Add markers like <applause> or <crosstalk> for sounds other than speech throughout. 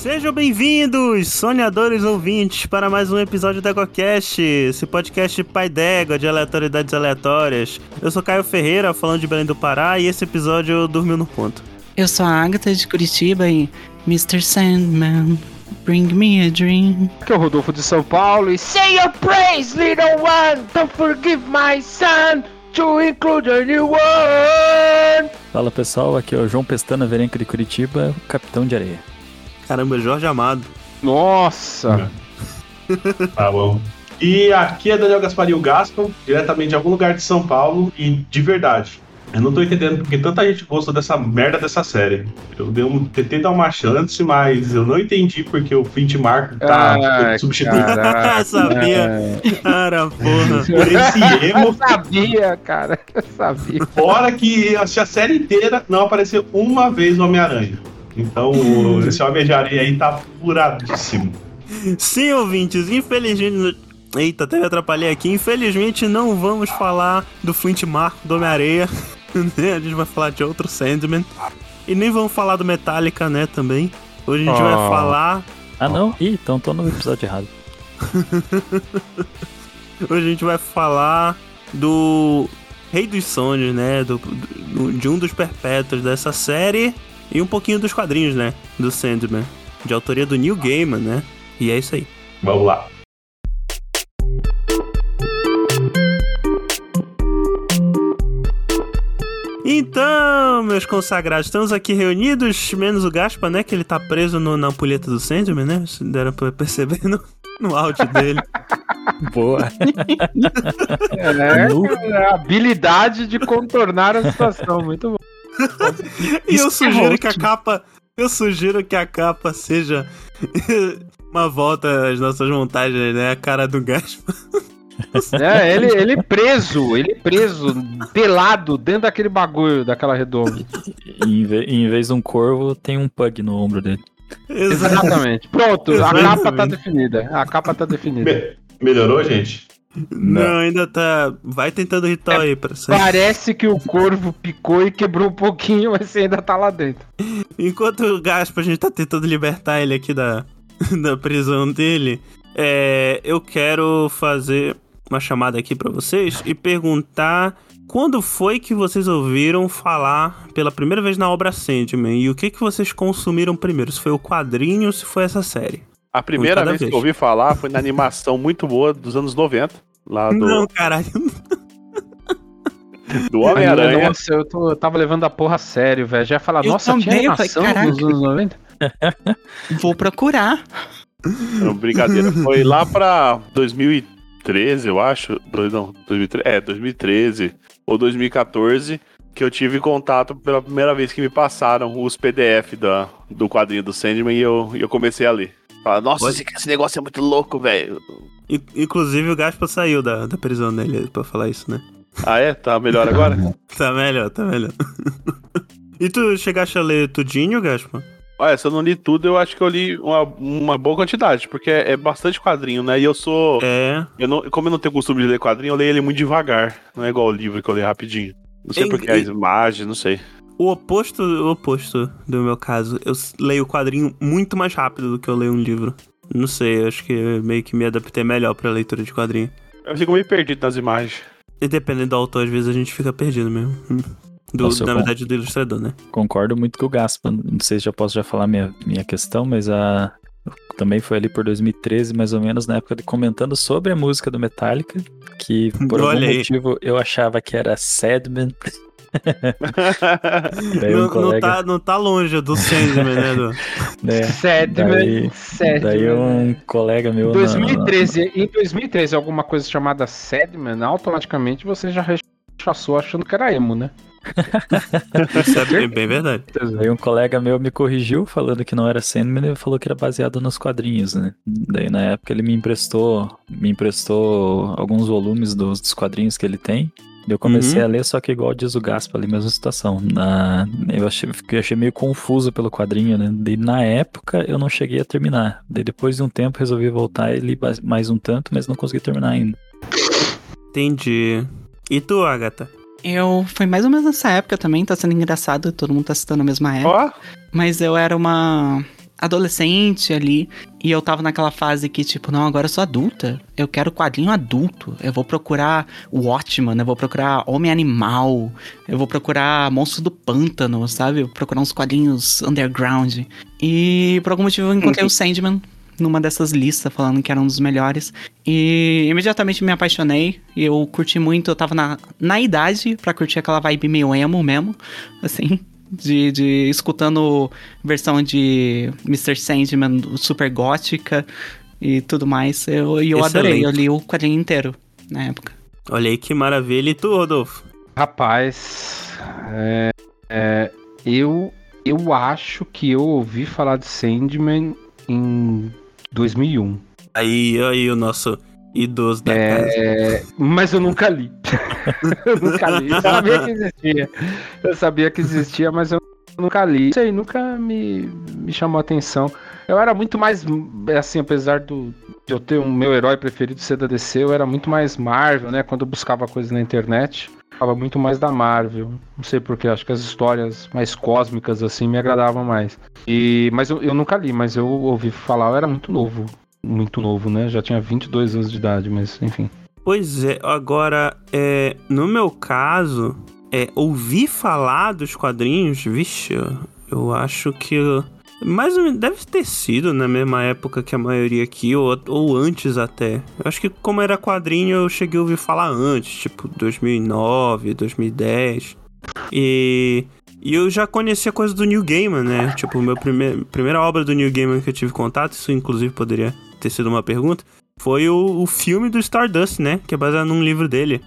Sejam bem-vindos, sonhadores ouvintes, para mais um episódio da EgoCast, esse podcast pai d'égua de aleatoriedades aleatórias. Eu sou Caio Ferreira, falando de Belém do Pará, e esse episódio dormiu no ponto. Eu sou a Agatha de Curitiba e Mr. Sandman, bring me a dream. Aqui é o Rodolfo de São Paulo e Say your praise, little one, don't forgive my son, to include a new one. Fala pessoal, aqui é o João Pestana, Verenca de Curitiba, capitão de areia. Caramba, Jorge Amado. Nossa! <laughs> Tá bom. E aqui é Daniel Gasparinho Gaspar, diretamente de algum lugar de São Paulo, e de verdade. Eu não tô entendendo porque tanta gente gosta dessa merda dessa série. Eu dei um, tentei dar uma chance, mas eu não entendi porque o Flint Marco tá Ai, substituído. caraca. <laughs> Sabia. Cara, porra. Por esse <laughs> Eu emo, sabia, cara. Eu sabia. fora que eu a série inteira, não apareceu uma vez o Homem-Aranha. Então, <laughs> esse Homem de Areia aí tá furadíssimo. Sim, ouvintes, infelizmente. Eita, até me atrapalhei aqui. Infelizmente não vamos falar do Flint Marco do Homem-Areia. <laughs> né? A gente vai falar de outro Sandman. E nem vamos falar do Metallica, né, também. Hoje a gente vai Oh. falar. Ah não? Ih, então tô no episódio errado. <laughs> Hoje a gente vai falar do Rei dos Sonhos, né? Do, do- de um dos perpétuos dessa série. E um pouquinho dos quadrinhos, né? Do Sandman. De autoria do Neil Gaiman, né? E é isso aí. Vamos lá. Então, meus consagrados, estamos aqui reunidos, menos o Gaspa, né? Que ele tá preso no- na ampulheta do Sandman, né? Vocês deram pra perceber no, no áudio dele. <laughs> Boa. É, cara, a habilidade de contornar a situação. Muito bom. E eu é sugiro que a capa. Eu sugiro que a capa seja <laughs> uma volta às nossas montagens, né? A cara do Gaspa. É, ele, ele preso, ele preso, pelado, dentro daquele bagulho, daquela redonda. E em, ve- em vez de um corvo, tem um pug no ombro dele. Exatamente. Pronto, a Exatamente. capa tá definida. A capa tá definida. Me- melhorou, gente? Não, ainda tá. Vai tentando o ritual aí pra você. Parece que o corvo picou e quebrou um pouquinho, mas você ainda tá lá dentro. Enquanto o Gaspa, a gente tá tentando libertar ele aqui da, <laughs> da prisão dele, é, eu quero fazer uma chamada aqui pra vocês e perguntar quando foi que vocês ouviram falar pela primeira vez na obra Sandman e o que que vocês consumiram primeiro, se foi o quadrinho ou se foi essa série? A primeira vez, vez. que eu ouvi falar foi na animação muito boa dos anos 90, lá do, Não, caralho. do Homem-Aranha. Nossa, eu, tô- eu tava levando a porra a sério, velho. Já ia falar, Eu nossa, tinha também, falei, animação caraca. nos anos 90? <laughs> Vou procurar. Não, brincadeira. Foi lá <laughs> pra 2013, eu acho. Não, 2013, é, 2013 ou 2014 que eu tive contato pela primeira vez que me passaram os PDF da, do quadrinho do Sandman e eu, e eu comecei a ler. Fala, nossa, esse, negócio é muito louco, velho. In- Inclusive o Gaspa saiu da, da prisão dele pra falar isso, né? Ah, é? Tá melhor agora? <laughs> Tá melhor, tá melhor. <laughs> e tu chegaste a ler tudinho, Gaspa? Olha, se eu não li tudo, eu acho que eu li uma, uma boa quantidade, porque é, é bastante quadrinho, né? E eu sou. É. Eu não, como eu não tenho costume de ler quadrinho, eu leio ele muito devagar. Não é igual o livro que eu leio rapidinho. Não sei porque as em- imagens, não sei. O oposto, o oposto do meu caso. Eu leio o quadrinho muito mais rápido do que eu leio um livro. Não sei, eu acho que meio que me adaptei melhor pra leitura de quadrinho. Eu fico meio perdido nas imagens. E dependendo do autor, às vezes a gente fica perdido mesmo. Do, Nossa, na verdade, do ilustrador, né? Concordo muito com o Gaspa. Não sei se já posso já falar minha, minha questão, mas a. Também foi ali por 2013, mais ou menos, na época de comentando sobre a música do Metallica, que por <laughs> Olha algum aí. motivo eu achava que era Sadman. <laughs> <laughs> Daí um Não, não, colega, tá, não tá longe do Sandman, né? Do... <laughs> né, Sadman, daí- Sadman. daí um colega meu Em na- 2013, em 2013, alguma coisa chamada Sadman, automaticamente você já rechaçou achando que era emo, né? <laughs> Isso é bem, bem verdade. Daí um colega meu me corrigiu falando que não era Sandman e falou que era baseado nos quadrinhos, né? Daí na época ele me emprestou, me emprestou alguns volumes dos, dos quadrinhos que ele tem. Eu comecei Uhum. a ler, só que igual diz o Gaspa ali, mesma situação. Na, eu, achei, eu achei meio confuso pelo quadrinho, né? Daí na época eu não cheguei a terminar. Daí depois de um tempo resolvi voltar e li mais um tanto, mas não consegui terminar ainda. Entendi. E tu, Agatha? Eu foi mais ou menos nessa época também, tá sendo engraçado, todo mundo tá citando a mesma época. Ó, Mas eu era uma adolescente ali. E eu tava naquela fase que, tipo, não, agora eu sou adulta. Eu quero quadrinho adulto. Eu vou procurar o Watchman, eu vou procurar Homem-Animal. Eu vou procurar Monstro do Pântano, sabe? Eu vou procurar uns quadrinhos underground. E por algum motivo eu encontrei o Sandman numa dessas listas, falando que era um dos melhores. E imediatamente me apaixonei. Eu curti muito. Eu tava na, na idade pra curtir aquela vibe meio emo mesmo. Assim. De, de escutando versão de Mr. Sandman super gótica e tudo mais. Eu, e eu Excelente. adorei. Eu li o quadrinho inteiro na época. Olha aí que maravilha. E tu, Rodolfo? Rapaz, é, é, eu, eu acho que eu ouvi falar de Sandman em 2001. Aí, aí o nosso idoso da casa. É, mas eu nunca li. <laughs> eu nunca li. Eu sabia que existia. Eu sabia que existia, mas eu nunca li. Isso aí nunca me, me chamou a atenção. Eu era muito mais, assim, apesar do, de eu ter um meu herói preferido ser da DC, eu era muito mais Marvel, né? Quando eu buscava coisas na internet, falava muito mais da Marvel. Não sei porquê, acho que as histórias mais cósmicas, assim, me agradavam mais. E, mas eu, eu nunca li, mas eu ouvi falar, eu era muito novo. Muito novo, né? Já tinha 22 anos de idade, mas enfim. Pois é, agora, é, no meu caso, é, ouvir falar dos quadrinhos, vixe, eu, acho que. Menos, deve ter sido na mesma época que a maioria aqui, ou, ou antes até. Eu acho que, como era quadrinho, eu cheguei a ouvir falar antes, tipo 2009, 2010. E. E eu já conhecia coisa do New Gaiman, né? Tipo, meu primeir, primeira obra do New Gaiman que eu tive contato, isso inclusive poderia ter sido uma pergunta, foi o, o filme do Stardust, né? Que é baseado num livro dele.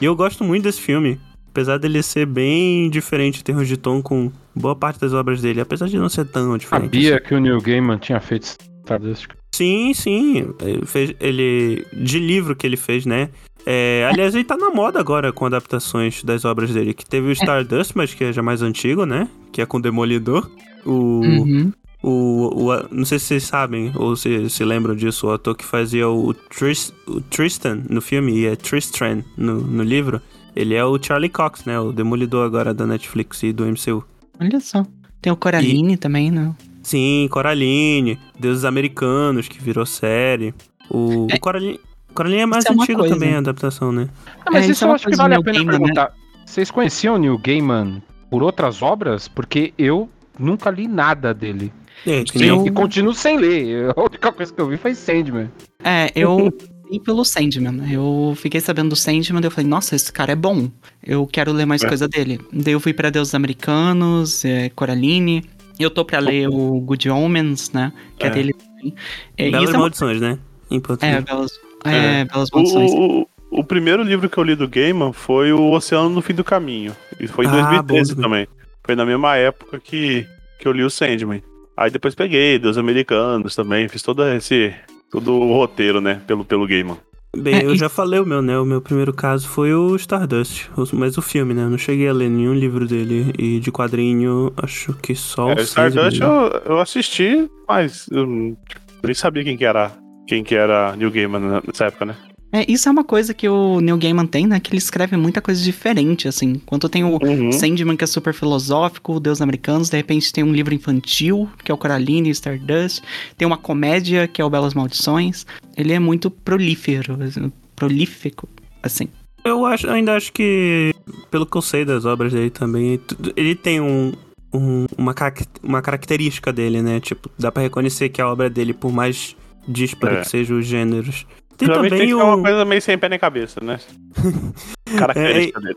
E eu gosto muito desse filme. Apesar dele ser bem diferente em termos de tom com boa parte das obras dele. Apesar de não ser tão diferente. Sabia que o Neil Gaiman tinha feito Stardust. Sim, sim. Ele, fez, ele De livro que ele fez, né? É, aliás, ele tá na moda agora com adaptações das obras dele. Que teve o Stardust, mas que é já mais antigo, né? Que é com o Demolidor. O. Uhum. O, o- não sei se vocês sabem ou se, se lembram disso, o ator que fazia o, Tris- o Tristan no filme e é Tristran no, no livro, ele é o Charlie Cox, né? O demolidor agora da Netflix e do MCU. Olha só. Tem o Coraline também, né? Sim, Coraline, Deuses Americanos, que virou série. O, É. o Coraline, Coraline é mais é antigo coisa. também, a adaptação, né? Ah, mas É, isso é eu acho que vale a pena Gaiman, né? perguntar. Vocês conheciam o Neil Gaiman por outras obras? Porque eu nunca li nada dele. É, Sim, nem Eu- E continuo sem ler. <laughs> A única coisa que eu vi foi Sandman. É, eu li pelo Sandman. Eu fiquei sabendo do Sandman, daí eu falei, nossa, esse cara é bom. Eu quero ler mais É. coisa dele. Daí eu fui pra Deuses Americanos, é, Coraline. Eu tô pra ler o Good Omens, né? Que é, É. dele também. É, Belas é, uma- Maldições, né? Em é, português. belas, é, É. belas O, maldições. o, o primeiro livro que eu li do Gaiman foi O Oceano no Fim do Caminho. E foi em Ah, 2013 bom. também. Foi na mesma época que, que eu li o Sandman. Aí depois peguei Deus Americanos também, fiz todo esse. Todo o roteiro, né? Pelo, pelo Gaiman. Bem, É, eu e- já falei o meu, né? O meu primeiro caso foi o Stardust, o- mas o filme, né? Eu não cheguei a ler nenhum livro dele. E de quadrinho, acho que só É, o Stardust eu, eu assisti, mas eu nem sabia quem que era. Quem que era Neil Gaiman nessa época, né? É, isso é uma coisa que o Neil Gaiman tem, né? Que ele escreve muita coisa diferente, assim. Enquanto tem o Uhum. Sandman, que é super filosófico, Deus Americanos, de repente tem um livro infantil, que é o Coraline e Stardust, tem uma comédia, que é o Belas Maldições. Ele é muito prolífero, assim, prolífico, assim. Eu acho, ainda acho que, pelo que eu sei das obras dele também, ele tem um, um- uma, uma característica dele, né? Tipo, dá pra reconhecer que a obra dele, por mais disparo É. que sejam os gêneros. Tem Geralmente também tem que o. uma coisa meio sem pé nem cabeça, né? <laughs> Característica dele.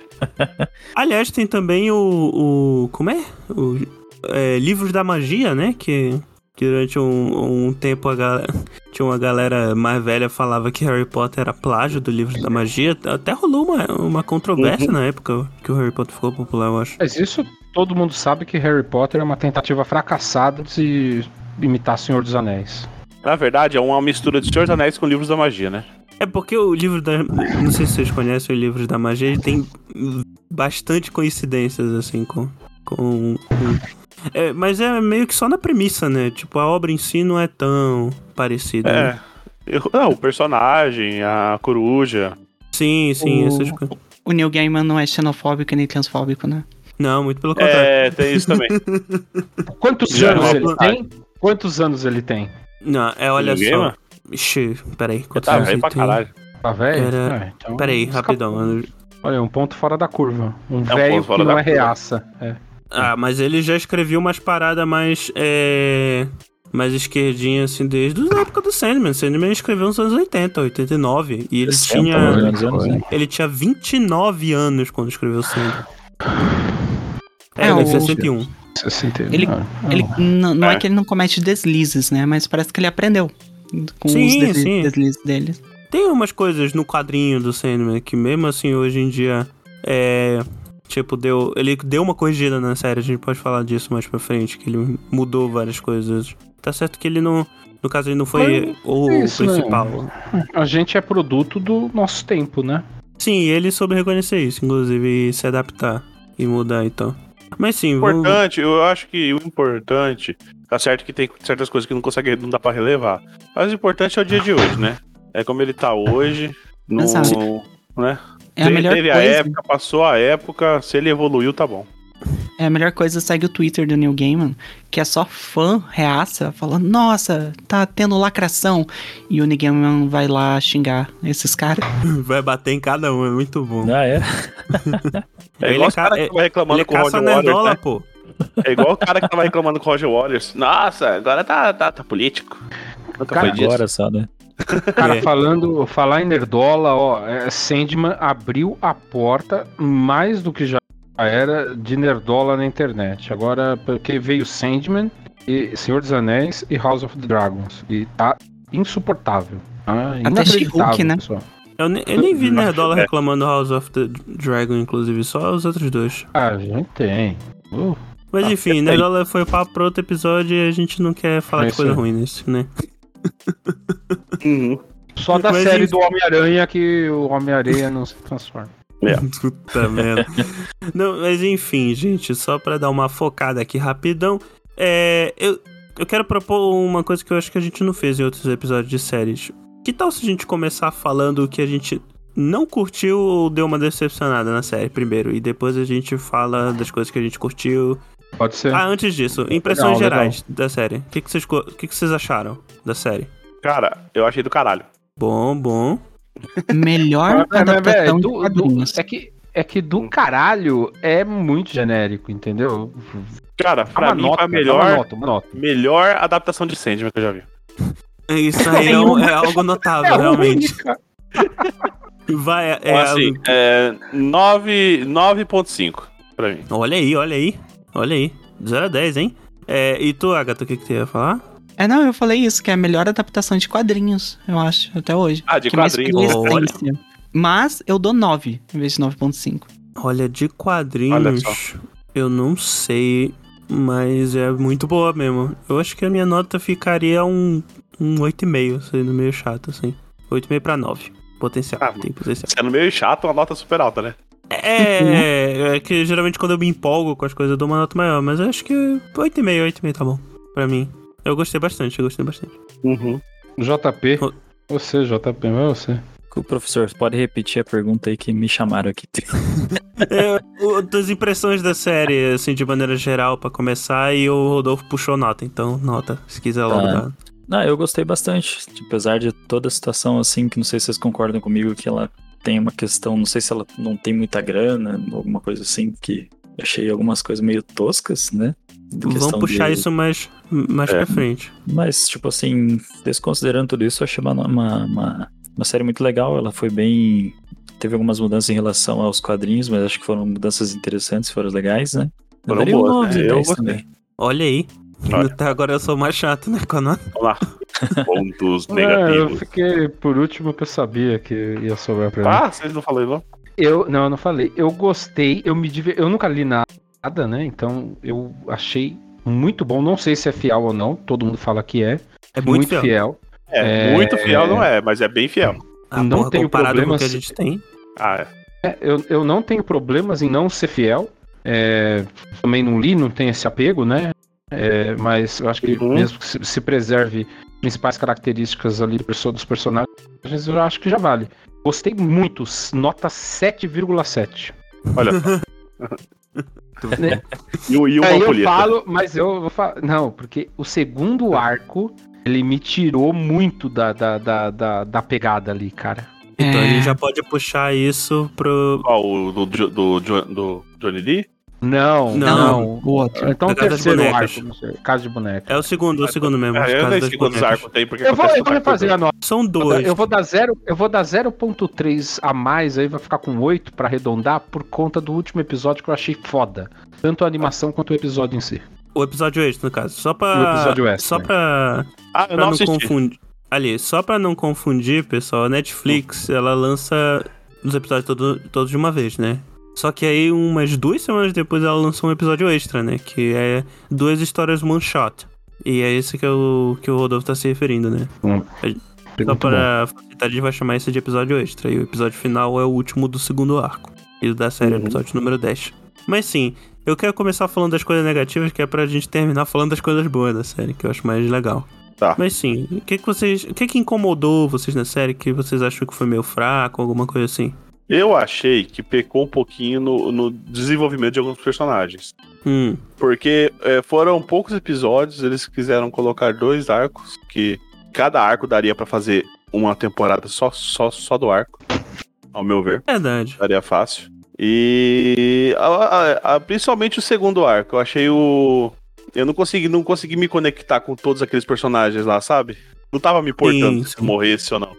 <laughs> Aliás, tem também o. o como é? O, é, Livros da Magia, né? Que, que durante um, um tempo a galera, <laughs> tinha uma galera mais velha falava que Harry Potter era plágio do Livro da Magia. Até rolou uma, uma controvérsia na época que o Harry Potter ficou popular, eu acho. Mas isso todo mundo sabe que Harry Potter é uma tentativa fracassada de imitar Senhor dos Anéis. Na verdade, é uma mistura de Senhor dos Anéis com livros da magia, né? É porque o livro da. Não sei se vocês conhecem o livro da magia, ele tem bastante coincidências, assim, com. com, com- É, mas é meio que só na premissa, né? Tipo, a obra em si não é tão parecida. né? É. Eu- não, o personagem, a coruja. Sim, sim, O- essas coisas. O Neil Gaiman não é xenofóbico nem transfóbico, né? Não, muito pelo contrário. É, tem isso também. <laughs> Quantos Já anos é uma ele tem? Quantos anos ele tem? Não, é, olha Ninguém, só. Ixi, peraí. quantos Tá velho pra tem? caralho. Tá velho? Era- É, então Peraí, rapidão. Olha, um ponto fora da curva. Um ponto velho que fora não da é reaça. É. Ah, mas ele já escreveu umas paradas mais. É... Mais esquerdinha, assim, desde a época do Sandman. Sandman escreveu nos anos 80, 89. E ele 60, tinha. menos, anos, né? Ele tinha 29 anos quando escreveu o Sandman. É, É, ele é o- 61. 61. Ele- Ah, Ele, n- não é. É. que ele não comete deslizes, né? Mas parece que ele aprendeu com Sim, os desli- sim. deslizes dele. Tem umas coisas no quadrinho do Sandman que mesmo assim hoje em dia é tipo deu ele deu uma corrigida na série, a gente pode falar disso mais pra frente, que ele mudou várias coisas. Tá certo que ele não, no caso ele não foi o isso, né? principal. A gente é produto do nosso tempo, né? Sim, ele soube reconhecer isso, inclusive e se adaptar e mudar então. Mas sim, importante, eu acho que o importante, tá certo que tem certas coisas que não consegue, não dá pra relevar. Mas o importante é o dia de hoje, né? É como ele tá hoje, no, Exato. né? É a melhor Teve coisa. a época, passou a época, se ele evoluiu, tá bom. É a melhor coisa, segue o Twitter do Neil Gaiman, que é só fã reaça, falando, nossa, tá tendo lacração. E o Neil Gaiman vai lá xingar esses caras. <laughs> vai bater em cada um, é muito bom. Ah, <laughs> é? É Ele igual é os caras ca- que tava reclamando Ele com o Roger Waters, nerdola, né? pô. É igual o cara que tava reclamando com o Roger Waters. Nossa, agora tá, tá, tá político. Nunca Cara, foi disso. Agora só, né? Cara, É. falando, falar em Nerdola, ó, é, Sandman abriu a porta mais do que já era de Nerdola na internet. Agora, porque veio Sandman, e Senhor dos Anéis e House of the Dragons. E tá insuportável. Tá inacreditável, She-Hulk, né? pessoal. Eu, ne- eu nem vi Nerdola É. reclamando House of the Dragon, inclusive, só os outros dois. Ah, a gente tem. Uh, Mas Ah, enfim, <laughs> é Nerdola foi papo pra outro episódio e a gente não quer falar É de coisa ruim nisso, né? Uhum. só da Mas série enfim. do Homem-Aranha que o Homem-Aranha não se transforma. Puta <laughs> merda. Não, mas enfim, gente, só pra dar uma focada aqui rapidão, é, eu, eu quero propor uma coisa que eu acho que a gente não fez em outros episódios de séries. Que tal se a gente começar falando o que a gente não curtiu ou deu uma decepcionada na série primeiro, e depois a gente fala das coisas que a gente curtiu. Pode ser. Ah, antes disso, impressões Legal, gerais da série. O que, que, vocês, que, que vocês acharam da série? Cara, eu achei do caralho. Bom, bom. Melhor adaptação de do- do- é, que, é que do caralho é muito genérico, entendeu? Cara, pra uma mim nota, foi a dá uma melhor, nota, uma nota. melhor adaptação de Sandman que eu já vi. Isso aí é, um- é algo notável, <laughs> realmente. Vai, é, Então, assim, é 9 9.5 pra mim. Olha aí, olha aí. Olha aí. 0 a 10, hein? É, e tu, Agatha, o que, que tu ia falar? É, não, eu falei isso, que é a melhor adaptação de quadrinhos, eu acho, até hoje. Ah, de que mais quadrinhos. Olha. essência. Mas eu dou 9 em vez de 9.5. Olha, de Olha quadrinhos, só. eu não sei, mas é muito boa mesmo. Eu acho que a minha nota ficaria um, um 8,5, sendo meio chato, assim. 8,5 pra 9. Potencial, Ah, tem potencial. Sendo meio chato, uma nota super alta, né? É, é que geralmente quando eu me empolgo com as coisas eu dou uma nota maior, mas eu acho que 8,5, 8,5 tá bom pra mim. Eu gostei bastante, eu gostei bastante. Uhum. JP. Ô. Você, JP, vai você. O professor, pode repetir a pergunta aí que me chamaram aqui. <laughs> É, o- das impressões da série, assim, de maneira geral, pra começar, e o Rodolfo puxou nota, então nota, se quiser logo Tá. dar. Não, eu gostei bastante. Apesar de toda a situação, assim, que não sei se vocês concordam comigo, que ela tem uma questão, não sei se ela não tem muita grana, alguma coisa assim, que achei algumas coisas meio toscas, né? Vamos puxar de- isso mais, mais É. pra frente. Mas, tipo assim, desconsiderando tudo isso, eu achei uma, uma, uma, uma série muito legal. Ela foi bem. Teve algumas mudanças em relação aos quadrinhos, mas acho que foram mudanças interessantes, foram legais, né? Eu Foram um boas, 9 né? Eu 10 gostei. também. Olha aí. Olha. Até agora eu sou mais chato, né, nota. Vamos lá. Pontos É, eu negativos. fiquei por último porque eu sabia que ia sobrar pra mim. Ah, vocês não falaram, não? Eu, não, eu não falei. Eu gostei, eu me diver... eu nunca li nada, né? Então eu achei muito bom. Não sei se é fiel ou não. Todo mundo fala que é. É muito, fiel. fiel. É, É, muito fiel não é, mas é bem fiel. Ah, Não porra, tenho comparado com o problemas- que a gente tem. Ah, é. É, eu, eu não tenho problemas em não ser fiel. É, também não li, não tenho esse apego, né? É, mas eu acho que Uhum. mesmo que se, se preserve principais características ali dos personagens, eu acho que já vale. Gostei muito, nota 7,7. Olha? <laughs> E, o- e uma Aí eu falo, mas eu vou falar. Não, porque o segundo arco, ele me tirou muito da, da, da, da, da pegada ali, cara. Então a É. gente já pode puxar isso pro. Qual, o do, do, do, do Johnny Lee? Não, Não. não. O outro. Então o terceiro Bonecas. arco, não sei, Casa de Boneca. É o segundo, o segundo mesmo. Casa eu nem quantos arcos tem, porque Eu vou, eu vou refazer a nota. São dois. Eu vou dar zero, eu vou dar 0.3 a mais, aí vai ficar com 8 pra arredondar por conta do último episódio que eu achei foda. Tanto a animação quanto o episódio em si. O episódio extra, no caso. Só pra. O episódio extra, Só né? pra. Ah, eu pra não não assisti. confundir. Ali, só pra não confundir, pessoal, a Netflix, ela lança os episódios todo- todos de uma vez, né? Só que aí, umas duas semanas depois, ela lançou um episódio extra, né? Que é duas histórias one shot. E é esse que, é o, que o Rodolfo tá se referindo, né? Só Muito bom. para facilitar, a gente vai chamar esse de episódio extra. E o episódio final é o último do segundo arco. E da série, Uhum. episódio número 10. Mas sim, eu quero começar falando das coisas negativas, que é pra gente terminar falando das coisas boas da série, que eu acho mais legal. Tá. Mas sim, o que, que vocês. O que, que incomodou vocês na série que vocês acham que foi meio fraco, alguma coisa assim? Eu achei que pecou um pouquinho no, no desenvolvimento de alguns personagens. Hum, Porque é, foram poucos episódios, eles quiseram colocar dois arcos, que cada arco daria pra fazer uma temporada só, só, só do arco, ao meu ver. verdade. Daria fácil. E a- a- a- principalmente o segundo arco. Eu achei o. Eu não consegui, não consegui me conectar com todos aqueles personagens lá, sabe? Não tava me importando Sim, se sim. morresse ou não.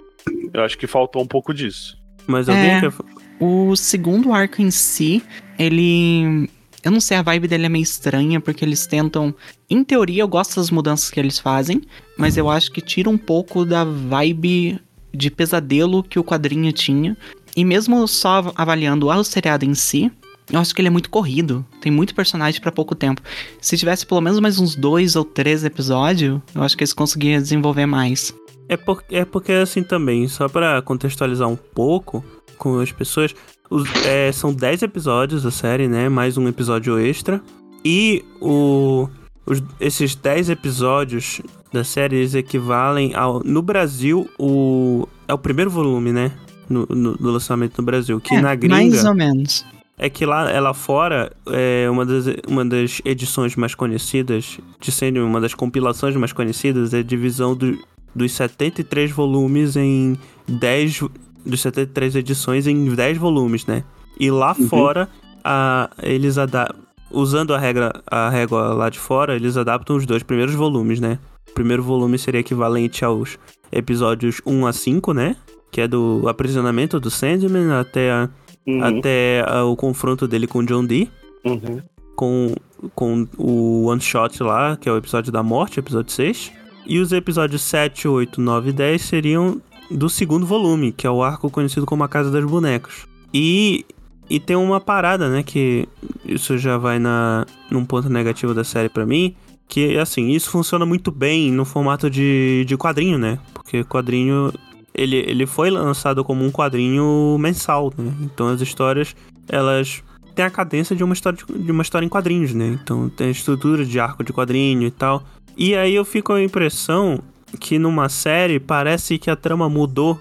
Eu acho que faltou um pouco disso. Mas alguém É. quer. O segundo arco em si, ele. Eu não sei, a vibe dele é meio estranha, porque eles tentam. Em teoria, eu gosto das mudanças que eles fazem, mas eu acho que tira um pouco da vibe de pesadelo que o quadrinho tinha. E mesmo só avaliando o seriado em si, eu acho que ele é muito corrido. Tem muito personagem pra pouco tempo. Se tivesse pelo menos mais uns dois ou três episódios, eu acho que eles conseguiriam desenvolver mais. É, por, é porque assim também, só pra contextualizar um pouco com as pessoas, os- é, são 10 episódios da série, né? Mais um episódio extra. E o, os- esses 10 episódios da série eles equivalem ao. No Brasil, o. É o primeiro volume, né? No, no- do lançamento no Brasil. Que É, na gringa. Mais ou menos. É que lá, é lá fora, é uma das, uma das edições mais conhecidas, de sendo uma das compilações mais conhecidas, é a divisão do, dos 73 volumes em 10. Dos 73 edições em 10 volumes, né? E lá fora, a, eles adaptam. Usando a regra, a régua lá de fora, eles adaptam os dois primeiros volumes, né? O primeiro volume seria equivalente aos episódios 1 a 5, né? Que é do aprisionamento do Sandman até a, Uhum, até ah, o confronto dele com John Dee, uhum. com, com o one shot lá, que é o episódio da morte, episódio 6. E os episódios 7, 8, 9 e 10 seriam do segundo volume, que é o arco conhecido como A Casa das Bonecas. E, e tem uma parada, né, que isso já vai na, num ponto negativo da série pra mim, que assim, isso funciona muito bem no formato de, de quadrinho, né? Porque quadrinho ele, ele foi lançado como um quadrinho mensal, né? Então as histórias, elas têm a cadência de uma história, de, de uma história em quadrinhos, né? Então tem a estrutura de arco de quadrinho e tal. E aí eu fico com a impressão que numa série parece que a trama mudou,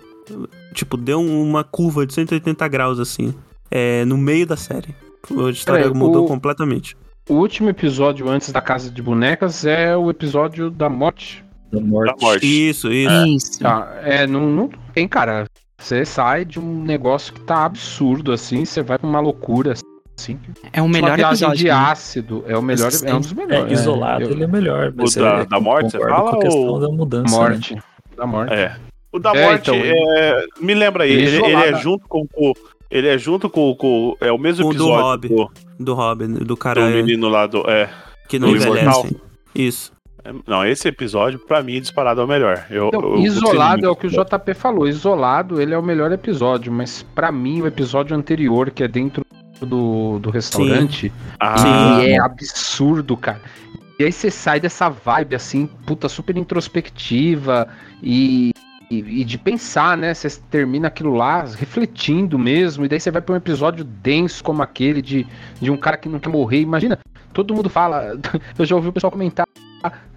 tipo, deu uma curva de 180 graus, assim, é, no meio da série. A história Peraí, mudou o- completamente. O último episódio antes da Casa de Bonecas é o episódio da morte. Da morte. Da morte. Isso, isso. Isso. Tá, é, não, não tem, cara. Você sai de um negócio que tá absurdo, assim, você vai pra uma loucura, assim. É o uma melhor viagem episódio. de né? ácido. É o melhor, é um dos melhores. É, isolado, eu- ele é melhor. O da- é- da morte, você fala, com a questão ou- da mudança. né? Morte. Da morte. É. O da É, morte então, é, me lembra aí, ele ele, é junto com o. Ele é junto com, com é o mesmo o do episódio Rob. do, Do Robin, do do cara menino lá do. É, que não do envelhece. Isso. É, Não, esse episódio, pra mim, disparado é o melhor. Eu, Então, eu- isolado é o que o JP falou. Isolado, ele é o melhor episódio, mas pra mim, o episódio anterior, que é dentro do, do restaurante, Ah, Sim. ele é absurdo, cara. E aí você sai dessa vibe, assim, puta, super introspectiva e, e, e de pensar, né? Você termina aquilo lá refletindo mesmo, e daí você vai pra um episódio denso como aquele de, de um cara que não quer morrer. Imagina, todo mundo fala, <laughs> eu já ouvi o pessoal comentar.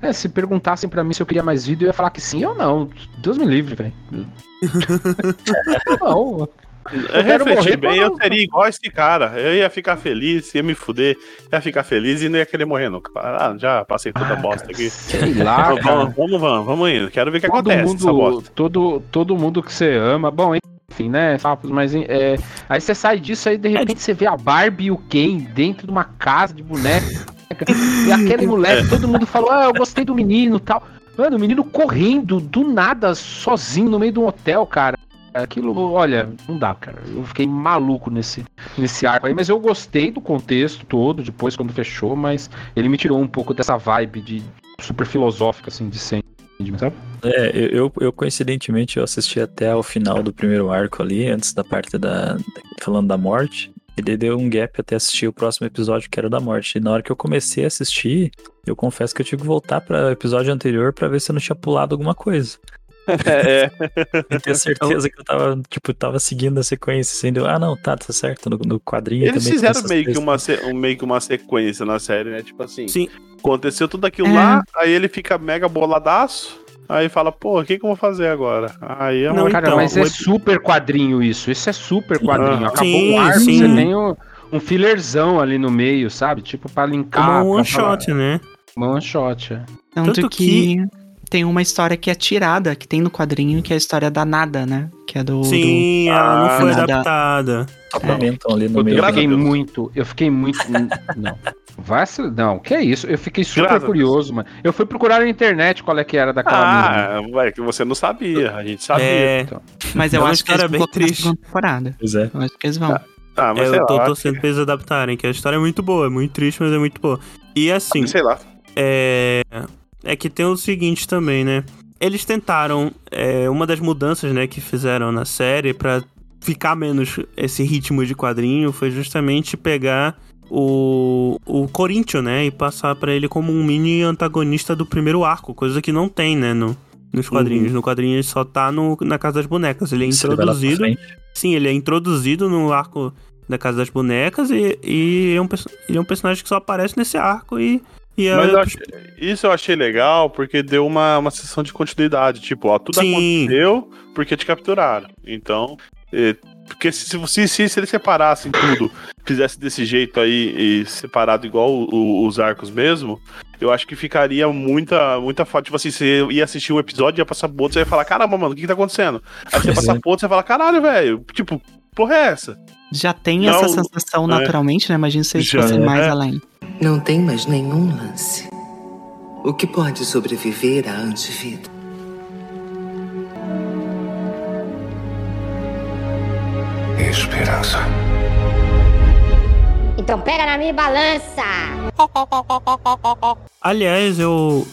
É, se perguntassem pra mim se eu queria mais vídeo, eu ia falar que sim ou não. Deus me livre, velho. <laughs> não. Eu quero refleti morrer bem, eu seria igual esse cara. Eu ia ficar feliz, ia me fuder, ia ficar feliz e não ia querer morrer nunca. Ah, já passei toda a bosta aqui. Sei lá, Vamos, cara. vamos, vamos, vamos, vamos indo. Quero ver o que todo acontece nessa mundo, bosta. todo, todo mundo que você ama. Bom, enfim, né? Papos, mas é, aí você sai disso aí de repente você vê a Barbie e o Ken dentro de uma casa de boneca. e aquele <laughs> moleque, todo mundo falou: Ah, eu gostei do menino e tal. Mano, o menino correndo do nada, sozinho, no meio de um hotel, cara. Aquilo, olha, não dá, cara. Eu fiquei maluco nesse, nesse arco aí, mas eu gostei do contexto todo, depois quando fechou, mas ele me tirou um pouco dessa vibe de super filosófica, assim, de sabe? É, eu, eu, coincidentemente eu assisti até o final do primeiro arco ali, antes da parte da. falando da morte. E daí deu um gap até assistir o próximo episódio, que era o da morte. E na hora que eu comecei a assistir, eu confesso que eu tive que voltar para episódio anterior pra ver se eu não tinha pulado alguma coisa. É, <laughs> E ter certeza que eu tava, tipo, tava seguindo a sequência, sendo, ah, não, tá, tá certo, no, no quadrinho Eles também fizeram meio que, uma, se- um, meio que uma sequência na série, né? Tipo assim, Sim. aconteceu tudo aquilo É. lá, aí ele fica mega boladaço, aí fala, pô, o que, que eu vou fazer agora? Aí é uma... Não, Cara, então, mas é super quadrinho isso. Isso é super quadrinho. Ah. Acabou Sim, um arco, sim. você tem um, um fillerzão ali no meio, sabe? Tipo, pra linkar. Como um pra one falar- shot, né? Uma one shot, é. Tanto, Tanto que, tem uma história que é tirada, que tem no quadrinho, que é a história da Nada, né? Que é do. Sim, ela não Ah, foi nada. adaptada. Complementam ali no meio. eu fiquei muito. Eu fiquei muito. <laughs> não. Vai se- Não, que é isso? Eu fiquei super Graças curioso, mano. Eu fui procurar na internet qual é que era daquela mina. Ah, é que você não sabia, a gente sabia. É, Mas É eu uma acho que vão bem triste. temporada. Pois é. Eu acho que eles vão. Ah, mas é, sei eu tô lá, torcendo pra eles adaptarem, que a história é muito boa, é muito triste, mas é muito boa. E assim, sei lá. é, é que tem o seguinte também, né? Eles tentaram, é, uma das mudanças, né, que fizeram na série pra ficar menos esse ritmo de quadrinho foi justamente pegar o, o Corinthians, né, e passar pra ele como um mini antagonista do primeiro arco, coisa que não tem, né, no, nos quadrinhos. No quadrinho ele só tá no, na Casa das Bonecas, ele é pra introduzido... Sim, ele é introduzido no arco da Casa das Bonecas e, e é um, ele é um personagem que só aparece nesse arco e. e é- Mas eu achei- isso eu achei legal porque deu uma, uma sessão de continuidade. Tipo, ó, tudo Sim. aconteceu porque te capturaram. Então, eh, porque se, se, se, se eles separassem tudo, fizesse desse jeito aí e separado igual o- o- os arcos mesmo, eu acho que ficaria muita, muita foto. Tipo assim, você ia assistir um episódio, ia passar pro outro, você ia falar, caramba, mano, o que, que tá acontecendo? Aí você ia passar é. pro outro, você ia falar, caralho, velho, tipo, porra é essa? Já tem Não, essa sensação é. naturalmente, né? Imagina se eles fossem mais é. além. Não tem mais nenhum lance. O que pode sobreviver à antivida? Esperança. Então pega na minha balança. Aliás, eu,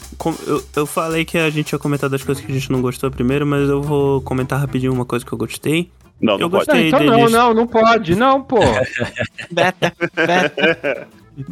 eu. Eu falei que a gente ia comentar das coisas que a gente não gostou primeiro, mas eu vou comentar rapidinho uma coisa que eu gostei. Não, Eu não pode. gostei. Não, então não, deles. não, não pode, não, pô. <laughs> Beta, beta.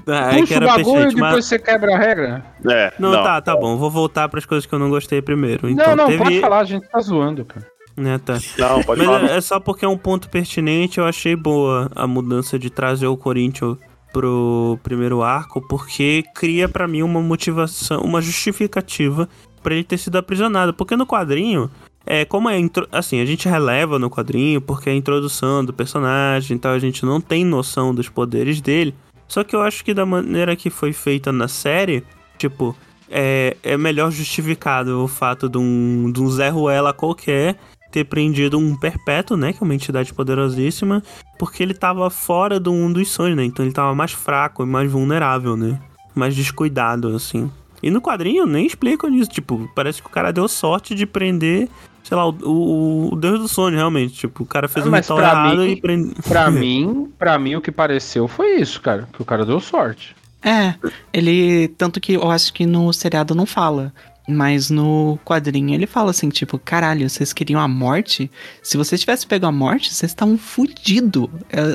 Ah, é que Puxa o bagulho e depois mas. você quebra a regra. É, Não, tá, tá bom. Vou voltar pras coisas que eu não gostei primeiro. Então, não, não, teve... pode falar, a gente tá zoando, cara. Né, tá. Não, pode Mas falar. é, é só porque é um ponto pertinente, eu achei boa a mudança de trazer o Corinthians pro primeiro arco, porque cria pra mim uma motivação, uma justificativa pra ele ter sido aprisionado. Porque no quadrinho, é como é assim, a gente releva no quadrinho porque é a introdução do personagem, então a gente não tem noção dos poderes dele. Só que eu acho que da maneira que foi feita na série, tipo, é, é melhor justificado o fato de um, de um Zé Ruela qualquer ter prendido um perpétuo, né? Que é uma entidade poderosíssima, porque ele tava fora do um dos sonhos, né? Então ele tava mais fraco e mais vulnerável, né? Mais descuidado, assim. E no quadrinho nem explicam isso. Tipo, parece que o cara deu sorte de prender, sei lá, o, o, o Deus do Sonho, realmente. Tipo, o cara fez Ah, um ritual pra errado mim- e prendeu. Pra <laughs> mim, pra mim o que pareceu foi isso, cara. Que o cara deu sorte. É, ele. Tanto que eu acho que no seriado não fala. Mas no quadrinho ele fala assim, tipo, caralho, vocês queriam a morte? Se vocês tivessem pego a morte, vocês estavam fudidos.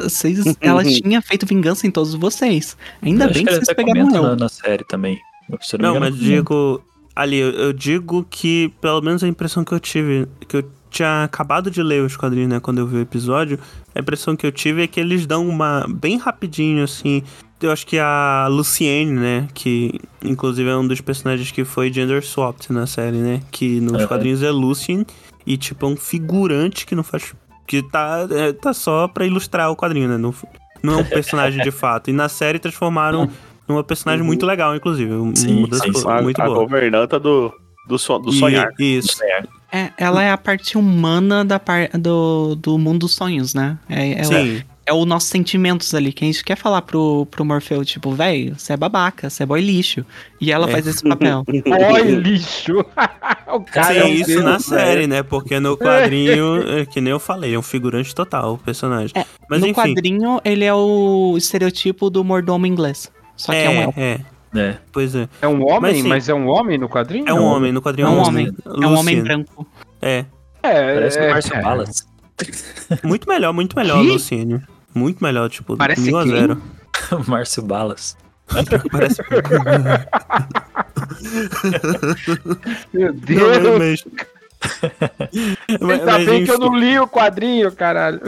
Vocês, ela <laughs> tinha feito vingança em todos vocês. Ainda Eu bem que que vocês pegaram na, na série também. Não, Não, me mas engano, digo. Ali, eu, eu digo que, pelo menos a impressão que eu tive, que eu tinha acabado de ler os quadrinhos, né, quando eu vi o episódio, a impressão que eu tive é que eles dão uma. bem rapidinho, assim. Eu acho que a Luciene, né, que inclusive é um dos personagens que foi gender swapped na série, né, que nos Aham. quadrinhos é Lucien, e tipo, é um figurante que não faz que tá, é, tá só pra ilustrar o quadrinho, né? Não, não é um personagem de <laughs> fato. E na série transformaram numa personagem muito legal, inclusive. Sim, uma mudança sim, sim. A, muito a boa. governanta do, do, so- do E- sonhar. Isso. É, ela é a parte humana da par do, do mundo dos sonhos, né? É, é, o- Sim. é os nossos sentimentos ali, que a gente quer falar pro, pro Morfeu, tipo, velho, você é babaca, você é boy lixo. E ela É. faz esse papel. <laughs> Oi, lixo! <laughs> o cara é Sim, um isso deus, na velho. série, né? Porque no quadrinho, é, que nem eu falei, é um figurante total o personagem. É, Mas no enfim. quadrinho, ele é o estereotipo do mordomo inglês. Só que é, um é, elfo. é, É. pois é. É um homem, Mas, mas, é um homem no quadrinho? É um homem, no quadrinho É um homem. Luciano. É um homem branco. É. É, Parece é, o Márcio é. Balas. <laughs> Muito melhor, muito melhor, Que? Luciano. Muito melhor, tipo, Parece mil a quem? zero. <laughs> O Márcio Balas. <laughs> Parece. Meu Não, Deus! mas... mas, Ainda mas bem que eu não li o quadrinho, caralho.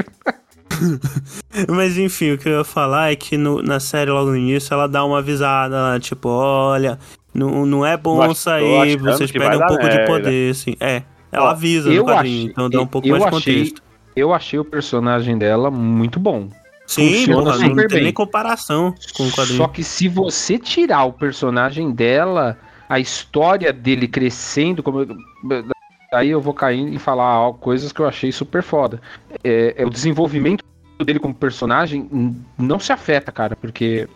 <laughs> mas enfim, o que eu ia falar é que no- na série, logo no início, ela dá uma avisada lá, tipo, olha, não, não é bom tô sair, vocês que perdem um pouco de merda. poder, assim. É, ela Ó, avisa no quadrinho, achei- então dá um pouco mais de contexto. Eu achei o personagem dela muito bom. Sim, funciona porra, não super tem bem. nem comparação com o quadrinho. Só que se você tirar o personagem dela, a história dele crescendo, como aí eu vou cair e falar ó, coisas que eu achei super foda. É, é o desenvolvimento dele como personagem não se afeta, cara, porque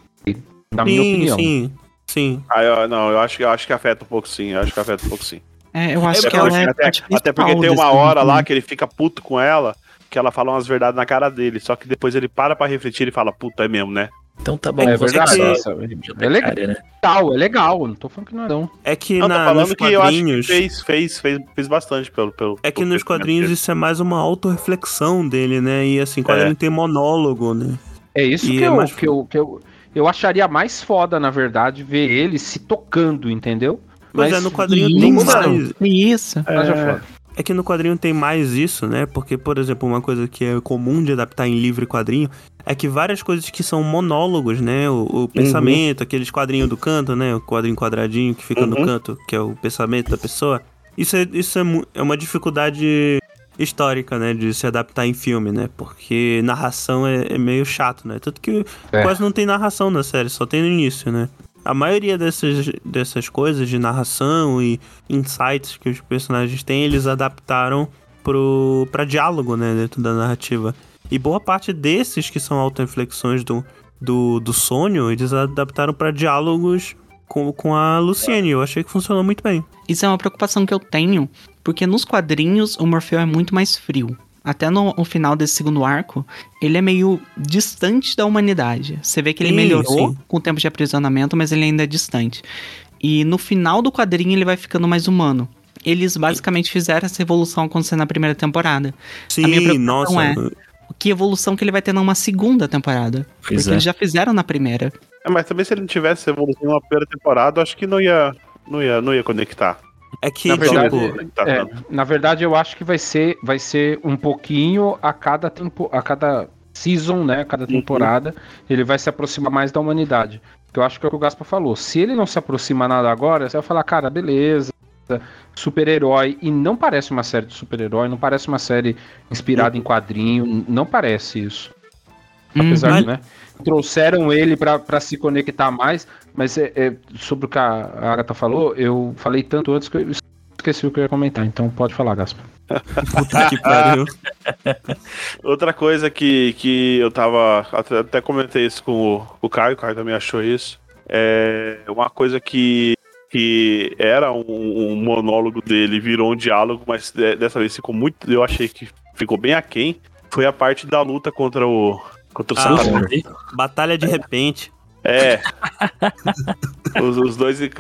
na minha sim, opinião. sim, sim. Ah, eu, não, eu acho, que- eu acho que afeta um pouco sim. Eu acho que afeta um pouco sim. É, eu acho É, que ela é a até, parte até porque tem uma hora lá filme. que ele fica puto com ela, que ela fala umas verdades na cara dele. Só que depois ele para pra refletir e fala, puta, é mesmo, né? Então tá bom, É você verdade. É legal, né? é legal. Não tô falando que não é não. É que Não, tô na, falando nos que eu acho que quadrinhos. fez, fez, fez, fez bastante pelo. pelo É que pelo nos quadrinhos isso é mais uma autorreflexão dele, né? E assim, quadrinho É. tem monólogo, né? É isso que, é eu, mais- que, eu, que eu, eu acharia mais foda, na verdade, ver ele se tocando, entendeu? Mas é, no quadrinho tem Isso, mais. isso. Mas é foda. É que no quadrinho tem mais isso, né? Porque, por exemplo, uma coisa que é comum de adaptar em livro e quadrinho é que várias coisas que são monólogos, né? O, o pensamento, aqueles quadrinhos do canto, né? O quadrinho quadradinho que fica no Uhum. canto, que é o pensamento da pessoa. Isso é, isso é, é uma dificuldade histórica, né? De se adaptar em filme, né? Porque narração é, é meio chato, né? Tanto que É. quase não tem narração na série, só tem no início, né? A maioria dessas, dessas coisas de narração e insights que os personagens têm, eles adaptaram pro, pra diálogo, né, dentro da narrativa. E boa parte desses que são auto-reflexões do, do, do sonho, eles adaptaram pra diálogos com, com a Luciene. Eu achei que funcionou muito bem. Isso é uma preocupação que eu tenho, porque nos quadrinhos o Morfeu é muito mais frio. Até no, no final desse segundo arco, ele é meio distante da humanidade. Você vê que ele Sim, melhorou sim. com o tempo de aprisionamento, mas ele ainda é distante. E no final do quadrinho ele vai ficando mais humano. Eles basicamente fizeram essa evolução acontecer na primeira temporada. minha Sim, preocupação nossa. é- Que evolução que ele vai ter numa segunda temporada? Pois porque é. eles já fizeram na primeira. É, mas também se ele não tivesse evolução na primeira temporada, acho que não ia, não ia, não ia conectar. É que, Na verdade, tipo, É, tanto. na verdade, eu acho que vai ser, vai ser um pouquinho a cada tempo, a cada season, né? A cada temporada, ele vai se aproximar mais da humanidade. Que eu acho que é o que o Gaspa falou. Se ele não se aproxima nada agora, você vai falar, cara, beleza, super-herói. E não parece uma série de super-herói, não parece uma série inspirada em quadrinho, não parece isso. Apesar Uhum. de, né? Trouxeram ele pra pra se conectar mais, mas é, é, sobre o que a Agatha falou, eu falei tanto antes que eu esqueci o que eu ia comentar, então pode falar, Gaspa. <laughs> puta que pariu. <laughs> Outra coisa que, que eu tava. Até, até comentei isso com o, o Caio, o Caio também achou isso. É uma coisa que, que era um, um monólogo dele, virou um diálogo, mas de- dessa vez ficou muito. Eu achei que ficou bem aquém. Foi a parte da luta contra o. Contra o Ah. Batalha de repente. É. <laughs> os, os dois, ele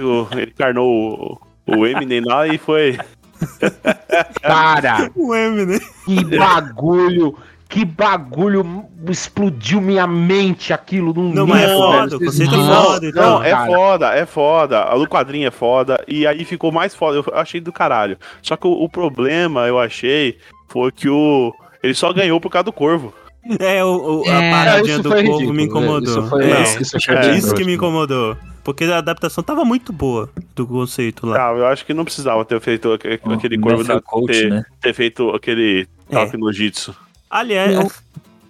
encarnou o, o Eminem lá e foi. <laughs> Cara, O Eminem. que bagulho! Que bagulho explodiu minha mente aquilo num Não, mas é foda, conceito é Vocês foda, não- então. Não, é cara. foda, é foda. A do quadrinho é foda. E aí ficou mais foda. Eu achei do caralho. Só que o, o problema, eu achei, foi que o. Ele só ganhou por causa do corvo. <laughs> É, o, o- É, a paradinha isso do ridículo, me incomodou. isso foi- é, não, isso isso, foi é, bem que me incomodou. Porque a adaptação tava muito boa do conceito lá. Ah, eu acho que não precisava ter feito aque- O aquele corvo da, Coach, ter, né? ter feito aquele É. toque no jitsu. Aliás, Eu,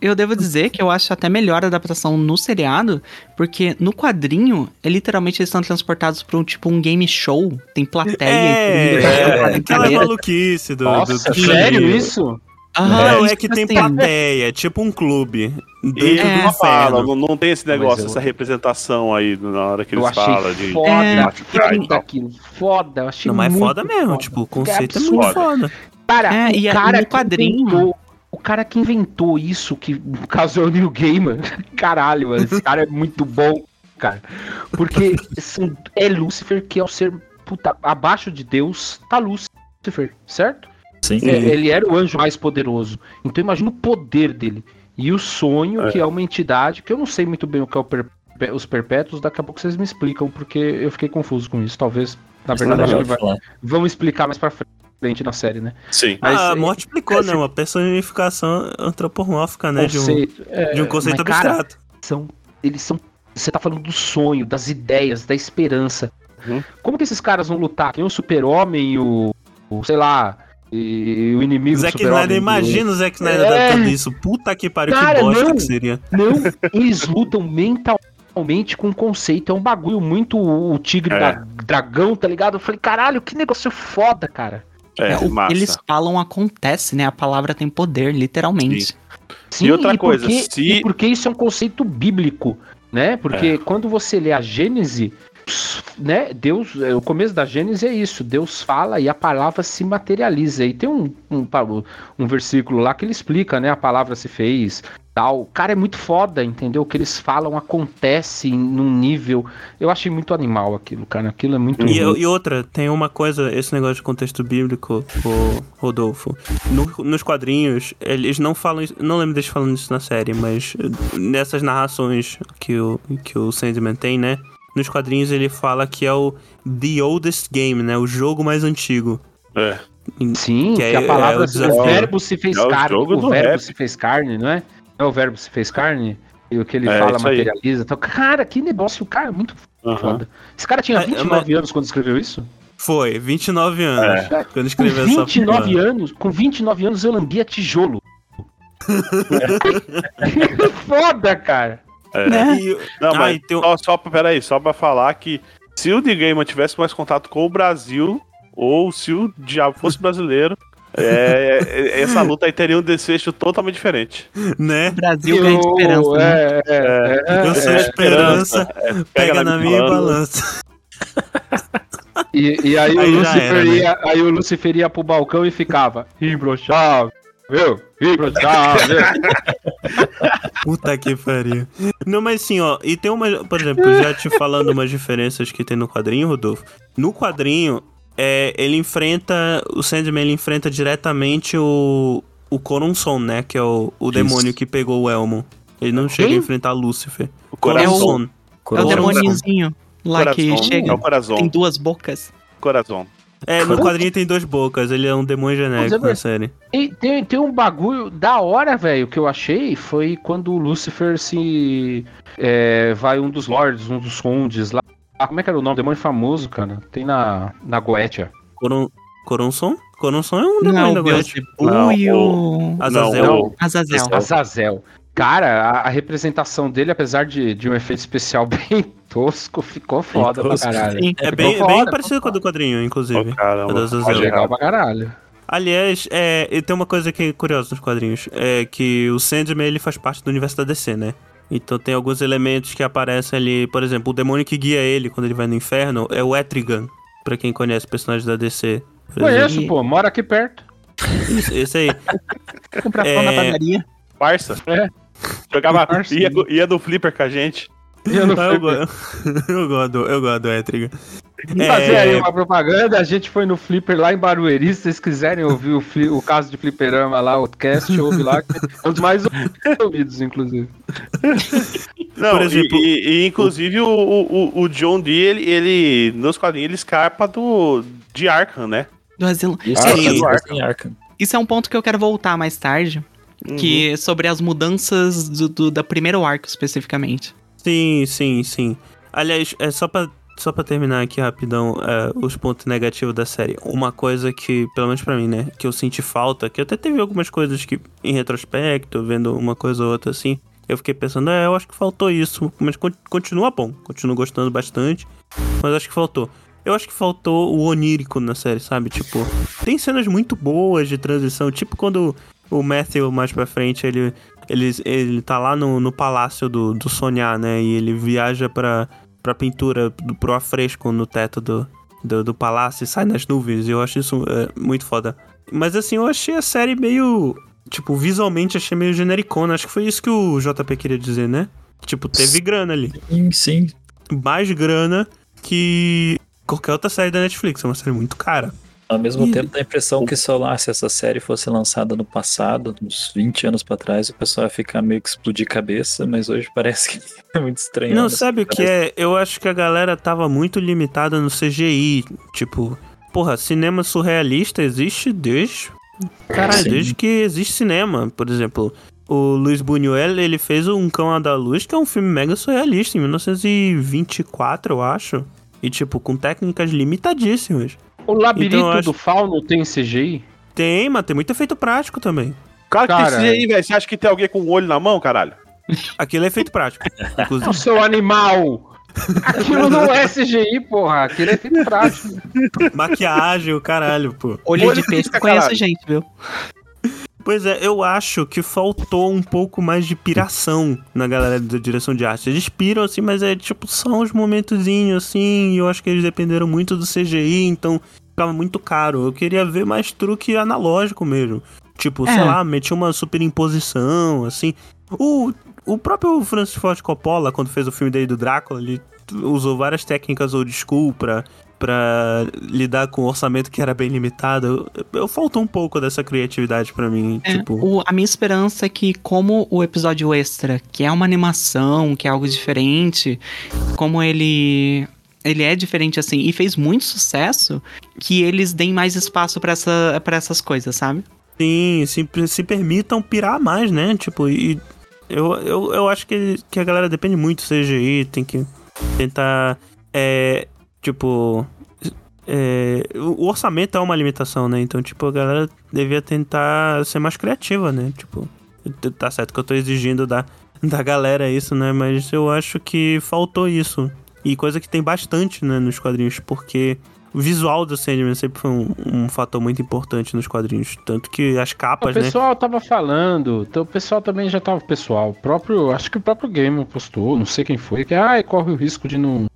eu devo dizer que eu acho até melhor a adaptação no seriado, porque no quadrinho, é, literalmente eles estão transportados pra um tipo um game show. Tem plateia é, e tudo. é, é, aquela maluquice do, Nossa, do, do sério isso? Aham, Não, é isso que tem assim, plateia, tipo um clube. Dentro É. fala, inferno. não, não tem esse negócio, eu- essa representação aí na hora que Eu eles falam de. foda, É. aquilo, foda, eu achei Não, mas é foda mesmo, foda. tipo, o conceito é, absurdo. muito foda. Cara, É, o e cara no quadrinho- inventou- o cara que inventou isso, que no caso é o Neil Gaiman, <laughs> caralho, mano, esse cara é muito bom, cara. Porque são- é Lúcifer que é o ser puta, abaixo de Deus, tá Lúcifer, certo? Sim. É, ele era o anjo mais poderoso. Então imagina o poder dele. E o sonho, que é uma entidade, que eu não sei muito bem o que é o perpé- os perpétuos, daqui a pouco vocês me explicam, porque eu fiquei confuso com isso. Talvez, na verdade, acho que vai- vão explicar mais pra frente na série, né? Sim. Mas, a é, morte explicou, né? Uma personificação antropomórfica, né? De um, Conceito, é, de um conceito mas, cara, abstrato. são, eles são. Você tá falando do sonho, das ideias, da esperança. Uhum. Como que esses caras vão lutar? Tem o super-homem, o, o. sei lá. E, o inimigo do Zack. Snyder, imagina o Zack Snyder É. adaptando isso. Puta que pariu, Cara, que bosta não. que seria. Não, <laughs> eles lutam mentalmente com conceito. É um bagulho muito o tigre É. da dragão, tá ligado? Eu falei, caralho, que negócio foda, cara. É, É, o que massa. eles falam acontece, né? A palavra tem poder, literalmente. Sim, E outra coisa, porque, se- e porque isso é um conceito bíblico, né? Porque quando você lê a Gênese, né? Deus, é, o começo da Gênese é isso. Deus fala e a palavra se materializa. E tem um, um, um versículo lá que ele explica, né? A palavra se fez, tal. O cara é muito foda, entendeu? O que eles falam acontece num nível. Eu achei muito animal aquilo, cara. Aquilo é muito. E, e outra, tem uma coisa, esse negócio de contexto bíblico, o Rodolfo. No- nos quadrinhos, eles não falam isso, não lembro deles falando isso na série, mas nessas narrações que o, que o Sandman tem, né? Nos quadrinhos ele fala que é o The Oldest Game, né? O jogo mais antigo. É. Sim, Que que, é- a palavra, é o o verbo se fez É o carne, jogo o do verbo rap. se fez carne, não é? É o verbo se fez carne? E o que ele É, fala materializa. Então, cara, que negócio, cara, muito Aham. foda. Esse cara tinha É, 29 anos quando escreveu isso? Foi, 29 anos. É. Quando Com escreveu essa 29 porra. anos, com 29 anos eu lambia tijolo. <laughs> <laughs> foda, cara. É. E- Não, Ah, mas tem só, só, pra- peraí, só pra falar que se o The Gaiman tivesse mais contato com o Brasil, ou se o Diabo fosse brasileiro, <laughs> é, é- essa luta aí teria um desfecho totalmente diferente. né? Brasil ganha esperança. né? é, é, é, Eu sou é. esperança, pega, na minha balança. E, e aí, Aí o Lucifer era, né? ia, aí o Lucifer ia pro balcão e ficava imbrochável. <laughs> Puta que pariu. Não, mas sim, ó. E tem uma. Por exemplo, já te falando umas diferenças que tem no quadrinho, Rodolfo. No quadrinho, é, ele enfrenta. O Sandman ele enfrenta diretamente o. O Coronson, né? Que é o, o demônio que pegou o Elmo. Ele não chega a enfrentar Lúcifer. O. Coronson. É o Coração. demôniozinho lá que chega. É o coração. Tem duas bocas. Coração. É, no quadrinho tem duas bocas. Ele é um demônio genérico é na série. E tem, tem um bagulho da hora, velho, que eu achei foi quando o Lucifer se. é, vai um dos lords, um dos condes lá. Ah, como é que era o nome? Demônio famoso, cara. Tem na, na Goetia. Coron... Coronson? Coronson é um Não, demônio o da. Beelzebub e o Azazel. Não, Azazel. Azazel. Cara, a, a representação dele, apesar de, de um efeito especial <laughs> bem tosco, ficou foda pra tosco. caralho. Sim. É bem, foda, bem parecido com a do quadrinho, inclusive. Ô, caramba, É Legal pra caralho. Aliás, é, e tem uma coisa que é curiosa nos quadrinhos, é que o Sandman ele faz parte do universo da DC, né? Então tem alguns elementos que aparecem ali, por exemplo, o demônio que guia ele quando ele vai no inferno é o Etrigan, pra quem conhece personagens da DC. Conheço, pô, mora aqui perto. Esse, esse aí. Comprar É, pão na padaria. Parça. É. Jogava. Parça. Ia, ia do flipper com a gente. Eu não Ah, <laughs> eu, <laughs> eu gosto, do- eu gosto do Etrigan. fazer aí É, uma propaganda. A gente foi no Flipper lá em Barueri. Se vocês quiserem ouvir o, fli- o caso de Flipperama lá, o cast, ouve lá. que É um dos mais ouvidos, inclusive. Não, Por exemplo, e, e- e, inclusive o, o, o John Dee, ele, ele. Nos quadrinhos, ele escapa do. de Arkham, né? Do asilo. Isso, é, é Arkham. Isso é um ponto que eu quero voltar mais tarde. Que é sobre as mudanças do, do, da primeiro arco, especificamente. Sim, sim, sim. Aliás, é só pra só pra terminar aqui rapidão, é, os pontos negativos da série. Uma coisa que, pelo menos pra mim, né, que eu senti falta, que até teve algumas coisas que, em retrospecto, vendo uma coisa ou outra assim, eu fiquei pensando, é, eu acho que faltou isso, mas con- continua bom, continuo gostando bastante, mas acho que faltou. Eu acho que faltou o onírico na série, sabe? Tipo, tem cenas muito boas de transição, tipo quando o Matthew mais pra frente, ele, ele, ele tá lá no, no palácio do, do sonhar, né? E ele viaja pra, pra pintura, do, pro afresco no teto do, do, do palácio e sai nas nuvens. E eu acho isso é, muito foda. Mas assim, eu achei a série meio. Tipo, visualmente achei meio genericona. Acho que foi isso que o JP queria dizer, né? Tipo, teve grana ali. Sim, sim. Mais grana que qualquer outra série da Netflix. É uma série muito cara. Ao mesmo E- tempo, dá a impressão que, sei lá, se essa série fosse lançada no passado, uns 20 anos pra trás, o pessoal ia ficar meio que explodir cabeça, mas hoje parece que é <laughs> muito estranho. Não, né? sabe o que é? Eu acho que a galera tava muito limitada no CGI. Tipo, porra, cinema surrealista existe desde. Caralho, desde que existe cinema. Por exemplo, o Luiz Buñuel, ele fez um Cão à da Luz, que é um filme mega surrealista, em 1924, eu acho. E, tipo, com técnicas limitadíssimas. O labirinto Então, acho- do fauno tem CGI? Tem, mas tem muito efeito prático também. Cara, que Cara, esse aí, velho. Você acha que tem alguém com o olho na mão, caralho? <laughs> Aquilo é efeito prático, O inclusive. seu animal! Aquilo não é CGI, porra. Aquilo é feito prático. Maquiagem, o caralho, pô. Olho Olho de peixe conhece a gente, viu? Pois é, eu acho que faltou um pouco mais de piração na galera da direção de arte. Eles piram assim, mas é tipo só uns momentozinhos assim, e eu acho que eles dependeram muito do CGI, então ficava muito caro. Eu queria ver mais truque analógico mesmo. Tipo, sei É. lá, metia uma superimposição, assim. O, o próprio Francis Ford Coppola, quando fez o filme dele do Drácula, ele usou várias técnicas old school pra, pra lidar com um orçamento que era bem limitado. Eu, eu faltou um pouco dessa criatividade pra mim. É, tipo, o- a minha esperança é que, como o episódio extra, que é uma animação, que é algo diferente, como ele. Ele é diferente assim e fez muito sucesso, que eles deem mais espaço pra essa, pra essas coisas, sabe? sim, se, se permitam pirar mais, né? Tipo, e eu, eu, eu acho que, que a galera depende muito do CGI, tem que tentar. É, tipo. É, o o orçamento é uma limitação, né? Então, tipo, a galera devia tentar ser mais criativa, né? Tipo, tá certo que eu tô exigindo da, <laughs> da galera isso, né? Mas eu acho que faltou isso. E coisa que tem bastante, né, nos quadrinhos, porque o visual do Sandman sempre foi um, um fator muito importante nos quadrinhos. Tanto que as O capas, né? pessoal tava falando, o pessoal também já tava. Pessoal, o próprio. Acho que o próprio Game postou, não sei quem foi, que ai, corre o risco de não,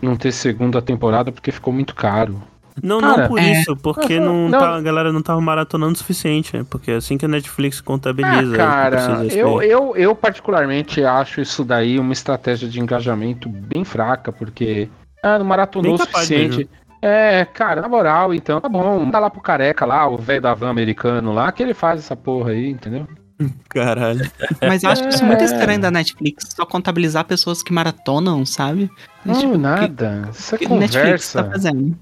não ter segunda temporada porque ficou muito caro. Não, Cara, não por é. isso, porque Não, não, não. tá- a galera não tava maratonando o suficiente, né? Porque é assim que a Netflix contabiliza. Ah, cara, precisa isso eu, eu, eu particularmente acho isso daí uma estratégia de engajamento bem fraca, porque ah, não maratonou o suficiente. É, cara, na moral, então, tá bom, manda lá pro careca lá, o velho da van americano lá, que ele faz essa porra aí, entendeu? <laughs> Caralho. Mas eu acho isso muito É. estranho da Netflix, só contabilizar pessoas que maratonam, sabe? Não, Tipo, que- nada. Isso é que Netflix tá conversa. fazendo?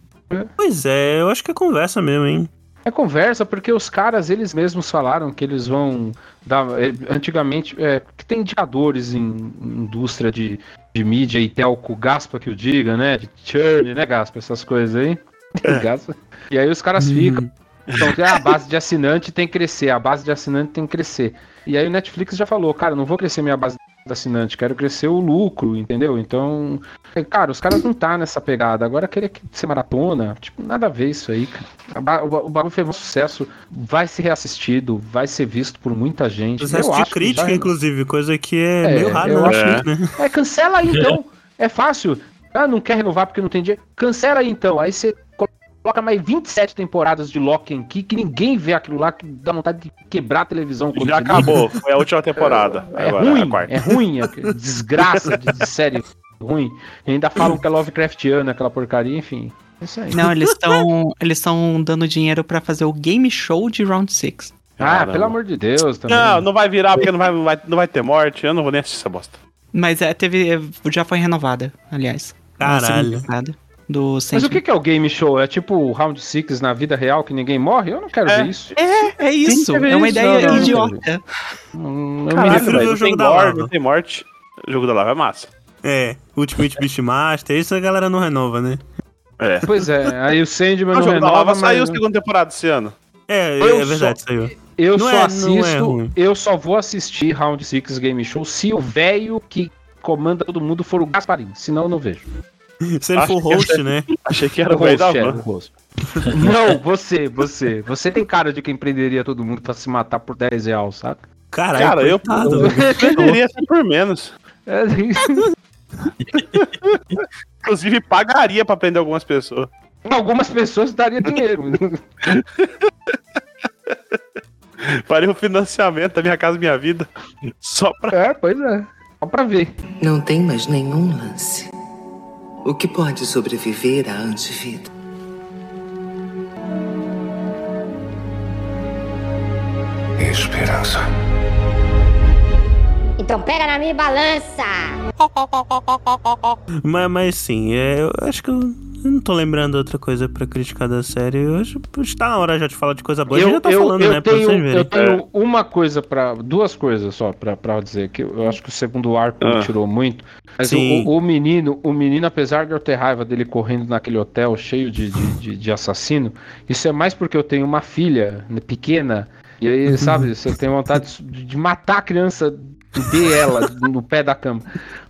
Pois é, eu acho que é conversa mesmo, hein? É conversa porque os caras, eles mesmos falaram que eles vão dar. eh, Antigamente, é, que tem indicadores em, em indústria de, de mídia e telco, Gaspa que o diga, né? De churn, né, Gaspa? Essas coisas aí. <laughs> Gaspa. E aí os caras ficam. Então, a base de assinante tem que crescer, a base de assinante tem que crescer. E aí o Netflix já falou, cara, não vou crescer minha base de assinante, quero crescer o lucro, entendeu? Então, é, cara, os caras não tá nessa pegada. Agora querer que- ser maratona, tipo, nada a ver isso aí, cara. O, ba- o bagulho fez um sucesso, vai ser reassistido, vai ser visto por muita gente. Processo Eu de acho que crítica, já- inclusive, coisa que é, É, meio raro eu na acho Netflix, né? É, cancela aí então. É fácil. Ah, não quer renovar porque não tem dinheiro. Cancela aí então. Aí você coloca mais 27 temporadas de Lock and Key que ninguém vê aquilo lá, que dá vontade de quebrar a televisão. quando Já acabou. Foi a última temporada. É Agora, ruim, a quarta. é ruim, é desgraça de, de série ruim. E ainda falam que é Lovecraftiana, aquela porcaria, enfim. É isso aí. Não, eles estão eles estão dando dinheiro pra fazer o game show de Round 6. Ah, Caramba. pelo amor de Deus também. Não, não vai virar porque não vai, vai- não vai ter morte. Eu não vou nem assistir essa bosta. Mas é, teve, é, já foi renovada, aliás. Caralho. Do Mas o que que é o game show? É tipo o Round 6 na vida real que ninguém morre? Eu não quero É. ver isso. É isso, quer ver é uma isso? ideia Não, não, idiota. Hum, eu me Caralho, prefiro velho, o não jogo da lava. não tem morte. O jogo da lava é massa. É, Ultimate Beastmaster, isso a galera não renova, né? É. Pois é, aí o Sandman O não jogo da renova, Lava saiu a mas segunda temporada esse ano. É, Eu é verdade, só- saiu. eu Não só é- não é assisto, ruim. eu só vou assistir Round 6 Game Show se o velho que comanda todo mundo for o Gasparim, senão eu não vejo. <laughs> Se ele Acho for host, essa- né? Achei que era o velho da host, é, van. host. <laughs> Não, você, você. Você tem cara de quem prenderia todo mundo pra se matar por 10 reais, saca? Caralho, Cara, eu, eu deveria ser por menos. É, <laughs> Inclusive, pagaria pra prender algumas pessoas. algumas pessoas daria dinheiro. Faria o financiamento da Minha Casa Minha Vida. Só pra. É, pois é. Só pra ver. Não tem mais nenhum lance. O que pode sobreviver à antivida? Esperança. Então pega na minha balança. Mas, mas sim, é, eu acho que eu, eu não tô lembrando outra coisa pra criticar da série. Eu acho que tá na hora já de falar de coisa boa. a gente já tá falando, eu né? Pra tenho, vocês verem. eu tenho uma coisa para duas coisas só pra, pra dizer que eu acho que o segundo arco Ah. me tirou muito. Mas o, Sim. o- o menino, o menino, apesar de eu ter raiva dele correndo naquele hotel cheio de, de, de- de assassino, isso é mais porque eu tenho uma filha pequena e aí, sabe, <laughs> você tem vontade de, de matar a criança e ver ela no pé da cama.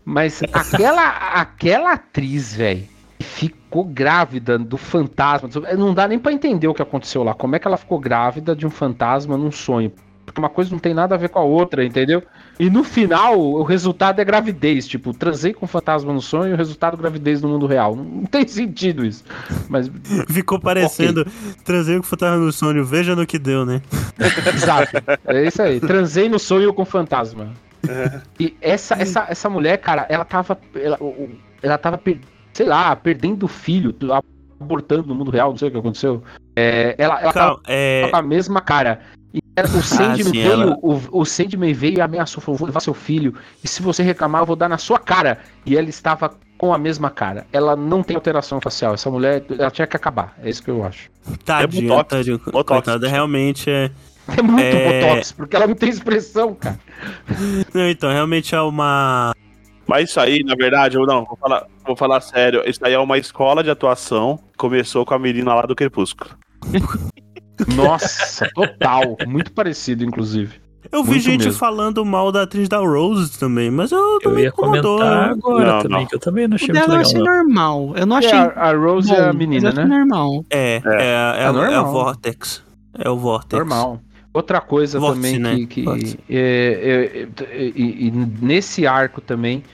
Mas aquela, aquela atriz, velho, ficou grávida do fantasma. Não dá nem pra entender o que aconteceu lá. Como é que ela ficou grávida de um fantasma num sonho? Porque uma coisa não tem nada a ver com a outra, entendeu? E no final, o resultado é gravidez. Tipo, transei com um fantasma no sonho e o resultado gravidez no mundo real. Não, tem sentido isso. Mas, <laughs> Ficou parecendo trazer o fantasma no sonho, veja no que deu, né? <laughs> exato. É isso aí. Transei no sonho com fantasma. E essa, essa, essa mulher, cara, ela tava. Ela, ela tava, per- sei lá, perdendo o filho, abortando no mundo real, não sei o que aconteceu. É, ela, ela tava Calma, é. com a mesma cara. E era- o <laughs> Sandman sim, veio, ela- o, o Sandman veio e ameaçou, falou, vou levar seu filho, e se você reclamar, eu vou dar na sua cara. E ela estava com a mesma cara. Ela não tem alteração facial. Essa mulher, ela tinha que acabar. É isso que eu acho. Tadinha, Botox, tadinha. Botox. Coitada, realmente é. É muito É. botox, porque ela não tem expressão, cara. Não, então, realmente é uma. Mas isso aí, na verdade, eu não, vou falar, vou falar sério. Isso aí é uma escola de atuação. Começou com a menina lá do Crepúsculo. <laughs> Nossa, total. Muito parecido, inclusive. Eu vi Muito gente mesmo. falando mal da atriz da Rose também, mas eu, Eu também ia incomodou. comentar agora Não, também, não. que eu também não O achei muito dela eu legal. achei não. normal. Eu não achei. É, a, Rose é a bom, menina, mas eu achei né? normal. É, é, é, é, normal. o Vortex. É o Vortex. Normal. Outra coisa também né? que. que- é, é, é, e, e nesse arco também,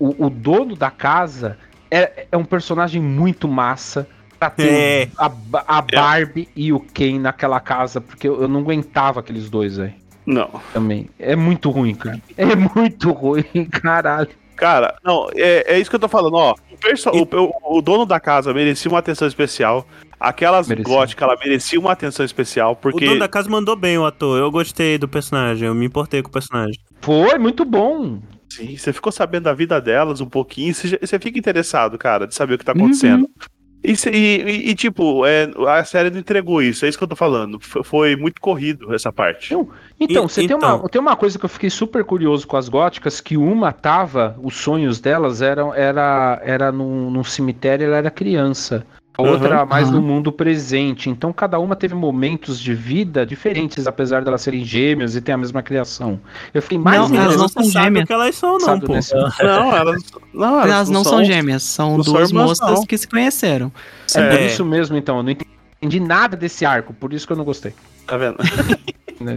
o, o dono da casa é, é um personagem muito massa. Pra ter É. a, a Barbie e o Ken naquela casa, porque eu, eu não aguentava aqueles dois aí Não. também. É muito ruim, cara. É muito ruim, <laughs> caralho. Cara, não, é, é isso que eu tô falando, ó. O, perso- o- o- o dono da casa merecia uma atenção especial. Aquelas Merecia. góticas, ela merecia uma atenção especial, O porque. dono da casa mandou bem o ator. Eu gostei do personagem, eu me importei com o personagem. Foi muito bom. Sim, você ficou sabendo da vida delas um pouquinho, você, já- você fica interessado, cara, de saber o que tá acontecendo. E, cê- e- e- e, tipo, é, a série não entregou isso, é isso que eu tô falando. F- Foi muito corrido essa parte. Eu- Então, E- você Tem, então. uma, tem uma coisa que eu fiquei super curioso com as góticas, que uma tava, os sonhos delas eram era, era num, num cemitério, ela era criança. A outra mais Aham. no mundo presente. Então cada uma teve momentos de vida diferentes, apesar delas serem gêmeas e ter a mesma criação. Eu fiquei mais Não, elas não são gêmeas. que elas são, não, pô. nesse- Não, elas não, Elas não são gêmeas, são não são duas moças não. que se conheceram. É, por É. isso mesmo, então. Eu não entendi nada desse arco, por isso que eu não gostei. Tá vendo? <laughs> Né,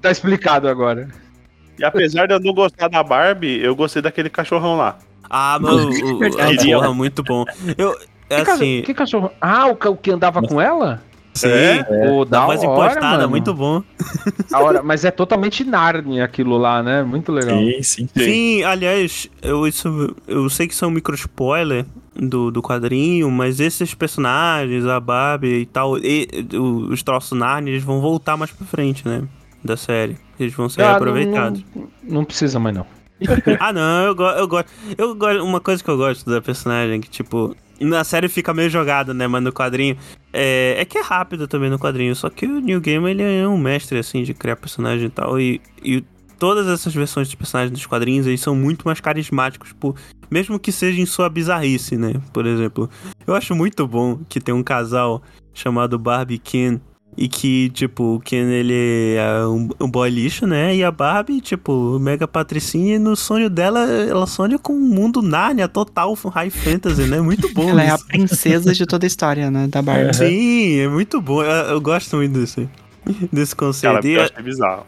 Tá explicado agora. E apesar de eu não gostar da Barbie, eu gostei daquele cachorrão lá. Ah, mas o, o, <laughs> Verdade. a porra, muito bom. Eu, é Que, assim, que cachorro? Ah, o, o que andava com ela? sim, Pô, da da voz hora, impostada, mano. muito bom. A hora, mas é totalmente Narnia aquilo lá, né? Muito legal. Sim, sim. Sim, aliás, eu, isso, eu sei que são micro spoiler do, do quadrinho, mas esses personagens, a Barbie e tal, e, o- os troços Narnia, eles vão voltar mais pra frente, né? Da série. Eles vão ser Ah, não- aproveitados. Não, não precisa mais, não. <laughs> Ah, não, eu, go eu gosto. Eu gosto. Uma coisa que eu gosto da personagem, que, tipo, na série fica meio jogada, né? Mas no quadrinho. É, é que é rápido também no quadrinho. Só que o New Game ele é um mestre, assim, de criar personagem e tal. E, e todas essas versões de personagens dos quadrinhos, eles são muito mais carismáticos, por, mesmo que seja em sua bizarrice, né? Por exemplo, eu acho muito bom que tem um casal chamado Barbie Ken, e que, tipo, o Ken, ele é um, um boy lixo, né? E a Barbie, tipo, mega patricinha, e no sonho dela, ela sonha com um mundo Narnia total, high fantasy, né? Muito bom Ela é a isso. princesa de toda a história, né? Da Barbie. Sim, é muito bom. Eu, eu gosto muito desse, desse conceito. Cara, E, eu acho que é bizarro.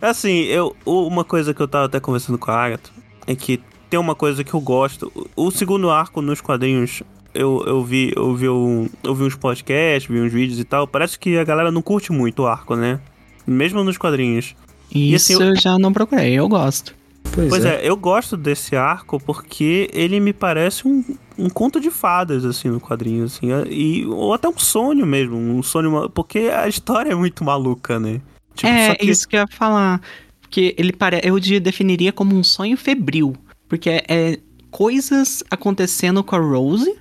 assim, eu, uma coisa que eu tava até conversando com a Agatha é que tem uma coisa que eu gosto. O segundo arco nos quadrinhos, eu, eu vi, eu vi, um, eu vi uns podcasts, vi uns vídeos e tal. Parece que a galera não curte muito o arco, né? Mesmo nos quadrinhos. E Isso assim, eu- já não procurei, eu gosto. Pois, Pois é. é, eu gosto desse arco porque ele me parece um, um conto de fadas, assim, no quadrinho, assim, e, ou até um sonho mesmo, um sonho, porque a história é muito maluca, né? Tipo, é, só que- isso que eu ia falar. Porque ele pare... eu de- definiria como um sonho febril. Porque é, é coisas acontecendo com a Rose.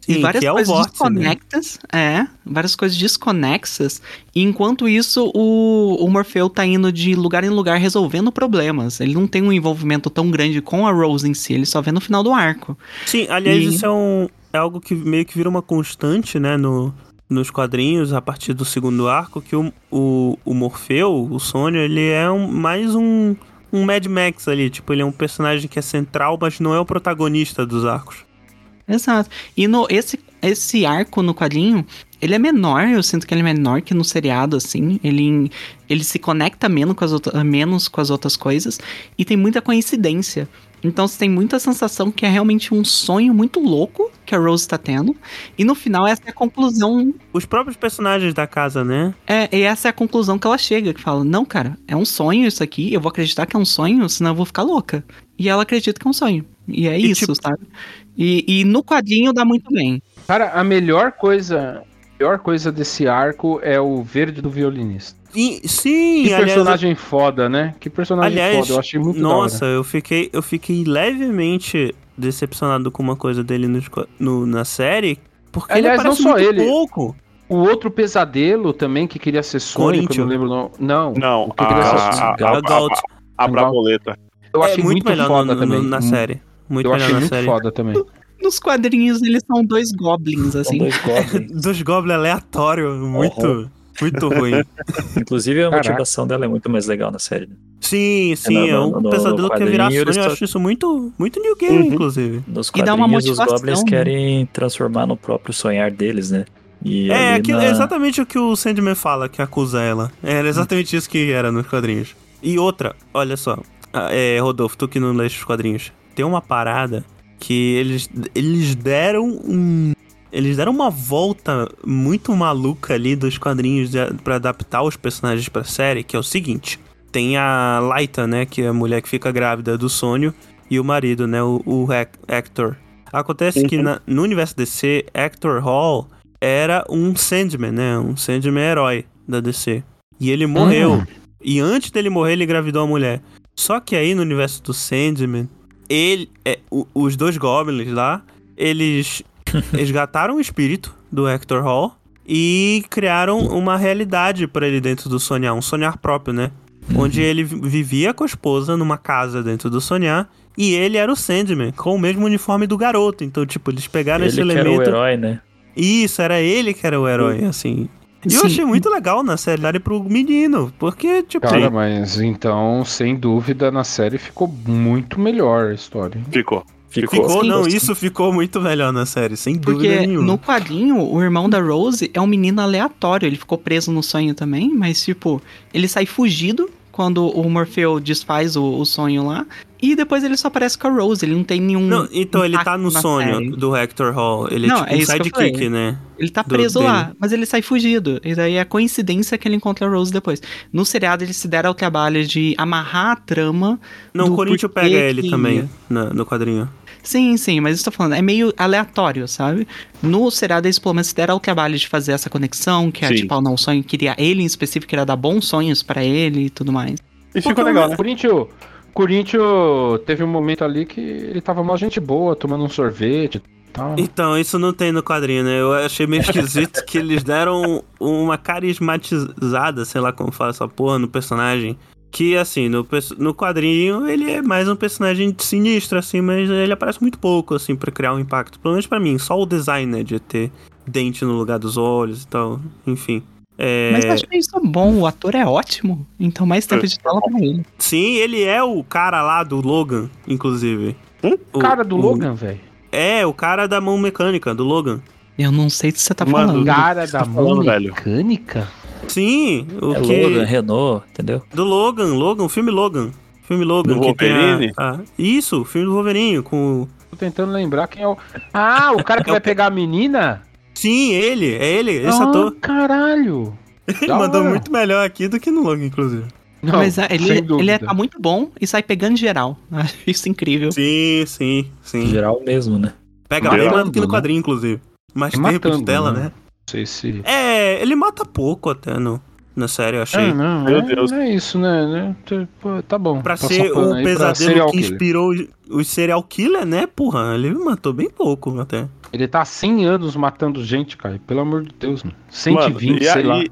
Sim, e várias é coisas vórtice, né? desconexas. É, várias coisas desconexas. E enquanto isso, o, o Morfeu tá indo de lugar em lugar resolvendo problemas. Ele não tem um envolvimento tão grande com a Rose em si, ele só vê no final do arco. Sim, aliás, E- isso é, um, é algo que meio que vira uma constante, né, no, nos quadrinhos, a partir do segundo arco, que o, o, o Morfeu, o Sônia, ele é um, mais um, um Mad Max ali, tipo, ele é um personagem que é central, mas não é o protagonista dos arcos. Exato. E no, esse, esse arco no quadrinho, ele é menor, eu sinto que ele é menor que no seriado, assim. Ele, ele se conecta menos com, as outra- menos com as outras coisas e tem muita coincidência. Então você tem muita sensação que é realmente um sonho muito louco que a Rose tá tendo. E no final, essa é a conclusão. Os próprios personagens da casa, né? É, e essa é a conclusão que ela chega, que fala: Não, cara, é um sonho isso aqui, eu vou acreditar que é um sonho, senão eu vou ficar louca. E ela acredita que é um sonho. E é E, isso, tipo- sabe? E, e no quadrinho dá muito bem. Cara, a melhor coisa, a melhor coisa desse arco é o verde do violinista. E, sim, Que aliás, personagem foda, né? Que personagem Aliás, foda, eu achei muito Nossa, da hora. eu fiquei, eu fiquei levemente decepcionado com uma coisa dele no, no- na série. Porque Aliás, ele aparece não só muito ele. pouco. O outro pesadelo também, que queria ser sonho, que eu não lembro não. Não, Não, o que queria ser a, sonho. a, A a, Galt a, a Braboleta. Eu é achei muito, muito, melhor foda no- no- também. na Hum, série. Muito Eu melhor achei na muito série. foda também. <laughs> Nos quadrinhos, eles são dois goblins, São assim. dois goblins. <laughs> Dos goblins aleatório, muito, Uhum. Muito ruim. <laughs> Inclusive, a Caraca. motivação dela é muito mais legal na série. né? Sim, sim, no- é um no- no pesadelo que quer virar sonho. Eu acho isso muito, muito New Game, Uhum. inclusive. Nos E dá uma quadrinhos, os motivação, goblins né? querem transformar no próprio sonhar deles, né? E É, na- é exatamente o que o Sandman fala, que acusa ela. Era exatamente isso que era nos quadrinhos. E outra, olha só. Ah, É, Rodolfo, tu que não lê os quadrinhos. Tem uma parada que eles, eles deram um. Eles deram uma volta muito maluca ali dos quadrinhos pra adaptar os personagens pra série, que é o seguinte. Tem a Laita, né, que é a mulher que fica grávida do sonho, e o marido, né, o, o Hec- Hector. Acontece que na- no universo DC, Hector Hall era um Sandman, né? Um Sandman herói da DC. E ele morreu. E antes dele morrer, ele engravidou a mulher. Só que aí no universo do Sandman, ele, é, o- os dois goblins lá, eles <laughs> resgataram o espírito do Hector Hall e criaram uma realidade pra ele dentro do sonhar, um sonhar próprio, né? Onde ele vi- vivia com a esposa numa casa dentro do sonhar e ele era o Sandman, com o mesmo uniforme do garoto. Então, tipo, eles pegaram Ele esse que era o elemento. herói, né? Isso, era ele que era o herói, assim. E eu achei muito legal na série darem pro menino, porque, tipo, Cara, mas então, sem dúvida, na série ficou muito melhor a história. Ficou. Ficou, ficou, não, sim. isso ficou muito melhor na série, sem dúvida Porque nenhuma. no quadrinho, o irmão da Rose é um menino aleatório. Ele ficou preso no sonho também, mas, tipo, ele sai fugido quando o Morfeu desfaz o, o sonho lá. E depois ele só aparece com a Rose. Ele não tem nenhum. Não, então ele tá no sonho série. do Hector Hall. Ele Não, é tipo é um sidekick, né? Ele tá do- preso dele. lá, mas ele sai fugido. E daí é coincidência que ele encontra a Rose depois. No seriado, eles se deram ao trabalho de amarrar a trama. Não, do o Corinthians pega ele que- também na- no quadrinho. Sim, sim, mas tô falando, é meio aleatório, sabe? No seriado, eles pelo menos se deram ao trabalho de fazer essa conexão, que é Sim. tipo, ah, não, o sonho queria ele em específico, queria dar bons sonhos pra ele e tudo mais. E ficou legal, né? O Corinthians, Corinthians teve um momento ali que ele tava mal gente boa, tomando um sorvete e tal. Então, isso não tem no quadrinho, né? Eu achei meio esquisito que eles deram uma carismatizada, sei lá como fala essa porra, no personagem. Que, assim, no, no quadrinho ele é mais um personagem sinistro, assim, mas ele aparece muito pouco, assim, pra criar um impacto. Pelo menos pra mim, só o design, né, de ter dente no lugar dos olhos e tal, enfim. É, Mas eu achei isso bom, o ator é ótimo. Então mais tempo de tela pra ele. Sim, ele é o cara lá do Logan, inclusive. O Cara do o- Logan, velho. É, o cara da mão mecânica, do Logan. Eu não sei o que você tá Mano, falando. Cara que da tá mão falando, velho? mecânica? Sim, o É que... Logan, Renault, entendeu? Do Logan, Logan, o filme Logan. Filme Logan. Do que tem a- Wolverine? a- Isso, o filme do Wolverine, com... Tô tentando lembrar quem é o. Ah, o cara que vai pegar a menina? Sim, ele, é ele, esse ah, ator. caralho. <laughs> Ele da mandou hora. muito melhor aqui do que no Logan, inclusive. Não, Mas ah, ele, sem ele é, tá muito bom e sai pegando geral. <laughs> Acho isso incrível. Sim, sim, sim. Geral mesmo, né? Pega bem mais do que no né? quadrinho, inclusive. Mais É tempo de matando, tela, né? né? Não sei se. É, ele mata pouco até no, na série, eu achei. Ah, não, Meu é, Deus. é isso, né? pô, Tá bom. Pra ser o aí pesadelo que inspirou os- os serial killer, né, porra? Ele matou bem pouco até. Ele tá há 100 anos matando gente, cara. Pelo amor de Deus, mano. 120, Mano, e sei lá. aí-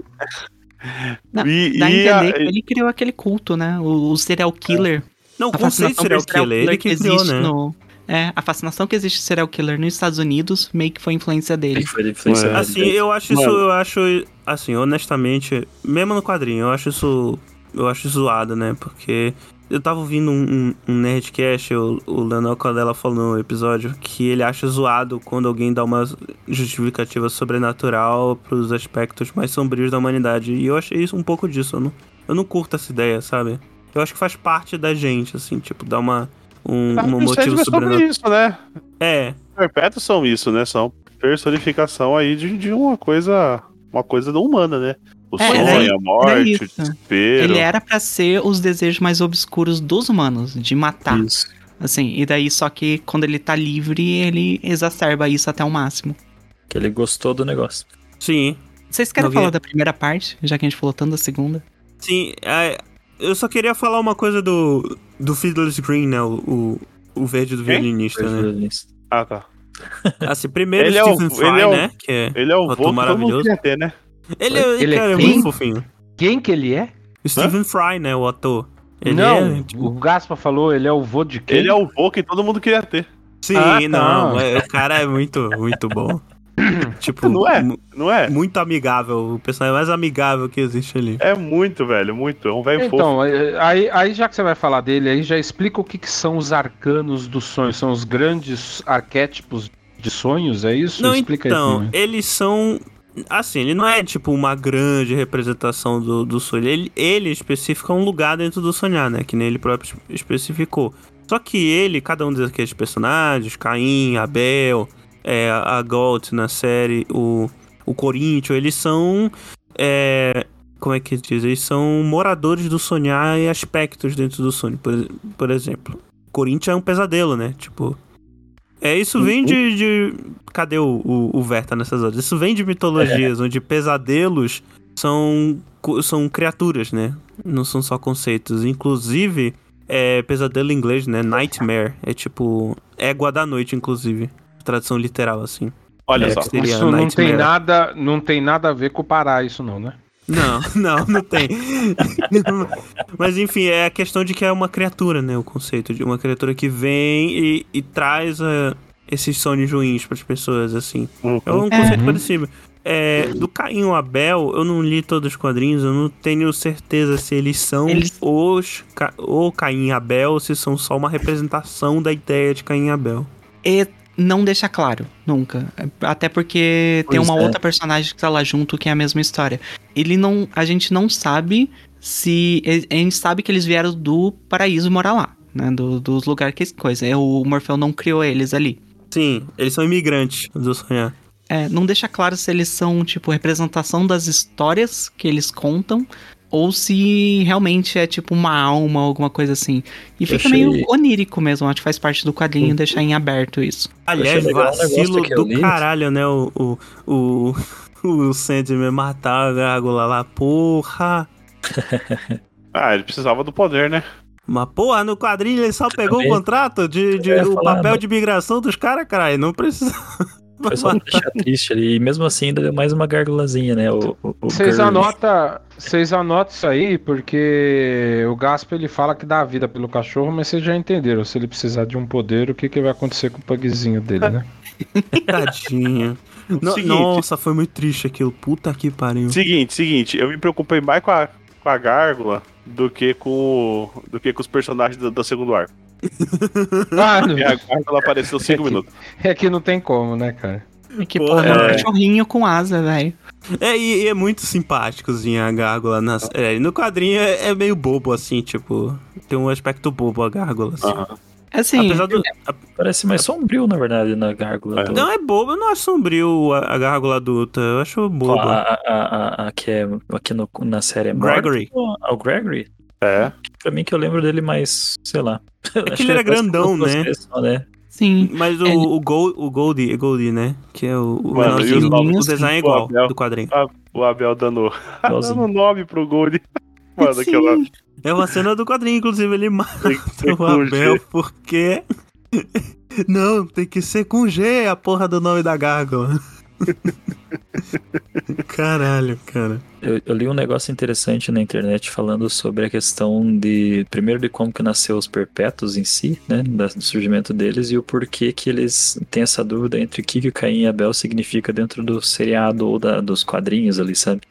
Não, E- Dá a e entender a- que ele criou aquele culto, né? O, o serial killer. Não, o conceito serial killer, ele que criou, existe né? no- É, a fascinação que existe de serial killer nos Estados Unidos meio que foi influência dele. Ele foi influenciado. Assim, eu acho isso, Mano. eu acho, assim, honestamente, mesmo no quadrinho, eu acho isso, eu acho zoado, né? Porque eu tava ouvindo um, um, um Nerdcast, o, o Leonel Candela falou no episódio, que ele acha zoado quando alguém dá uma justificativa sobrenatural pros aspectos mais sombrios da humanidade. E eu achei isso um pouco disso, eu não, eu não curto essa ideia, sabe? Eu acho que faz parte da gente, assim, tipo, dar uma, um, um motivo é sobre sobrenatural. isso, né? É, Perpétuos são isso, né? São personificação aí de, de uma coisa. Uma coisa humana, né? O É, sonho, era- a morte, o desespero. Ele era pra ser os desejos mais obscuros dos humanos, de matar. Isso. Assim, e daí só que quando ele tá livre, ele exacerba isso até o máximo. Que ele gostou do negócio. sim, Vocês querem falar da primeira parte, já que a gente falou tanto da segunda? Sim, é, eu só queria falar uma coisa do, do Fiddler's Green, né? O, o, o verde do Quem? violinista, né? Ah, tá. Assim, primeiro Ele é o- Stephen Fry, ele é o- né? Que é, Ele é o Ator vô que todo mundo maravilhoso. queria ter, né? ele, é- Ele é cara, é muito fofinho. Quem que ele é? O Stephen Fry, né? O ator. Ele não, é, tipo, o Gaspa falou, ele é o vô de quem? Ele é o vô que todo mundo queria ter. Sim, Ah, tá. não, é- o cara é muito, muito bom. <laughs> <coughs> tipo, Não é? Não é? muito amigável. O personagem mais amigável que existe ali. É muito, velho, muito. É um velho fofo. Então, é, aí, aí já que você vai falar dele, aí já explica o que, que são os arcanos dos sonhos. São os grandes arquétipos de sonhos, é isso? Não, explica então, aí. eles são. Assim, ele não é tipo uma grande representação do, do sonho. Ele, ele especifica um lugar dentro do sonhar, né? Que nem ele próprio es- especificou. Só que ele, cada um daqueles personagens, Caim, Abel, é, a Gold na série, o, o Corinthians, eles são. é, como é que diz? Eles são moradores do sonhar e aspectos dentro do sonho. Por, por exemplo, Corinthians é um pesadelo, né? Tipo. É, isso vem de. de- cadê o, o, o Verta nessas horas? Isso vem de mitologias, onde pesadelos são, são criaturas, né? Não são só conceitos. Inclusive, é pesadelo em inglês, né? Nightmare. É tipo. Égua da noite, inclusive. Tradução literal, assim. Olha É, só. Isso não tem, nada, não tem nada a ver com o Pará, isso não, né? Não, <laughs> não, não tem. <laughs> Mas enfim, é a questão de que é uma criatura, né? O conceito de uma criatura que vem e, e traz eh, esses sonhos ruins para as pessoas, assim. É um conceito Uhum. parecido. É, do Caim e Abel, eu não li todos os quadrinhos, eu não tenho certeza se eles são Eles- os Ca- ou Caim e Abel, ou se são só uma representação da ideia de Caim e Abel. E não deixa claro, nunca. Até porque tem Pois uma é. outra personagem que tá lá junto que é a mesma história. Ele não. A gente não sabe se. A gente sabe que eles vieram do paraíso morar lá, né? Do- dos lugares que coisa. É, O Morfeu não criou eles ali. Sim, eles são imigrantes do sonhar. É, não deixa claro se eles são, tipo, representação das histórias que eles contam. Ou se realmente é tipo uma alma, alguma coisa assim. E fica achei- meio onírico mesmo, acho que faz parte do quadrinho deixar em aberto isso. Aliás, vacilo eu do li. caralho, né? O, o, o, <laughs> o Sandman matar a gárgula lá, porra. <laughs> Ah, ele precisava do poder, né? Mas, porra, no quadrinho ele só pegou o também- contrato de, de o falar, papel né? de migração dos caras, caralho. Não precisa. <laughs> Foi só pra deixar triste ali. E mesmo assim, ainda deu mais uma gargulazinha, né? O, o, o Vocês anotam, anotam isso aí, porque o Gasper ele fala que dá a vida pelo cachorro, mas vocês já entenderam. Se ele precisar de um poder, o que, que vai acontecer com o pugzinho dele, né? <laughs> Tadinho. <laughs> No- Seguinte. nossa, foi muito triste aquilo. Puta que pariu. Seguinte, seguinte, eu me preocupei mais com a, com a gárgula do que com, do que com os personagens do, do segundo arco. Ah, não- E a gárgula apareceu 5 minutos. é que não tem como, né, cara? É que, porra, é um é. cachorrinho com asa, velho. É, e, e é muito simpáticozinho a gárgula. Nas, é, no quadrinho é, é meio bobo, assim, tipo. Tem um aspecto bobo a gárgula. Assim. Aham. Assim, Apesar do. a- Parece mais sombrio, na verdade, na gárgula. É. não é bobo, eu não acho sombrio a, a gárgula adulta. Eu acho bobo. a, a, a, a, a que é aqui no, na série é Gregory. Morte, Ah, o Gregory? É. Pra mim que eu lembro dele mais, sei lá. É que <laughs> ele era grandão, né? né? sim. Mas o, Ele- o, Gold, o Goldie, Goldie, né? Que é o, o Mano, menorzinho. nomes? O design é O igual Abel. do quadrinho. O Abel dando, <laughs> dando nome pro Gold. <laughs> Mano, aquela. Sim. É uma cena do quadrinho, inclusive, ele mata o Abel G. porque. Não, tem que ser com G a porra do nome da gárgula. <laughs> Caralho, cara. Eu, eu li um negócio interessante na internet falando sobre a questão de, primeiro, de como que nasceu os perpétuos em si, né, do surgimento deles, e o porquê que eles têm essa dúvida entre o que, que Caim e Abel significa dentro do seriado ou da- dos quadrinhos ali, sabe?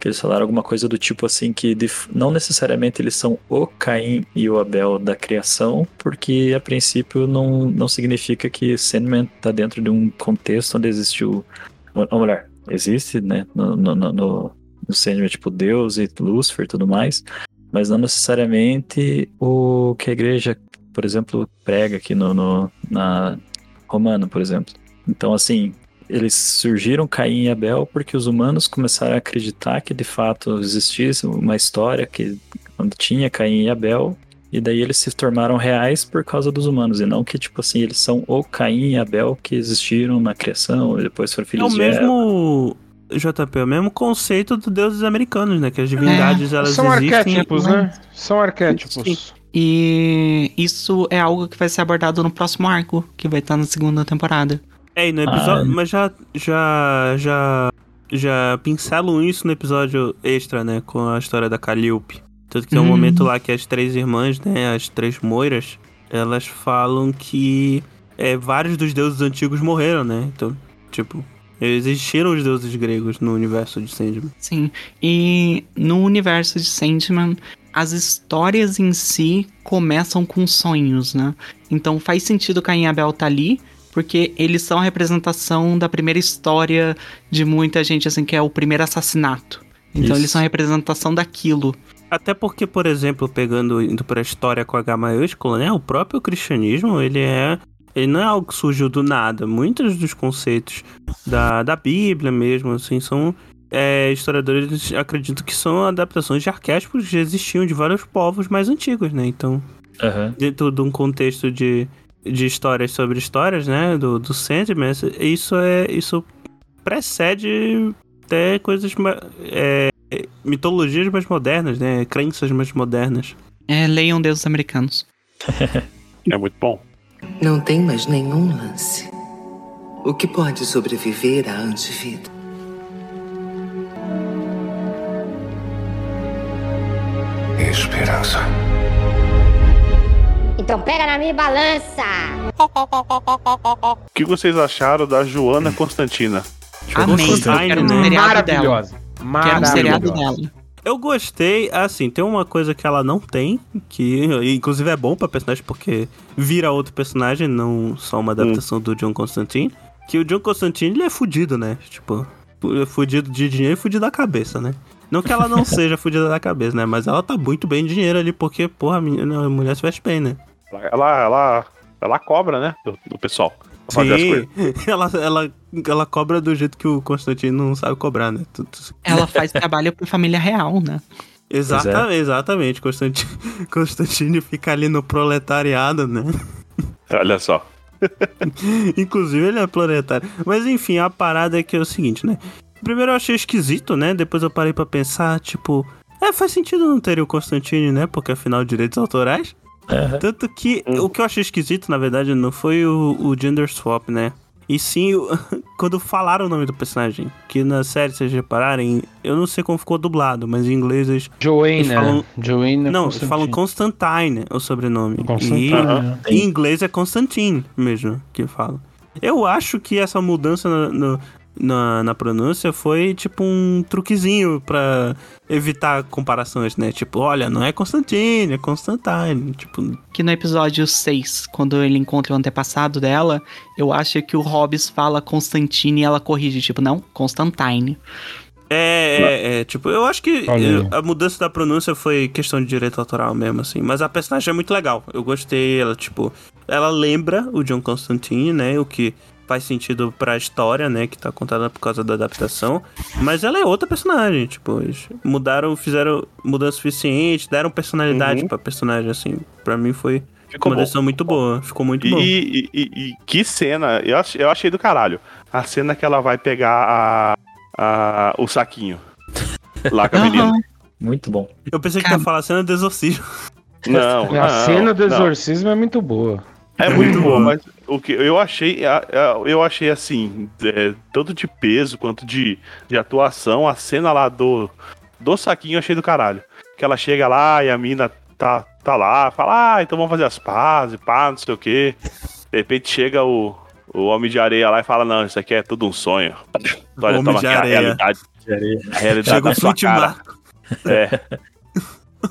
Que eles falaram alguma coisa do tipo assim que não necessariamente eles são o Caim e o Abel da criação, porque a princípio não, não significa que Sandman tá dentro de um contexto onde existiu, ou melhor, existe, né, no, no, no, no, Sandman, tipo Deus e Lúcifer e tudo mais, mas não necessariamente o que a igreja, por exemplo, prega aqui no, no na Romano, por exemplo. Então, assim, eles surgiram Caim e Abel porque os humanos começaram a acreditar que de fato existisse uma história que onde tinha Caim e Abel e daí eles se tornaram reais por causa dos humanos e não que tipo assim eles são o Caim e Abel que existiram na criação e depois foram É filhos o de Eva. mesmo. JP, é o mesmo conceito dos deuses americanos, né? Que as divindades elas São existem. arquétipos, né? São arquétipos. E isso é algo que vai ser abordado no próximo arco, que vai estar na segunda temporada. É, e no episódio. Ah. Mas já. Já. Já. Já pincelam isso no episódio extra, né? Com a história da Calliope. Tanto que tem um Hum. momento lá que as três irmãs, né? As três moiras, elas falam que é, vários dos deuses antigos morreram, né? Então, tipo, existiram os deuses gregos no universo de Sandman. Sim. E no universo de Sandman, as histórias em si começam com sonhos, né? Então faz sentido Caim e Abel tá ali, porque eles são a representação da primeira história de muita gente, assim, que é o primeiro assassinato. Então Isso. eles são a representação daquilo. Até porque, por exemplo, pegando indo pra história com H maiúsculo, né? O próprio cristianismo, ele é. Ele não é algo que surgiu do nada. Muitos dos conceitos da, da Bíblia mesmo, assim, são. é, historiadores acreditam que são adaptações de arquétipos que já existiam de vários povos mais antigos, né? Então, Aham. dentro de um contexto de, de histórias sobre histórias, né? Do, do Sandman, isso é. Isso precede até coisas. é, mitologias mais modernas, né? Crenças mais modernas. É, leiam deuses americanos. <laughs> É muito bom. Não tem mais nenhum lance. O que pode sobreviver à antivida? Esperança. Então pega na minha balança. O que vocês acharam da Joana Constantina? Amei. Um né? Maravilhosa. Quero um seriado dela. Eu gostei, assim, tem uma coisa que ela não tem, que inclusive é bom pra personagem porque vira outro personagem, não só uma adaptação do John Constantine. Que o John Constantine ele é fudido, né? Tipo, é fudido de dinheiro e fudido da cabeça, né? Não que ela não <laughs> seja fudida da cabeça, né? Mas ela tá muito bem de dinheiro ali, porque, porra, a, menina, a mulher se veste bem, né? Ela, ela, ela cobra, né? Do, do pessoal. Fazer as coisas. Sim, <laughs> ela, ela, ela cobra do jeito que o Constantine não sabe cobrar, né? Ela <laughs> faz trabalho pra família real, né? Exata, Exatamente, Constantine, <laughs> Constantine fica ali no proletariado, né? Olha só. Inclusive ele é proletário. Mas enfim, a parada é que é o seguinte, né? Primeiro eu achei esquisito, né? Depois eu parei pra pensar, tipo... É, faz sentido não ter o Constantine, né? Porque afinal, direitos autorais. Aham. <laughs> Tanto que o que eu achei esquisito, na verdade, não foi o, o gender swap, né? E sim, o- <laughs> quando falaram o nome do personagem, que na série, se vocês repararem, eu não sei como ficou dublado, mas em inglês eles. Joanna. Eles falam- Joanna não, eles falam Constantine, o sobrenome. Constantine. E Aham. em inglês é Constantine mesmo que fala. Eu acho que essa mudança no- no- na, na pronúncia foi tipo um truquezinho pra evitar comparações, né? Tipo, olha, não é Constantine, é Constantine. Tipo, Que no episódio 6, quando ele encontra o antepassado dela, eu acho que o Hobbes fala Constantine e ela corrige, tipo, não, Constantine. É, é, é, tipo, eu acho que eu- a mudança da pronúncia foi questão de direito autoral mesmo, assim. Mas a personagem é muito legal. Eu gostei, ela, tipo, ela lembra o John Constantine, né? O que faz sentido pra história, né? Que tá contada por causa da adaptação. Mas ela é outra personagem, tipo, eles mudaram, fizeram mudança suficiente, deram personalidade Uhum. pra personagem, assim. Pra mim foi Ficou uma decisão muito boa. Ficou muito E, bom. e- e- e que cena, eu, ach- eu achei do caralho. A cena que ela vai pegar a, a- o saquinho. Lá com a menina. Muito bom. Eu pensei que ia falar cena do exorcismo. Não, A não, cena do não. exorcismo é muito boa. É muito boa, bom. mas o que eu achei, eu achei assim, é, tanto de peso quanto de, de atuação, a cena lá do, do saquinho eu achei do caralho. Que ela chega lá e a mina tá, tá lá, fala, ah, então vamos fazer as pazes, pá, não sei o quê. De repente chega o, o Homem de Areia lá e fala, não, isso aqui é tudo um sonho. <laughs> Olha, Homem toma de aqui a Areia. realidade. A realidade Chega da o sua cara. <laughs> É,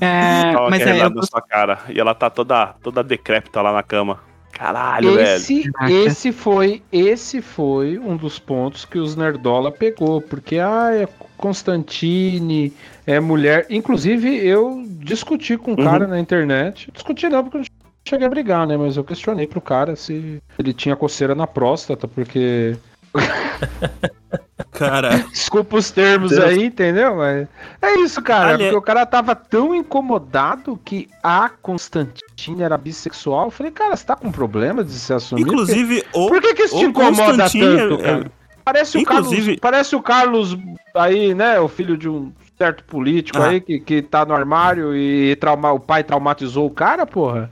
É, mas é, eu, sua cara. E ela tá toda, toda decrépita lá na cama. Caralho, velho. Esse, Caraca. esse foi, esse foi um dos pontos que os Nerdola pegou, porque ah, é Constantine, é mulher. Inclusive, eu discuti com um cara na internet. Discuti não, porque eu não cheguei a brigar, né? Mas eu questionei pro cara se ele tinha coceira na próstata, porque. <laughs> Cara, <laughs> Desculpa os termos Deus. aí, entendeu? Mas é isso, cara. Ali- Porque o cara tava tão incomodado que a Constantine era bissexual. Eu falei, cara, você tá com problema de se assumir? inclusive, o. Por que, que isso te o incomoda tanto, é- cara? Parece o, Inclusive- Carlos, parece o Carlos aí, né? O filho de um certo político Ah. aí que, que tá no armário e trauma, o pai traumatizou o cara, porra.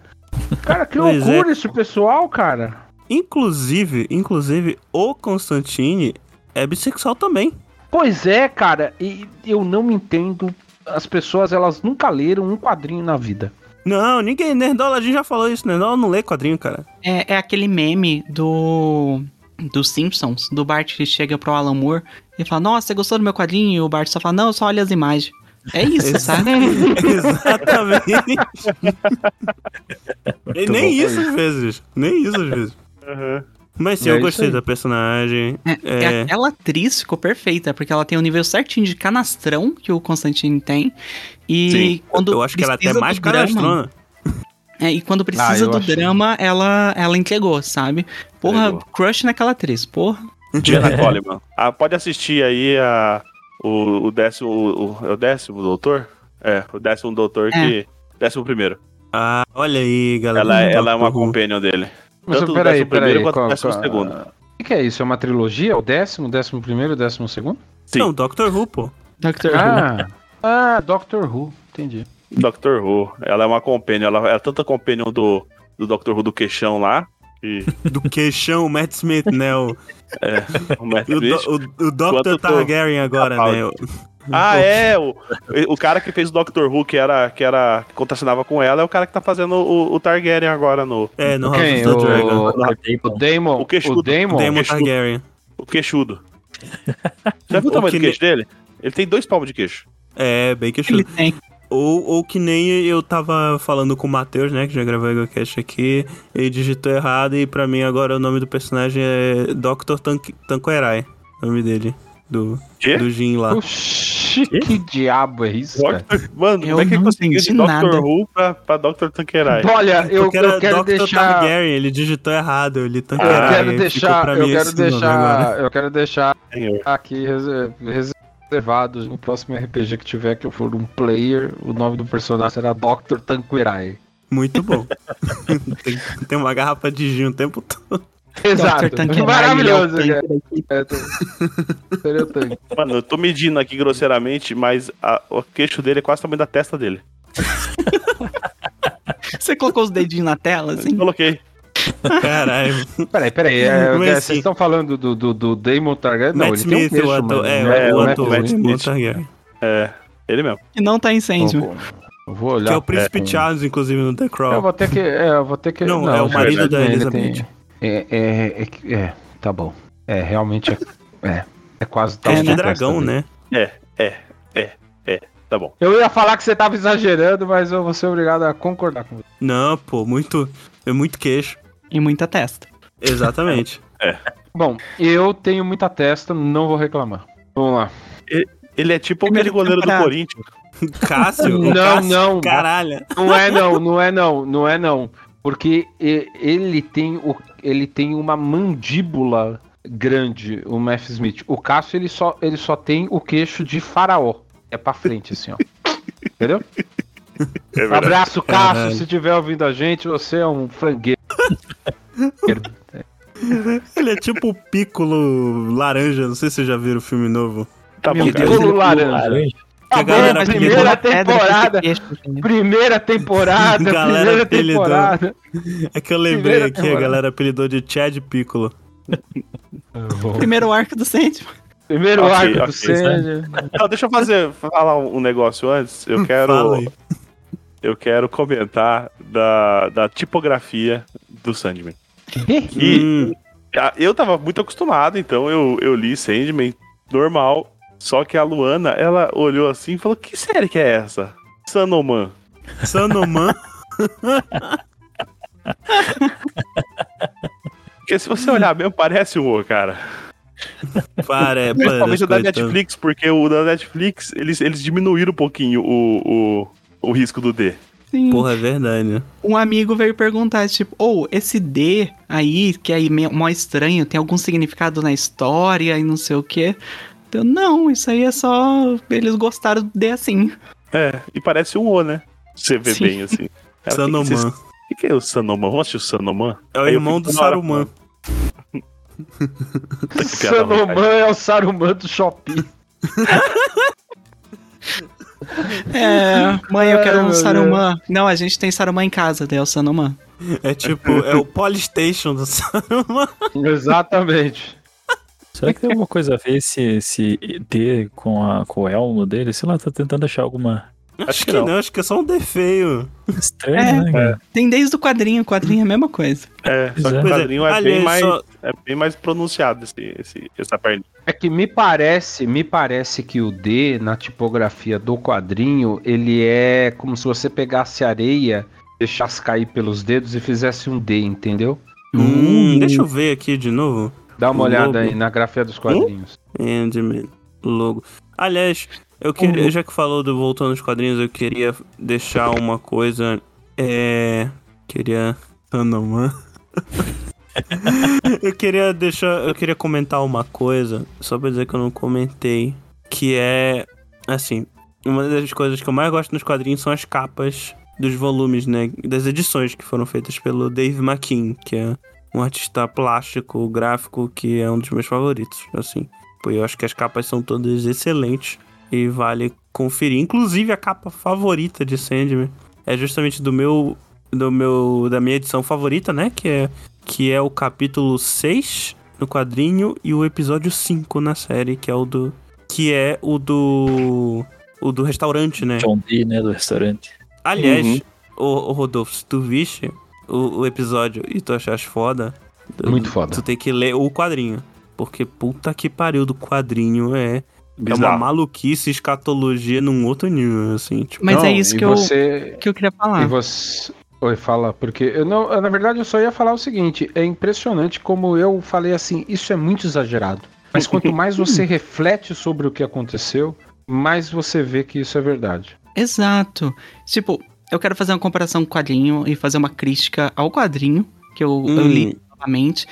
Cara, que <laughs> é. loucura esse pessoal, cara. Inclusive, inclusive, o Constantine é bissexual também. Pois é, cara, e eu não entendo. As pessoas, elas nunca leram um quadrinho na vida. Não, ninguém. Nerdola, a gente já falou isso, Nerdola não lê quadrinho, cara. é, é aquele meme do dos Simpsons, do Bart que chega pro Alan Moore e fala, nossa, você gostou do meu quadrinho? E o Bart só fala, não, eu só olha as imagens. É isso, sabe? <laughs> Exatamente. <laughs> e nem bom. isso às vezes. Nem isso às vezes. Uhum. Mas sim, É eu gostei da personagem. É, É. Aquela atriz ficou perfeita, porque ela tem o nível certinho de canastrão que o Constantine tem. E Sim, quando eu acho que ela é até precisa mais do drama- canastrona. É, e quando Ah, precisa eu do achei. drama, ela, ela entregou, sabe? Porra, Entregou. crush naquela atriz, porra. <laughs> Diana Coleman. Ah, pode assistir aí a, o, o décimo. O, é o décimo doutor? É, o décimo doutor que. Décimo primeiro. Ah, olha aí, galera. Ela, é- ela é uma companion dele. Mas Tanto do peraí, décimo primeiro quanto do qual- décimo qual- segundo. O que, que é isso? É uma trilogia? O décimo, décimo primeiro e décimo segundo? Sim. Não, Doctor Who, pô. Doctor Who. Ah, ah, Doctor Who. Entendi. Doctor Who. Ela é uma companion. Ela é tanta companion do, do Doctor Who do queixão lá. E <laughs> Do queixão, o Matt Smith, né? O, o Matt <laughs> o, Smith. do- o, o Dr. Quanto do- Targaryen agora, né? Ah, é! O, o cara que fez o Doctor Who, que era, que era. que contracenava com ela, é o cara que tá fazendo o, o Targaryen agora no. É, no Quem? House of the Dragon. O, o Damon. O queixudo. O Damon. Daemon queixudo. Targaryen. O queixudo. <laughs> Já viu o O tamanho que do queixo dele? Ele tem dois palmos de queixo. É, bem queixudo. Ele tem. Ou, ou que nem eu tava falando com o Matheus, né? Que já gravou o Egocast aqui. Ele digitou errado e pra mim agora o nome do personagem é Dr. Tank, Tanqueray. O nome dele. Do, do Jin lá. Oxi, que diabo é isso, cara? Doctor- Mano, Eu como é que ele não conseguiu de nada. Who pra, pra Dr. Tanqueray? Olha, eu, eu quero Dr. deixar. Targaryen, ele digitou errado, ele Eu Tanqueray. quero ficou deixar, eu quero deixar, eu quero deixar Senhor. aqui reser- reservado no próximo RPG que tiver que eu for um player, o nome do personagem será Dr. Tanqueray. Muito bom. <laughs> tem, tem uma garrafa de gin o tempo todo. Exato. Tanqueray, Maravilhoso, é o tanque. É, tô- Seria o tanque. Mano, eu tô medindo aqui grosseiramente, mas a- o queixo dele é quase o tamanho da testa dele. <laughs> Você colocou os dedinhos na tela, assim? Coloquei. Caralho. Peraí, peraí. é, é, vocês estão falando do, do, do Damon Targaryen? Não, Matt ele tem um Smith, queixo, o ator. mano. É, É, o o ator. Matt Matt Smith. Targaryen. É, ele mesmo. E não tá em Sandman. Eu vou- eu olhar. Que é o Príncipe É. Charles, inclusive, no The Eu Crown. vou ter que. É, eu vou ter que. Não, é o marido da Elizabeth. tem- É, é, é, que- é, tá bom. É, realmente é. É, é quase tal É de da dragão, né? É, é, é, é. Tá bom. Eu ia falar que você tava exagerando, mas eu vou ser obrigado a concordar com você. Não, pô, muito. É muito queixo. E muita testa. Exatamente. <laughs> Bom, eu tenho muita testa, não vou reclamar. Vamos lá. Ele é tipo Primeira aquele goleiro do Corinthians. Cássio? o Não, Cássio, não. Caralho. Não é não, não é não, não é não. Porque ele tem, o, ele tem uma mandíbula grande, o Matt Smith. O Cássio, ele só, ele só tem o queixo de faraó. É pra frente, assim, ó. Entendeu? É. Abraço, Cássio. Caralho. Se estiver ouvindo a gente, você é um frangueiro. Ele é tipo o Piccolo laranja. Não sei se vocês já viram o filme novo. Tá bom. Piccolo laranja. Que a Tá bom, galera primeira apelidou- temporada. Primeira temporada, <laughs> Galera primeira apelidou. temporada. É que eu lembrei Primeira aqui, a galera apelidou de Chad Piccolo. <laughs> Primeiro arco do Sandman. Primeiro Ok, arco do ok, Sandy. Não, deixa eu fazer, falar um negócio antes. Eu <laughs> quero, eu quero comentar da, da tipografia do Sandman. Que Hum, ah, eu tava muito acostumado, então eu, eu li Sandman normal. Só que a Luana, ela olhou assim e falou: Que série que é essa? Sanoman. Sanoman. <laughs> Porque se você olhar mesmo, parece um O, cara. Para, é, Principalmente o da. Netflix, porque o da Netflix, eles, eles diminuíram um pouquinho o, o, o risco do D. Sim. Porra, é verdade. Um amigo veio perguntar, tipo, ou esse D aí, que é aí meio mó estranho, tem algum significado na história e não sei o quê? Eu, não, isso aí é só. Eles gostaram do D assim. É, e parece um O, né? Você vê Sim. bem assim. Cara, O que, Sanoman. que, que é o Sanoman? Vamos assistir o Sanoman? É o Aí irmão do hora Saruman. <laughs> Que ruim, Sanoman é o Saruman do Shopping. <laughs> É, mãe, eu quero um Saruman. Não, a gente tem Saruman em casa, daí é o Saruman. É tipo, é o Polystation do Saruman. Exatamente. Será que tem alguma coisa a ver esse, esse D com, a, com o elmo dele? Sei lá, tá tentando achar alguma Acho que que não. não, acho que é só um defeio. estranha, É. né, cara? Tem desde o quadrinho, o quadrinho é a mesma coisa. É, só que o é. quadrinho é, Aliás, bem mais, só- é bem mais pronunciado esse, esse, essa perna. É que me parece, me parece que o D na tipografia do quadrinho, ele é como se você pegasse areia, deixasse cair pelos dedos e fizesse um D, entendeu? Hum, deixa eu ver aqui de novo. Dá uma O olhada logo. aí na grafia dos quadrinhos. Endman, logo. Aliás, eu queria, já que falou do voltando aos quadrinhos, eu queria deixar uma coisa. É. Queria. Sanoman. <laughs> eu queria deixar. Eu queria comentar uma coisa, só pra dizer que eu não comentei. Que é. Assim, uma das coisas que eu mais gosto nos quadrinhos são as capas dos volumes, né? Das edições que foram feitas pelo Dave McKean, que é um artista plástico, gráfico, que é um dos meus favoritos, assim. Pô, eu acho que as capas são todas excelentes e vale conferir. Inclusive a capa favorita de Sandman é justamente do meu do meu da minha edição favorita, né, que é que é o capítulo 6 no quadrinho e o episódio 5 na série, que é o do que é o do o do restaurante, né? John D, né, do restaurante. Aliás, Uhum. ô, ô, Rodolfo, se tu viste o, o episódio e tu achaste foda, Muito foda. tu tem que ler o quadrinho. Porque puta que pariu do quadrinho é, é uma Bizarro. maluquice, escatologia num outro nível, assim. Tipo, Mas Não, é isso que eu, você, que eu queria falar. E você. Oi, fala, porque eu não, eu, na verdade eu só ia falar o seguinte: é impressionante como eu falei assim, isso é muito exagerado. Mas quanto <laughs> mais você reflete sobre o que aconteceu, mais você vê que isso é verdade. Exato. Tipo, eu quero fazer uma comparação com o quadrinho e fazer uma crítica ao quadrinho, que eu, eu Hum. li novamente.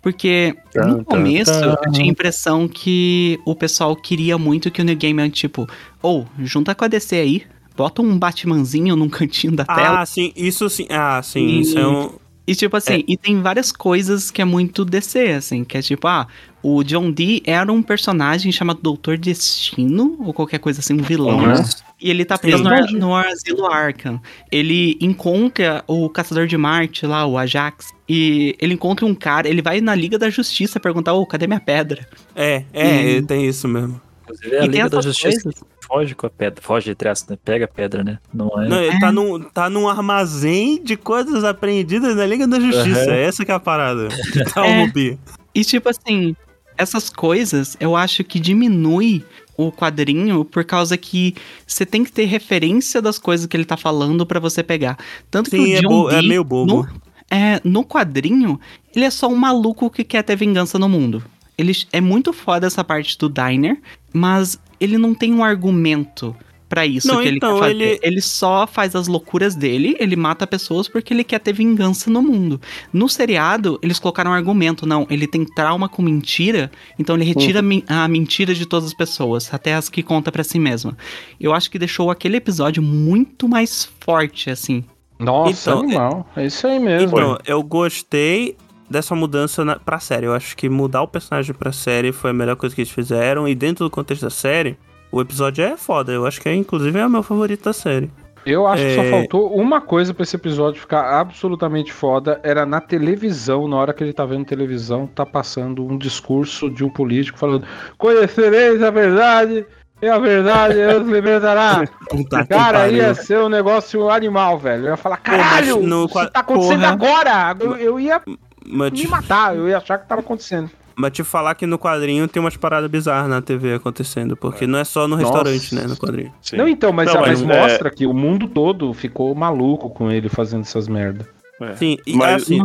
Porque no Tan, tan, começo tan. eu tinha a impressão que o pessoal queria muito que o New Game, tipo, ou junta com a DC aí, bota um Batmanzinho num cantinho da tela. Ah, sim, isso sim. Ah, sim, E- isso é um. E tipo assim, e tem várias coisas que é muito DC, assim, que é tipo, ah, o John Dee era um personagem chamado Doutor Destino, ou qualquer coisa assim, um vilão. Uhum. E ele tá preso no, no asilo Arkham. Ele encontra o Caçador de Marte lá, o Ajax. E ele encontra um cara, ele vai na Liga da Justiça perguntar, ô, cadê minha pedra? É, é, Hum. tem isso mesmo. Inclusive, é a E tem Liga da essas Justiça coisas. Foge com a pedra. Foge, entre aspas, né? Pega a pedra, né? Não é. Não, ele tá num, tá num armazém de coisas apreendidas na Liga da Justiça. Aham. Essa que é a parada. <laughs> Tá É. o Mubi. E tipo assim, essas coisas eu acho que diminui o quadrinho por causa que você tem que ter referência das coisas que ele tá falando pra você pegar. Tanto Sim, que é, o John bo- é Dee, meio bobo. No, é, no quadrinho, ele é só um maluco que quer ter vingança no mundo. Ele é muito foda essa parte do Diner, mas ele não tem um argumento pra isso Não, que ele então, quer fazer. ele- Ele... só faz as loucuras dele, ele mata pessoas porque ele quer ter vingança no mundo. No seriado, eles colocaram um argumento, não, ele tem trauma com mentira, então ele retira mi- a mentira de todas as pessoas, até as que conta pra si mesma. Eu acho que deixou aquele episódio muito mais forte, assim. Nossa, Então, animal. É isso aí mesmo. Então, eu gostei dessa mudança na, pra série. Eu acho que mudar o personagem pra série foi a melhor coisa que eles fizeram. E dentro do contexto da série, o episódio é foda. Eu acho que, é, inclusive, é o meu favorito da série. Eu acho que só É. faltou uma coisa pra esse episódio ficar absolutamente foda. Era na televisão, na hora que ele tá vendo televisão, tá passando um discurso de um político falando: Conhecereis a verdade, e a verdade os libertará. Puta Cara, pariu. ia ser um negócio animal, velho. Eu ia falar: caralho, no isso tá acontecendo Porra. agora. Eu, eu ia Mas me te, matar, eu ia achar que tava acontecendo. mas te falar que no quadrinho tem umas paradas bizarras na TV acontecendo. Porque não é só no restaurante, Nossa. né? No quadrinho. Sim. Não, então, mas, Não, mas mas, é- mostra que o mundo todo ficou maluco com ele fazendo essas merda. É. Sim, e Mas- assim,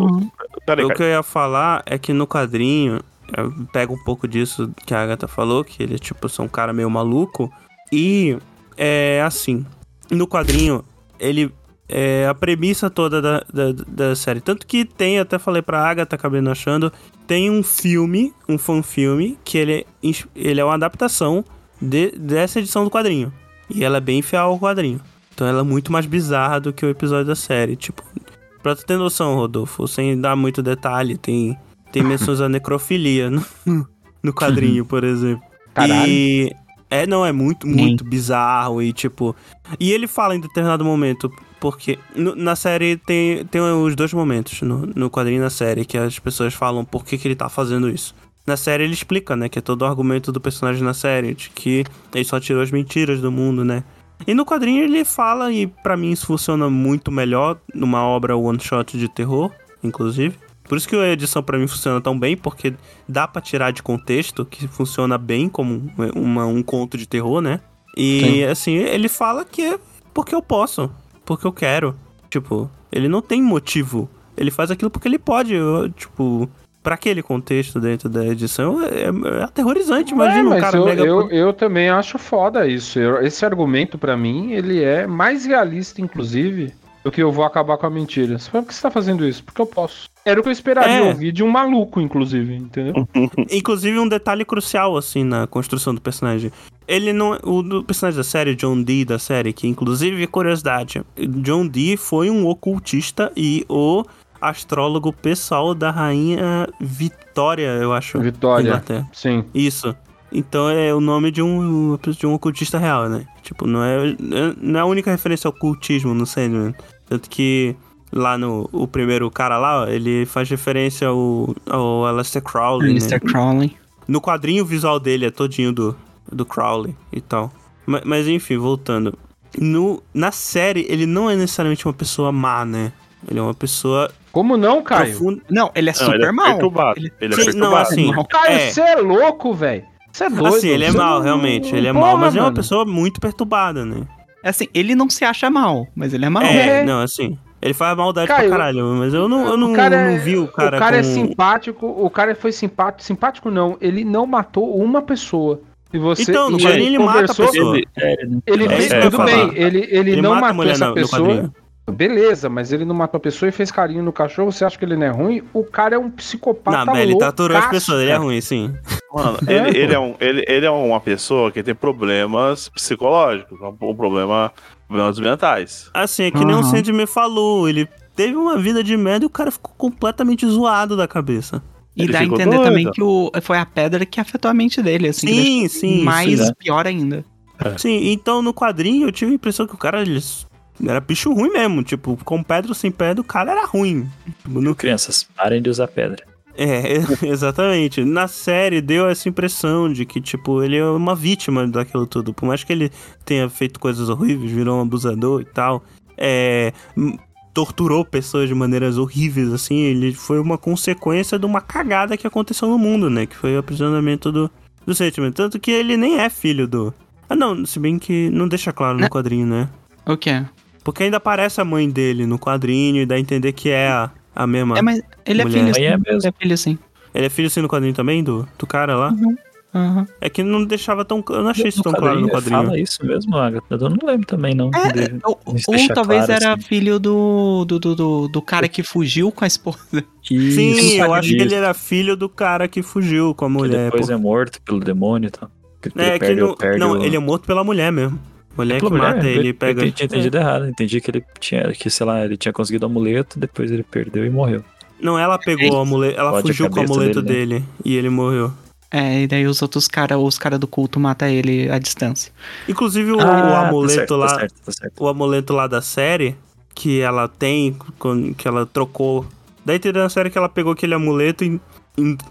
Peraí, o que eu ia falar é que no quadrinho, eu pego um pouco disso que a Agatha falou, que ele, tipo, são um cara meio maluco. E é assim, no quadrinho, ele. É a premissa toda da, da, da série. Tanto que tem, até falei pra Agatha, acabei não achando, tem um filme, um fanfilme, que ele, é ele é uma adaptação de, dessa edição do quadrinho. E ela é bem fiel ao quadrinho. Então ela é muito mais bizarra do que o episódio da série. Tipo, Pra tu ter noção, Rodolfo, sem dar muito detalhe, tem, tem menções à necrofilia no, <laughs> no quadrinho, <laughs> por exemplo. Caralho. E. É, não, é muito, muito bizarro e tipo. E ele fala em determinado momento, porque no- na série tem, tem os dois momentos, no, no quadrinho e na série, que as pessoas falam por que, que ele tá fazendo isso. Na série ele explica, né, que é todo o argumento do personagem na série, de que ele só tirou as mentiras do mundo, né. E no quadrinho ele fala, e pra mim isso funciona muito melhor numa obra one shot de terror, inclusive. Por isso que a edição pra mim funciona tão bem, porque dá pra tirar de contexto, que funciona bem como uma- um conto de terror, né? E Sim. assim, ele fala que é porque eu posso, porque eu quero. Tipo, ele não tem motivo. Ele faz aquilo porque ele pode. eu, tipo, pra aquele contexto dentro da edição, é, é aterrorizante. Imagina é, um mas cara eu, mega. eu, eu também acho foda isso. Eu- esse argumento, pra mim, ele é mais realista, inclusive, do que eu vou acabar com a mentira. Você fala, por que você tá fazendo isso? Porque eu posso. Era o que eu esperaria É. ouvir de um maluco, inclusive, entendeu? <laughs> Inclusive, um detalhe crucial, assim, na construção do personagem. Ele não. O do personagem da série, John Dee da série, que inclusive, curiosidade, John Dee foi um ocultista e o astrólogo pessoal da rainha Vitória, eu acho. Vitória. Inglaterra. Sim. Isso. Então é o nome de um, de um ocultista real, né? Tipo, não é, não é a única referência ao ocultismo no Sandman. Tanto que lá no o primeiro cara lá, ele faz referência ao, ao Aleister Crowley, Mr. né? Crowley. No quadrinho o visual dele é todinho do, do Crowley e tal. Mas, mas enfim, voltando. No, na série, ele não é necessariamente uma pessoa má, né? Ele é uma pessoa Como não, Caio? profunda. Não, ele é Não, ele super é mal. perturbado. Ele- Ele é Sim, perturbado. não, assim. Mal. Caio, É. você é louco, velho. Você é doido. Assim, ele é mal, realmente. Ele é Porra, mal, mas é uma mano. pessoa muito perturbada, né? Assim, ele não se acha mal, mas ele é mal. É, É. não, assim. Ele faz maldade Caio, pra caralho, mas eu não, eu não, o cara, é- não vi o cara. O cara é com- simpático, o cara foi simpático. Simpático não, ele não matou uma pessoa. E você Então, no quadrinho ele mata a pessoa. Ele, é? Ele É que eu tudo bem, ele, ele, Ele não mata a matou essa no- no pessoa. Beleza, mas ele não matou a pessoa e fez carinho no cachorro, você acha que ele não é ruim? O cara é um psicopata Não, mas ele torturou as loucaço, pessoas, ele é ruim, sim. Mano, É, <laughs> ele, ele, é um, ele, ele é uma pessoa que tem problemas psicológicos, um, um problema, problemas mentais. Assim, é que nem o. Sandy me falou, ele teve uma vida de merda e o cara ficou completamente zoado da cabeça. E Ele dá a entender doido. também que o, foi a pedra que afetou a mente dele, assim. Sim, deixou sim, Mais sim, né? pior ainda. Sim, então no quadrinho eu tive a impressão que o cara ele era bicho ruim mesmo. Tipo, com pedra ou sem pedra, o cara era ruim. No- Crianças, parem de usar pedra. É, <laughs> exatamente. Na série deu essa impressão de que, tipo, ele é uma vítima daquilo tudo. Por mais que ele tenha feito coisas horríveis, virou um abusador e tal, é. Torturou pessoas de maneiras horríveis, assim. Ele foi uma consequência de uma cagada que aconteceu no mundo, né? Que foi o aprisionamento do, do sentimento. Tanto que ele nem é filho do. Ah, não, se bem que não deixa claro no Né? quadrinho, né? O quê? Porque ainda aparece a mãe dele no quadrinho e dá a entender que é a, a mesma. É, mas ele é mulher. filho, Aí sim. é mesmo. Ele é filho, sim. Ele é filho assim no quadrinho também, do, do cara lá? Aham. É que não deixava tão. Eu não achei isso tão claro no quadrinho. Fala isso mesmo, Agatha. Eu não lembro também, não. É, dele. Ou, Isso ou deixa talvez claro, era assim. filho do, do, do, do, cara que fugiu com a esposa. Sim, Isso, eu acho que ele era filho do cara que fugiu com a Que mulher. depois pô. é morto pelo demônio e tal. Que É, que não, perde não o... ele é morto pela mulher mesmo. Mulher que mulher, mata eu- ele pega. Eu tinha entendido <laughs> errado. Entendi que ele tinha, que, sei lá, ele tinha conseguido o amuleto, depois ele perdeu e morreu. Não, ela pegou o amuleto. Ela Pode a fugiu com o amuleto dele, dele, e ele morreu. É, e daí os outros caras, os caras do culto matam ele à distância. Inclusive o, o Ah, amuleto tá certo, lá. Tá certo, tá certo. o amuleto lá da série, que ela tem, que ela trocou. Daí tem na série que ela pegou aquele amuleto e,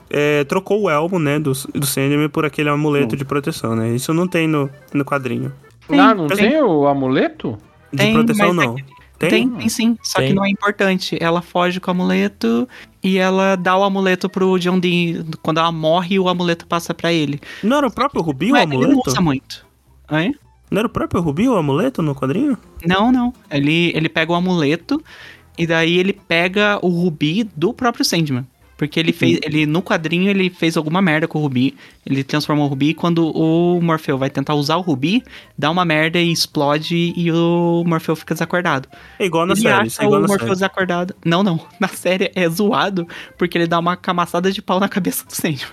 é, trocou o elmo, né, do, do Sandman por aquele amuleto de proteção, né? Isso não tem no, no quadrinho. Tem, Ah, não tem. tem o amuleto? De Tem, proteção, mas é não. Tem? Tem? tem, sim. Só que Tem. não é importante. Ela foge com o amuleto e ela dá o amuleto pro John Dee. Quando ela morre, o amuleto passa pra ele. Não era o próprio Rubi o Mas ele não amuleto? usa muito. Hein? Não era o próprio Rubi o amuleto no quadrinho? Não, não. Ele, ele pega o amuleto e daí ele pega o rubi do próprio Sandman. Porque ele fez. Ele, no quadrinho, ele fez alguma merda com o Rubi. Ele transformou o Rubi e quando o Morfeu vai tentar usar o Rubi, dá uma merda e explode e o Morfeu fica desacordado. É igual na ele série, acha é igual o Morfeu série. desacordado. Não, não. <laughs> Na série é zoado porque ele dá uma camaçada de pau na cabeça do Sandman.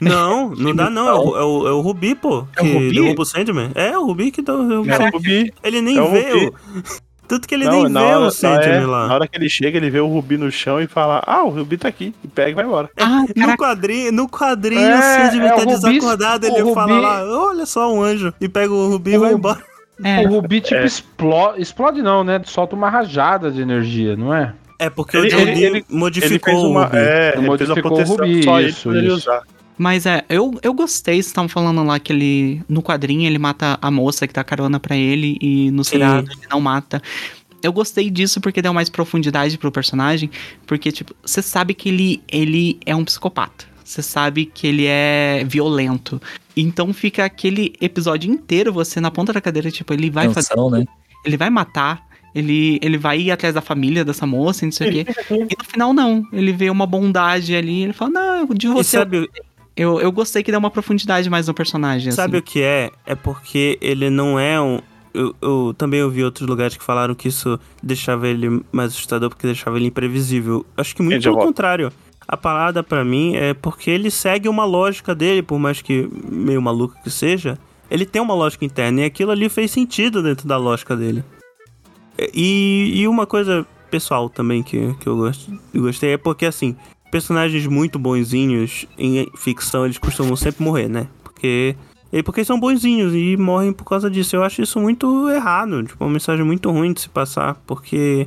Não, <laughs> não dá não, é o, é o, é o Rubi, pô, É o que Rubi? derruba o Sandman. É, o Rubi que derruba o É o. Rubi. Ele nem É vê. Tanto que ele Não, nem na vê hora, o Sandman é, lá. Na hora que ele chega, ele vê o Rubi no chão e fala: Ah, o Rubi tá aqui. E pega e vai embora. Ah, No quadrinho, no quadrinho É, o Sandman é, tá o Rubi- desacordado, ele o fala Rubi- lá, olha só um anjo, e pega o Rubi e O vai Rubi- embora. <laughs> É. O Rubi, tipo, É. explode. Explode não, né? Solta uma rajada de energia, não é? É, porque Ele- o John ele- ele- Ele modificou fez uma. o Rubi. É, Ele ele fez uma modificou o proteção Rubi, só ele isso, ele isso. usar. Mas é, eu, eu gostei, vocês estavam falando lá que ele, no quadrinho, ele mata a moça que dá carona pra ele e no seriado ele não mata. Eu gostei disso porque deu mais profundidade pro personagem, porque, tipo, você sabe que ele, ele é um psicopata. Você sabe que ele é violento. Então fica aquele episódio inteiro você na ponta da cadeira, tipo, ele vai fazer. Tensão, né? Ele vai matar. Ele, ele vai ir atrás da família dessa moça, e não sei o quê. E no final, não. Ele vê uma bondade ali. Ele fala, não, de E você. sabe, Eu, eu gostei que deu uma profundidade mais no personagem. sabe assim. o que é? É porque ele não é um... Eu, eu também ouvi outros lugares que falaram que isso deixava ele mais assustador, porque deixava ele imprevisível. Acho que muito pelo contrário. A parada pra mim é porque ele segue uma lógica dele, por mais que meio maluco que seja, ele tem uma lógica interna e aquilo ali fez sentido dentro da lógica dele. E, e uma coisa pessoal também que, que eu gost- eu gostei é porque, assim, personagens muito bonzinhos em ficção, eles costumam sempre morrer, né? Porque, e porque são bonzinhos e morrem por causa disso. Eu acho isso muito errado, tipo, uma mensagem muito ruim de se passar, porque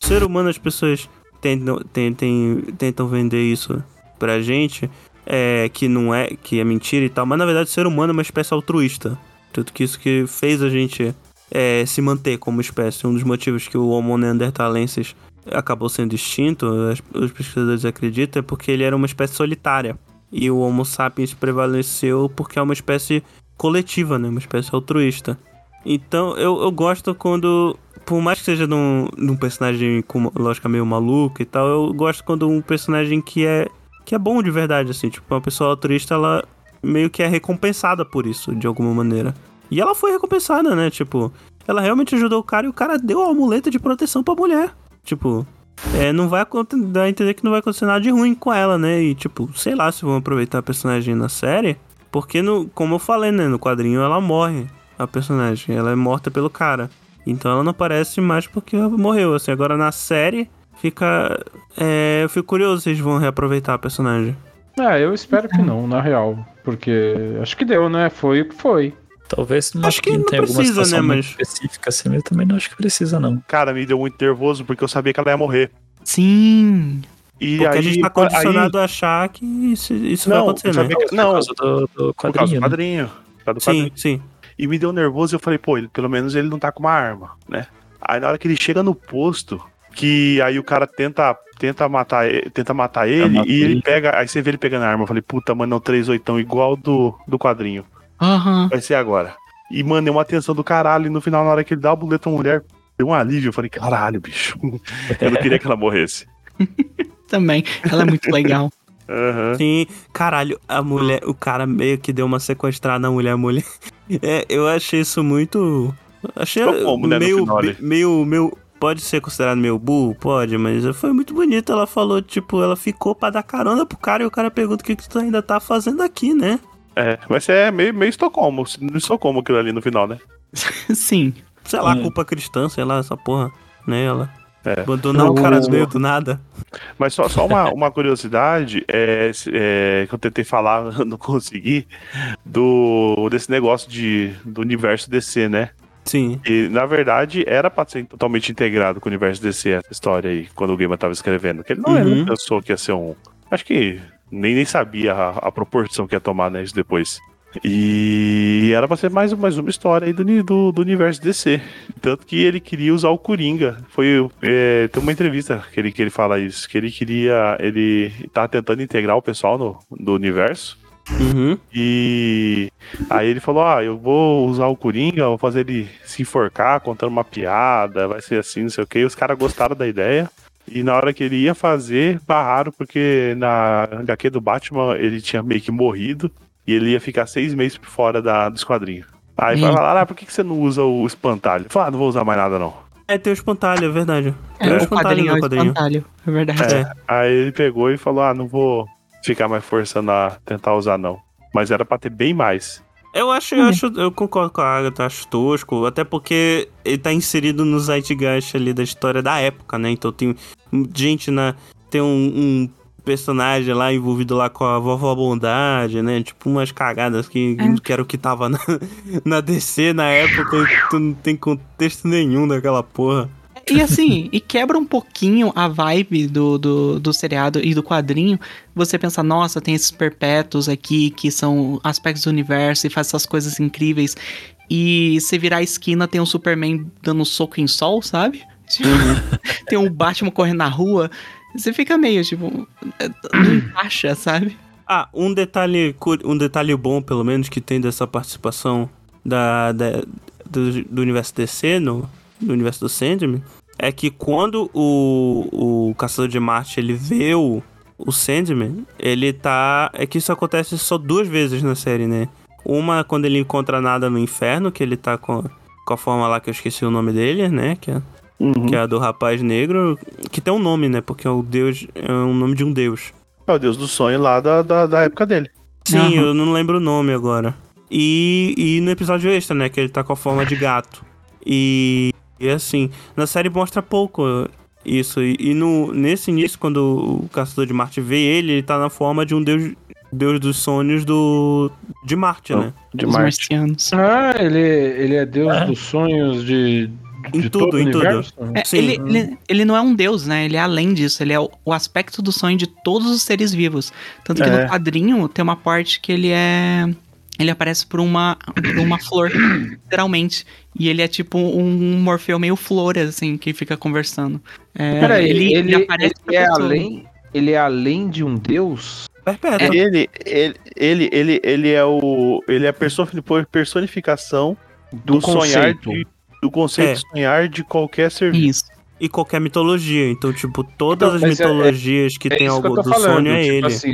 ser humano as pessoas tentam, tentem, tentam vender isso pra gente, é, que não é, que é mentira e tal, mas na verdade ser humano é uma espécie altruísta. Tanto que isso que fez a gente é, se manter como espécie. Um dos motivos que o Homo neanderthalensis acabou sendo extinto, os pesquisadores acreditam, é porque ele era uma espécie solitária. E o Homo sapiens prevaleceu porque é uma espécie coletiva, né? Uma espécie altruísta. Então, eu, eu gosto quando... Por mais que seja de um, de um personagem com lógica meio maluca e tal, eu gosto quando um personagem que é, que é bom de verdade, assim. Tipo, uma pessoa altruísta, ela meio que é recompensada por isso, de alguma maneira. E ela foi recompensada, né? Tipo, ela realmente ajudou o cara e o cara deu a amuleta de proteção pra mulher. Tipo, é, não vai dar a entender que não vai acontecer nada de ruim com ela, né? E, tipo, sei lá se vão aproveitar a personagem na série. Porque, no, como eu falei, né? No quadrinho ela morre, a personagem. Ela é morta pelo cara. Então ela não aparece mais porque morreu. Assim, agora na série fica. É, eu fico curioso se eles vão reaproveitar a personagem. É, eu espero que não, na real. Porque acho que deu, né? Foi o que foi. Talvez não, Acho que não alguma precisa, situação né, mas- específica assim, mas eu também não acho que precisa, não. Cara, me deu muito nervoso porque eu sabia que ela ia morrer. Sim. E Porque aí, a gente tá condicionado a achar que isso, isso vai Não, acontecer, eu né? que- Não, não, por causa do, do por causa do quadrinho. né? quadrinho. Por causa do quadrinho. Sim, sim. E me deu nervoso e eu falei, pô, ele, pelo menos ele não tá com uma arma, né? Aí na hora que ele chega no posto, que aí o cara tenta, tenta matar, e- tenta matar ele, e ele ele. pega. Aí você vê ele pegando a arma. Eu falei, puta, mano, é um 3 oitão igual do, do quadrinho. Aham. Vai ser agora. E, mano, é uma tensão do caralho. E no final, na hora que ele dá a boleta à mulher, deu um alívio. Eu falei, caralho, bicho. <laughs> Eu não queria que ela morresse. <laughs> Também. Ela é muito legal. <laughs> Aham. Sim, caralho, a mulher, o cara meio que deu uma sequestrada na mulher, a mulher. É, eu achei isso muito. Achei Estocolmo, né, no meio, ali. meio, meio. Pode ser considerado meio burro? Pode, mas foi muito bonito. Ela falou, tipo, ela ficou pra dar carona pro cara e o cara pergunta o que, que tu ainda tá fazendo aqui, né? É, mas é meio, meio Estocolmo. Estocolmo aquilo ali no final, né? <laughs> Sim. Sei lá, Hum. culpa cristã, sei lá, essa porra, né? Ela É. abandonar o cara no meio do nada. Mas só, só uma, <laughs> uma curiosidade é, é, que eu tentei falar, <laughs> não consegui, do, desse negócio de, do universo DC, né? Sim. E na verdade era pra ser totalmente integrado com o universo DC essa história aí, quando o Gamer tava escrevendo. Que ele não, ele Uhum. não pensou que ia ser um. Acho que nem, nem sabia a, a proporção que ia tomar, né, isso depois. E era pra ser mais, mais uma história aí do, do, do universo DC. Tanto que ele queria usar o Coringa. Foi. é, tem uma entrevista que ele, que ele fala isso. Que ele queria. Ele tava tentando integrar o pessoal no, do universo. Uhum. E aí ele falou: Ah, eu vou usar o Coringa, vou fazer ele se enforcar contando uma piada, vai ser assim, não sei o que. Os caras gostaram da ideia. E na hora que ele ia fazer, barraram, porque na HQ do Batman ele tinha meio que morrido e ele ia ficar seis meses fora da, do esquadrinho. Aí Hum. falaram: Ah, por que que você não usa o espantalho? Falou: Ah, não vou usar mais nada não. É, tem o espantalho, é verdade. Tem É, o o espantalho quadrinho é no o quadrinho. espantalho. É verdade. É. Aí ele pegou e falou: Ah, não vou ficar mais forçando a tentar usar não. Mas era pra ter bem mais. Eu acho, eu acho, eu concordo com a Agatha, acho tosco, até porque ele tá inserido no zeitgeist ali da história da época, né? Então tem gente na. Tem um, um personagem lá envolvido lá com a vovó Bondade, né? Tipo umas cagadas que, É. que era o que tava na, <laughs> na DC na época e tu não tem contexto nenhum daquela porra. E assim, e quebra um pouquinho a vibe do, do, do seriado e do quadrinho. Você pensa, nossa, tem esses perpétuos aqui que são aspectos do universo e faz essas coisas incríveis. E você virar a esquina, tem um Superman dando soco em sol, sabe? Tipo, <laughs> tem um Batman correndo na rua. Você fica meio, tipo, não encaixa, sabe? Ah, um detalhe, um detalhe bom, pelo menos, que tem dessa participação da, da- do, do universo DC no, no universo do Sandman, é que quando o, o Caçador de Marte ele vê o, o Sandman, ele tá. É que isso acontece só duas vezes na série, né? Uma quando ele encontra nada no inferno, que ele tá com, com a forma lá que eu esqueci o nome dele, né? Que é, que é a do rapaz negro, que tem um nome, né? Porque é o deus. É o nome de um deus. É o Deus do sonho lá da, da, da época dele. Sim, Aham. eu não lembro o nome agora. E, e no episódio extra, né? Que ele tá com a forma de gato. E, e assim, na série mostra pouco isso. E, e no, nesse início, quando o Caçador de Marte vê ele, ele tá na forma de um deus, deus dos sonhos do de Marte, né? De Marte. marcianos. Ah, ele, ele é deus É. dos sonhos de, Em de tudo, todo o em tudo. É, ele, ele, ele não é um deus, né? Ele é além disso. Ele é o, o aspecto do sonho de todos os seres vivos. Tanto que É. no quadrinho tem uma parte que ele é. Ele aparece por uma, por uma flor, <coughs> literalmente. E ele é tipo um Morfeu meio flor, assim, que fica conversando. É, Peraí, ele, ele, aparece ele é pessoa. além, ele é além de um deus? Perpétua. Ele, ele, ele, ele, ele é o. Ele é a personi- personificação do, Do sonhar conceito. de, do conceito É. de sonhar de qualquer ser. Isso. E qualquer mitologia. Então, tipo, todas Então, as é- mitologias que É tem que algo eu tô do falando. sonho é tipo ele. assim,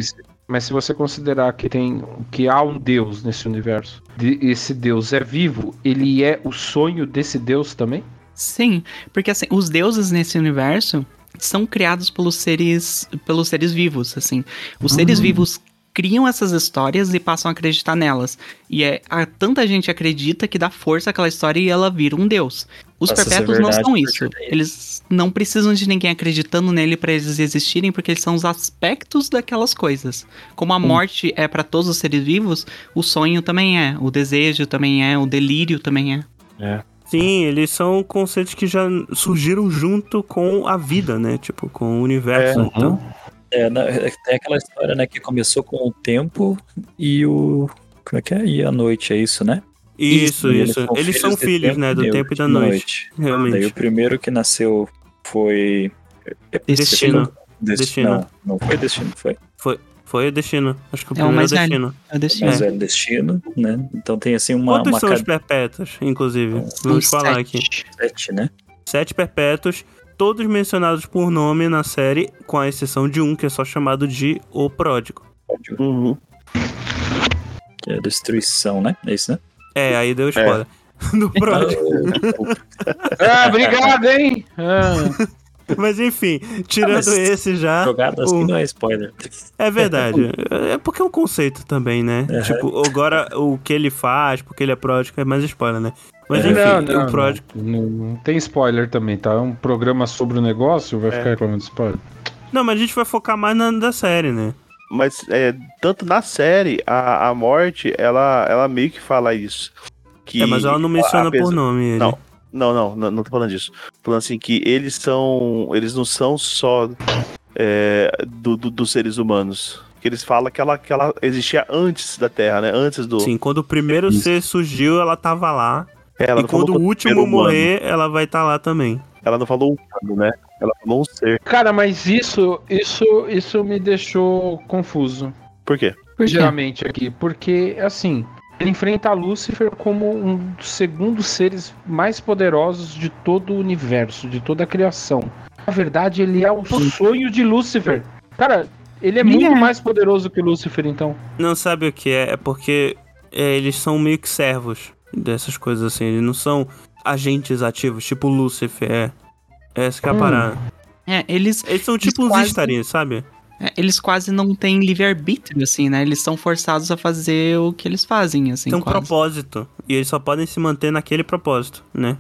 Mas se você considerar que tem que há um Deus nesse universo, de- esse Deus é vivo, ele é o sonho desse Deus também? Sim, porque assim, os deuses nesse universo são criados pelos seres, pelos seres vivos, assim. Os seres vivos criam essas histórias e passam a acreditar nelas. E é a, tanta gente acredita que dá força àquela história e ela vira um deus. Os Passa a ser perpétuos não verdade são por isso. Eles não precisam de ninguém acreditando nele pra eles existirem, porque eles são os aspectos daquelas coisas. Como a morte é pra todos os seres vivos, o sonho também é, o desejo também é, o delírio também é. Sim, eles são conceitos que já surgiram junto com a vida, né? Tipo, com o universo. É, então, É, na- é, tem aquela história, né, que começou com o tempo e o. Como é que é? E a noite, é isso, né? Isso, isso. Eles são filhos, tempo né? Do tempo e da noite. Daí Realmente. o primeiro que nasceu foi. Destino. Destino. Destino. Não, não foi Destino, foi. Foi o Destino. Acho que o É primeiro é o mais velho. Destino. É o destino. Mas é Destino, né? Então tem assim uma. Quantos uma são os cadeia perpétuos, inclusive? Vamos falar sete. aqui. sete, né? Sete perpétuos, todos mencionados por nome na série, com a exceção de um que é só chamado de O Pródigo. Uhum. Que é a destruição, né? É isso, né? É, aí deu spoiler. Do Pródigo. Ah, obrigado, hein? Ah, <laughs> Mas enfim, tirando mas esse já. Jogada assim o- não é spoiler. É verdade. É porque é um conceito também, né? Uhum. Tipo, agora o que ele faz, porque ele é pródigo, é mais spoiler, né? Mas É. enfim, não, não, o pródigo. não, não tem spoiler também, tá? É um programa sobre o negócio, vai ficar reclamando de spoiler. Não, mas a gente vai focar mais na da série, né? Mas é, tanto na série, a, a morte, ela, ela meio que fala isso. Que, é, mas ela não menciona apesar- por nome ele. Não. Não, não, não, não tô falando disso. Tô falando assim que eles são. Eles não são só é, do, do- dos seres humanos. Que eles falam que ela, que ela existia antes da Terra, né? Antes do. Sim, quando o primeiro ser surgiu, ela tava lá. É, ela e quando o último morrer, ela vai estar lá também. Ela não falou um humano, né? Ela falou um ser. Cara, mas isso, isso, isso me deixou confuso. Por quê? Por quê? geralmente aqui, porque assim, ele enfrenta a Lúcifer como um dos segundos seres mais poderosos de todo o universo, de toda a criação. Na verdade, ele é o sonho de Lúcifer. Cara, ele é muito mais poderoso que Lúcifer, então. Não sabe o que é? É porque é, eles são meio que servos dessas coisas assim. Eles não são agentes ativos, tipo Lucifer é. Essa que é a Hum. parada. É, eles, Eles são tipo uns quase- estarinhos, sabe? é, eles quase não têm livre-arbítrio, assim, né? Eles são forçados a fazer o que eles fazem, assim, Tem um quase. propósito. E eles só podem se manter naquele propósito, né?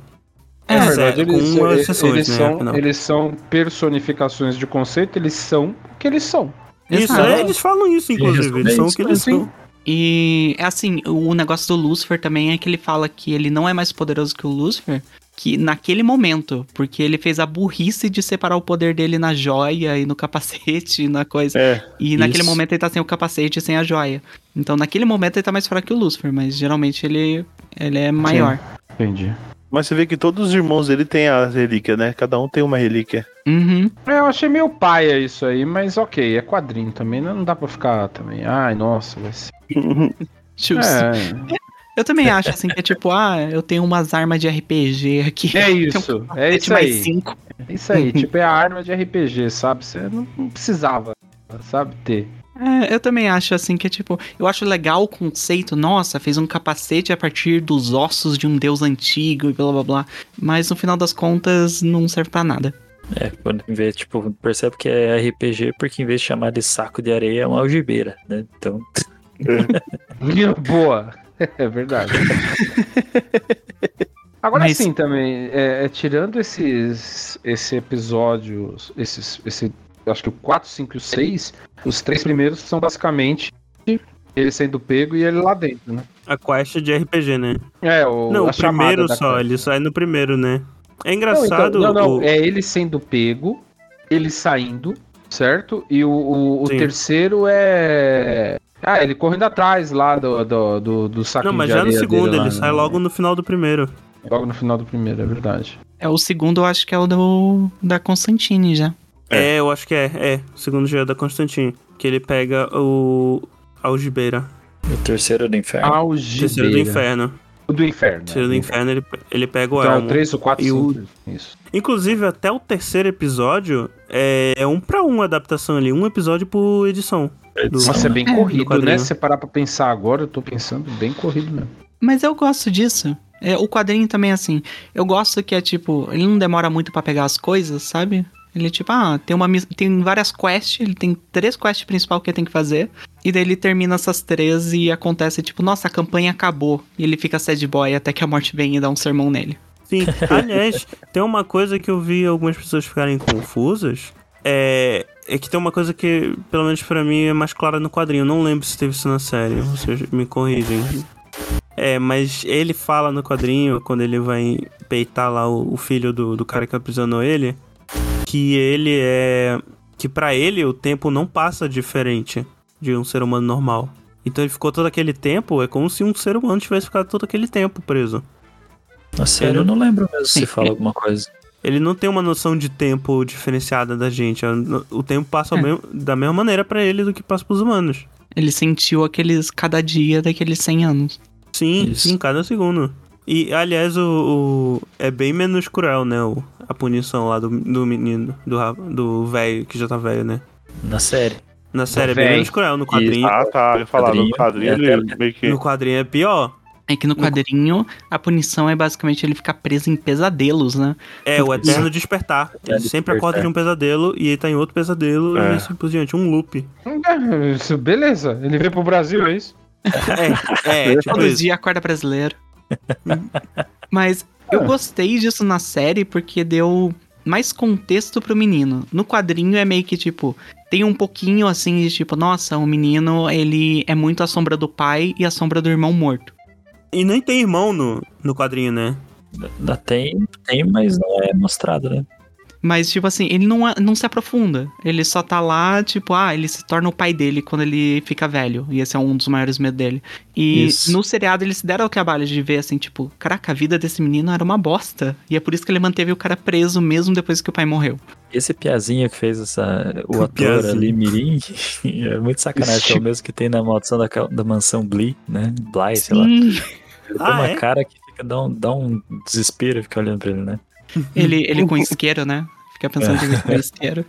É, Exceto- verdade, com eles, umas eles, exceções, eles né? são, eles são personificações de conceito, eles são o que eles são. Isso, é, eles falam isso, inclusive. Eles são o que eles Sim. são. E, assim, o negócio do Lucifer também é que ele fala que ele não é mais poderoso que o Lucifer, que naquele momento, porque ele fez a burrice de separar o poder dele na joia e no capacete e <laughs> na coisa. É. E naquele Isso. momento ele tá sem o capacete e sem a joia. Então naquele momento ele tá mais fraco que o Lucifer, mas geralmente ele, ele é maior. Entendi. Mas você vê que todos os irmãos dele têm as relíquias, né? Cada um tem uma relíquia. Uhum. É, eu achei meio paia isso aí, mas ok, é quadrinho também, não dá pra ficar também. Ai, nossa, vai ser. <laughs> Justo. É, Eu também acho assim que é tipo, ah, eu tenho umas armas de RPG aqui. é <laughs> um isso, é capacete isso mais aí. cinco. É isso aí, <laughs> tipo, é a arma de RPG, sabe? Você não, não precisava, sabe, ter. É, eu também acho assim que é tipo, eu acho legal o conceito, nossa, fez um capacete a partir dos ossos de um deus antigo e blá blá blá. Mas no final das contas não serve pra nada. É, quando vê, tipo, percebe que é RPG porque em vez de chamar de saco de areia é uma algibeira, né? Então, <laughs> Boa, <laughs> é verdade. Agora Mas- sim também, é, é, tirando esses esse episódios, esses, esse, acho que o 4, 5 e o 6, os três primeiros são basicamente ele sendo pego e ele lá dentro, né? A quest de RPG, né? É, o, não, a o primeiro da só, quest. ele sai no primeiro, né? É Não, engraçado. então, não, não, o- é ele sendo pego, ele saindo, certo? E o, o, o terceiro é. Ah, ele correndo atrás lá do, do, do, do saquinho Não, mas de já no segundo, lá, ele sai né? logo no final do primeiro. Logo no final do primeiro, é verdade. É, o segundo eu acho que é o do da Constantine já. É, eu acho que é, é. O segundo já é da Constantine. Que ele pega o. Algibeira. o terceiro do inferno. Algibeira. Terceiro do inferno. O do inferno. Terceiro do né? inferno, ele, ele pega o Então, é elmo. o 3, o 4 E e o- o 5. Isso. Inclusive, até o terceiro episódio é, é um pra um a adaptação ali. Um episódio por edição. do- Nossa, é bem É, do corrido, né? Se você parar pra pensar agora, eu tô pensando bem corrido mesmo. Mas eu gosto disso. É, o quadrinho também, assim, eu gosto que é tipo, ele não demora muito pra pegar as coisas, sabe? Ele tipo, ah, tem uma tem várias quests, ele tem três quests principais que ele tem que fazer. E daí ele termina essas três e acontece, tipo, nossa, a campanha acabou. E ele fica sad boy até que a morte vem e dá um sermão nele. Sim, <laughs> aliás, tem uma coisa que eu vi algumas pessoas ficarem confusas. É, é que tem uma coisa que, pelo menos pra mim, é mais clara no quadrinho. Eu não lembro se teve isso na série, vocês me corrigem. É, mas ele fala no quadrinho, quando ele vai peitar lá o, o filho do, do cara que aprisionou ele, que ele é. que pra ele o tempo não passa diferente de um ser humano normal. Então ele ficou todo aquele tempo, é como se um ser humano tivesse ficado todo aquele tempo preso. Na série eu não lembro mesmo se fala alguma coisa. Ele não tem uma noção de tempo diferenciada da gente. O tempo passa É. mesmo- da mesma maneira pra ele do que passa pros humanos. Ele sentiu aqueles cada dia daqueles 100 anos. Sim, Isso. sim, cada segundo. E, aliás, o, o- é bem menos cruel, né? O, a punição lá do, do menino, do do velho, que já tá velho, né? Na série. Na série é bem menos cruel. No quadrinho, Ah, tá. Eu ia falar, no Quadrinho. É, meio que. no quadrinho é pior. É que no quadrinho, a punição é basicamente ele ficar preso em pesadelos, né? É, o eterno despertar. Ele sempre acorda de um pesadelo e ele tá em outro pesadelo É. e assim por diante. Um loop. É, isso, beleza, ele veio pro Brasil, é isso? É, é, <laughs> tipo dia acorda brasileiro. <laughs> Mas eu gostei disso na série porque deu mais contexto pro menino. No quadrinho é meio que tipo, tem um pouquinho assim de tipo, nossa, o menino, ele é muito a sombra do pai e a sombra do irmão morto. E nem tem irmão no, no quadrinho, né? Da- Tem, tem, mas não é mostrado, né? Mas, tipo assim, ele não, não se aprofunda. Ele só tá lá, tipo, ah, ele se torna o pai dele quando ele fica velho. E esse é um dos maiores medos dele. E Isso. no seriado eles se deram o trabalho de ver, assim, tipo, caraca, a vida desse menino era uma bosta. E é por isso que ele manteve o cara preso mesmo depois que o pai morreu. Esse Piazinho que fez essa, o ator Piazinho. ali, Mirim, <laughs> é muito sacanagem. É o mesmo que tem na maldição da, da mansão Bly, né? Bly, sei lá. Ele Ah, tem uma é? cara que fica, dá, um, dá um desespero ficar olhando pra ele, né? Ele, ele <laughs> com isqueiro, né? Fica pensando que ele com isqueiro.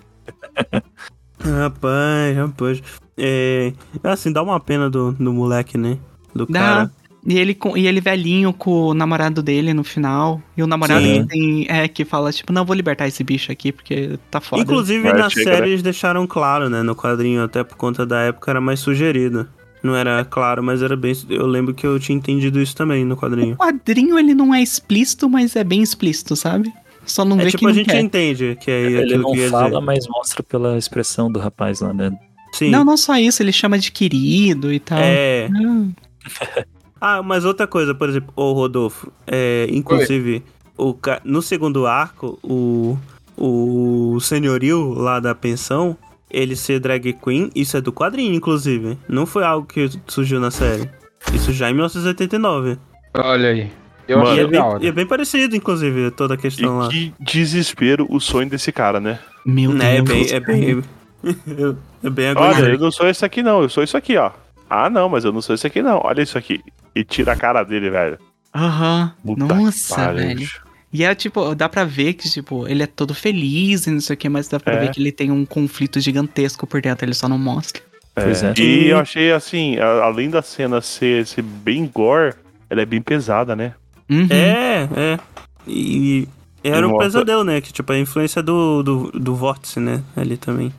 Rapaz, rapaz. É. Assim, dá uma pena do, do moleque, né? Do Dá. cara. E ele, com, e ele velhinho com o namorado dele no final. E o namorado Sim. que tem. É, que fala, tipo, não, vou libertar esse bicho aqui porque tá foda. Inclusive, na série né? eles deixaram claro, né? No quadrinho, até por conta da época, era mais sugerido. Não era claro, mas era bem. Eu lembro que eu tinha entendido isso também no O quadrinho. quadrinho ele não é explícito, mas é bem explícito, sabe? Só não É vê tipo, que a gente quer. entende que é Ele aquilo não fala, dizer. mas mostra pela expressão do rapaz lá, né? Sim. Não, não só isso, ele chama de querido e tal. É. Hum. <laughs> Ah, mas outra coisa, por exemplo, o Rodolfo, é, inclusive, o, no segundo arco, o, o senhorio lá da pensão, ele ser drag queen, isso é do quadrinho, inclusive. Não foi algo que surgiu na série. Isso já em 1989. Olha aí. Eu Mano, E é, bem, é bem parecido, inclusive, toda a questão lá. E que desespero o sonho desse cara, né? Meu Né, é Deus. bem, é bem, <laughs> é bem Olha, eu não sou esse aqui não, eu sou isso aqui, ó. Ah, não, mas eu não sou esse aqui não. Olha isso aqui. E tira a cara dele, velho. Aham. Puta Nossa, velho. E é tipo, dá pra ver que, tipo, ele é todo feliz e não sei o que, mas dá pra É. ver que ele tem um conflito gigantesco por dentro, ele só não mostra. Pois é. E eu achei assim, além da cena ser, ser bem gore, ela é bem pesada, né? Uhum. É, é. E era um pesadelo, né? Que, tipo, a influência do, do, do vórtice, né? Ali também.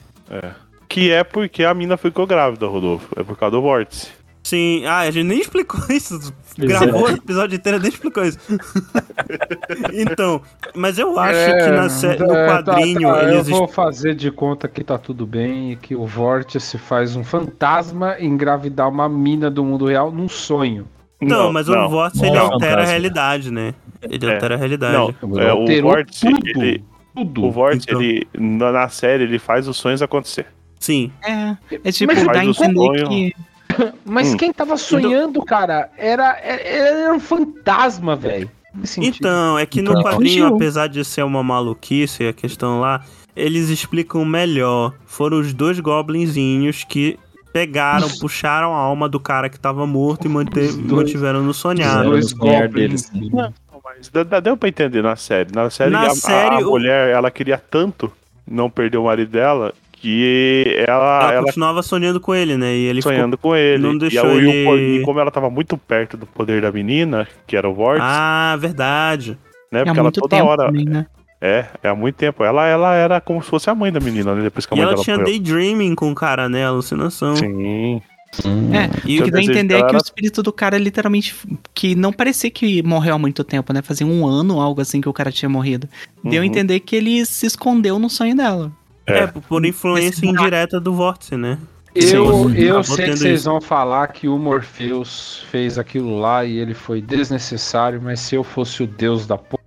Que é porque a mina ficou grávida, Rodolfo. É por causa do vórtice. Sim, ah, a gente nem explicou <laughs> isso. Gravou é. o episódio inteiro e nem explicou isso. <laughs> então, mas eu acho É, que na no é, tá, quadrinho tá, eles. Eu vou fazer de conta que tá tudo bem e que o Vórtice faz um fantasma engravidar uma mina do mundo real num sonho. Não, mas o vórtice ele não. altera a realidade, né? Ele É. altera a realidade. Não, é, o vórtice, tudo. ele, Tudo. o vórtice, Então. ele, na, na série, ele faz os sonhos acontecer. Sim. É, é tipo, Mas dá a entender sonho. que... <laughs> Mas Hum. quem tava sonhando, cara, era, era, era um fantasma, velho. Então, é que no Então, quadrinho, fugiu. apesar de ser uma maluquice a questão lá, eles explicam melhor. Foram os dois goblinzinhos que pegaram, puxaram a alma do cara que tava morto e mante- Os dois- mantiveram no Os sonhar goblins. deles. Não, mas deu pra entender na série. Na série, Na a, a- série, a o- mulher, ela queria tanto não perder o marido dela Que ela, Ela, ela continuava sonhando com ele, né? E ele sonhando com ele. não e, deixou a- e ele- e como ela tava muito perto do poder da menina, que era o ficou... Vórtice, Ah, verdade. né? É Porque ela toda tempo hora. também, né? É, é há muito tempo. Ela, ela era como se fosse a mãe da menina, né? Depois que a E mãe ela dela tinha morreu. daydreaming com o cara, né? Alucinação. Sim. É, E o que eu dá a entender que é que ela- o espírito do cara literalmente. que não parecia que morreu há muito tempo, né? Fazia um ano, algo assim, que o cara tinha morrido. Deu a Uhum. entender que ele se escondeu no sonho dela. É, É. por influência indireta do vórtice, né? Eu, eu sei que vocês isso. vão falar que o Morpheus fez aquilo lá e ele foi desnecessário, mas se eu fosse o deus da porra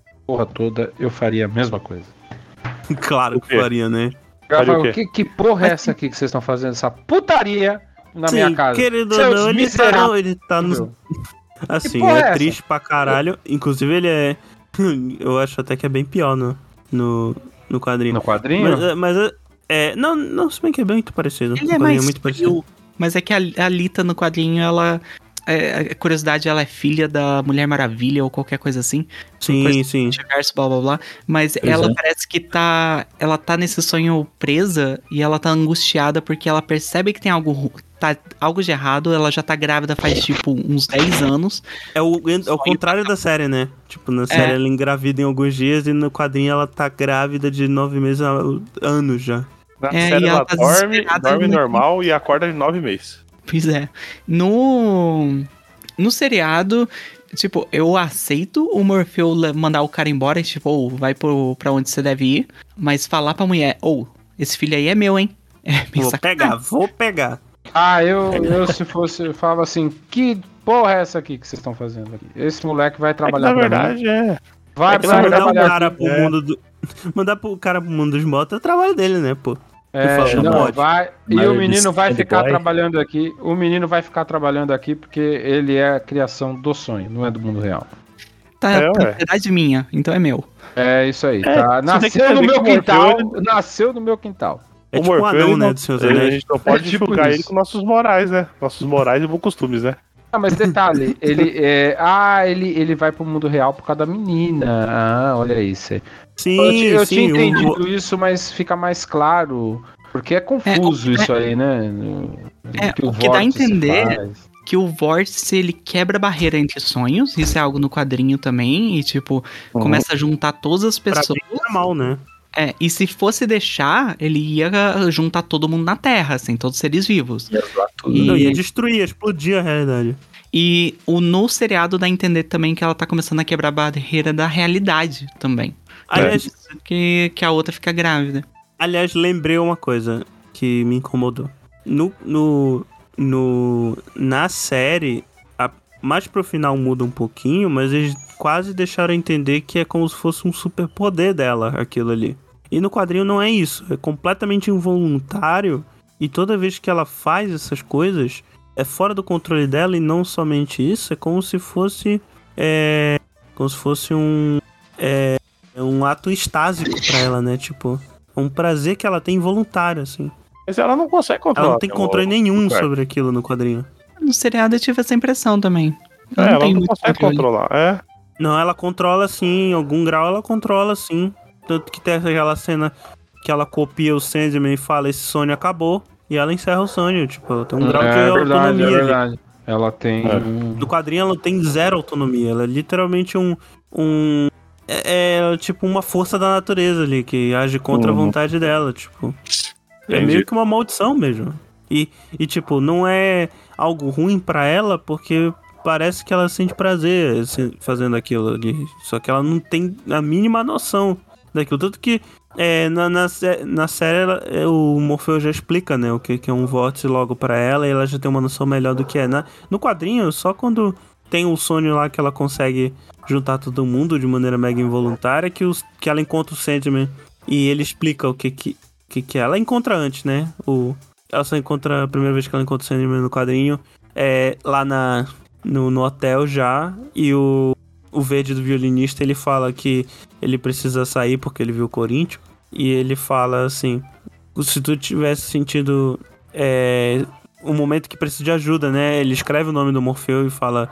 toda, eu faria a mesma coisa. <laughs> claro que faria, né? Eu falo, quê? que, que porra é essa aqui que vocês estão fazendo? Essa putaria na Sim, minha casa. querido Seus não, ele tá, ele tá no... <laughs> Assim, porra é é triste pra caralho. Inclusive, ele é... <laughs> Eu acho até que é bem pior no, no, no quadrinho. No quadrinho? Mas, é- mas é- é... Não, não, se bem que é bem muito parecido. Ele O é quadrinho mais muito parecido. mas é que a, a Lita no quadrinho, ela. É, a curiosidade, ela é filha da Mulher Maravilha ou qualquer coisa assim. Sim, coisa- sim. Multiverso, blá blá blá. Mas Pois ela é. parece que tá. Ela tá nesse sonho presa e ela tá angustiada porque ela percebe que tem algo. Tá, algo de errado, ela já tá grávida faz tipo uns 10 anos. É o, é o contrário da série, né? Tipo, na série ela engravida em alguns dias e no quadrinho ela tá grávida de nove meses há anos já. Na É, série e ela ela tá dorme, dorme no- normal e acorda de nove meses. Pois é. No. No seriado, tipo, eu aceito o Morfeu mandar o cara embora e, tipo, ou vai pro, pra onde você deve ir, mas falar pra mulher, ou, esse filho aí é meu, hein? <laughs> É, Vou sacanagem. pegar, vou pegar. Ah, eu, eu se fosse, eu falava assim, que porra é essa aqui que vocês estão fazendo aqui? Esse moleque vai É que, trabalhar na pra mim. verdade, é. Vai, é que, vai na mandar o trabalhar cara aqui. pro é. mundo do. <laughs> Mandar pro cara pro mundo dos motos é o trabalho dele, né, pô? É, não, vai. E o menino vai é ficar boy. trabalhando aqui. O menino vai ficar trabalhando aqui porque ele é a criação do sonho, não é do mundo real. Tá, É, propriedade minha, então é meu. É isso aí, É, tá? Nasceu no meu quintal. Morfeu, <laughs> Nasceu no meu quintal. É o tipo um Morfeu, anão, ele né, não- dos seus ele- A gente não pode tipo julgar isso. ele com nossos morais, né? Nossos morais e bons costumes, né? Ah, mas detalhe, <laughs> ele é. Ah, ele, ele vai pro mundo real por causa da menina. Ah, olha isso. aí. Sim, Eu, eu sim. tinha o- entendido isso, mas fica mais claro. Porque é confuso É, isso aí, né? No- É, que o que dá a entender-. Que o vórtice, ele quebra a barreira entre sonhos, isso é algo no quadrinho também, e tipo, Uhum. começa a juntar todas as pra pessoas. bem e mal, né? É, e se fosse deixar, ele ia juntar todo mundo na Terra, assim, todos os seres vivos. E- Não, ia destruir, ia explodir a realidade. E o no seriado dá a entender também que ela tá começando a quebrar a barreira da realidade também. Aliás, Que, que a outra fica grávida. aliás, lembrei uma coisa que me incomodou. No, no, no, na série, a- mais pro final muda um pouquinho, mas eles quase deixaram entender que é como se fosse um superpoder dela, aquilo ali. E no quadrinho não é isso, é completamente involuntário e toda vez que ela faz essas coisas é fora do controle dela e não somente isso, é como se fosse é, como se fosse um é, um ato estásico pra ela, né? Tipo, é um prazer que ela tem involuntário assim. Mas ela não consegue controlar. Ela não tem né, controle nenhum sobre aquilo no quadrinho. No seriado eu tive essa impressão também. É, ela tem não muito consegue controle. controlar. É. Não, ela controla sim, em algum grau ela controla sim. Tanto que tem aquela cena que ela copia o Sandman e fala esse sonho acabou. E ela encerra o sonho, tipo, tem um grau de é verdade, autonomia. é ali. verdade. Ela tem. É. um- No quadrinho ela tem zero autonomia. Ela é literalmente um. um é, é, tipo uma força da natureza ali, que age contra a Uhum. vontade dela, tipo. É Entendi. meio que uma maldição mesmo. E, e tipo, não é algo ruim pra ela, porque parece que ela sente prazer se- fazendo aquilo ali. Só que ela não tem a mínima noção daquilo. Tanto que é, na, na, na série ela- é, o Morfeu já explica, né, o que, que é um vórtice logo pra ela e ela já tem uma noção melhor do que é. Na, no quadrinho, só quando tem um sonho lá que ela consegue juntar todo mundo de maneira mega involuntária que, os, que ela encontra o Sandman e ele explica o que que, que, que é. Ela encontra antes, né? O, ela só encontra a primeira vez que ela encontra o Sandman no quadrinho é lá na, no, no hotel já e o, o verde do violinista ele fala que ele precisa sair porque ele viu o Corinthians e ele fala assim se tu tivesse sentido é, um momento que precisa de ajuda, né? Ele escreve o nome do Morfeu e fala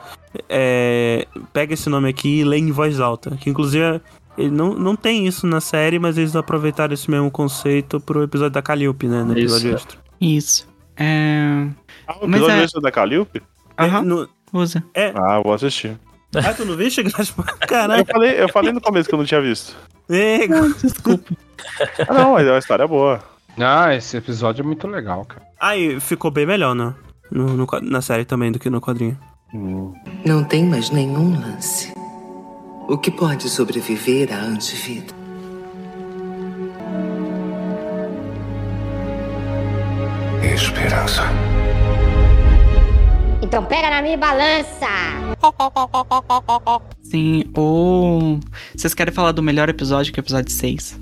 é, pega esse nome aqui e lê em voz alta. Que inclusive Ele não, não tem isso na série, mas eles aproveitaram esse mesmo conceito pro episódio da Calliope, né? No Isso, episódio é. extra. Isso. É. Ah, o Mas episódio é- extra da Calliope? Aham, É, no- usa. Ah, vou assistir. Ah, tu não viste, Gaspar? <laughs> Eu Caralho. falei, eu falei no começo que eu não tinha visto. É, Desculpa. <laughs> Ah, não, mas é uma história boa. Ah, esse episódio é muito legal, cara. Aí ficou bem melhor, né? No, no na série também do que no quadrinho. Hum. Não tem mais nenhum lance. O que pode sobreviver à antivida? Esperança. Então pega na minha balança. Sim, ou. Vocês querem falar do melhor episódio, que é o episódio 6?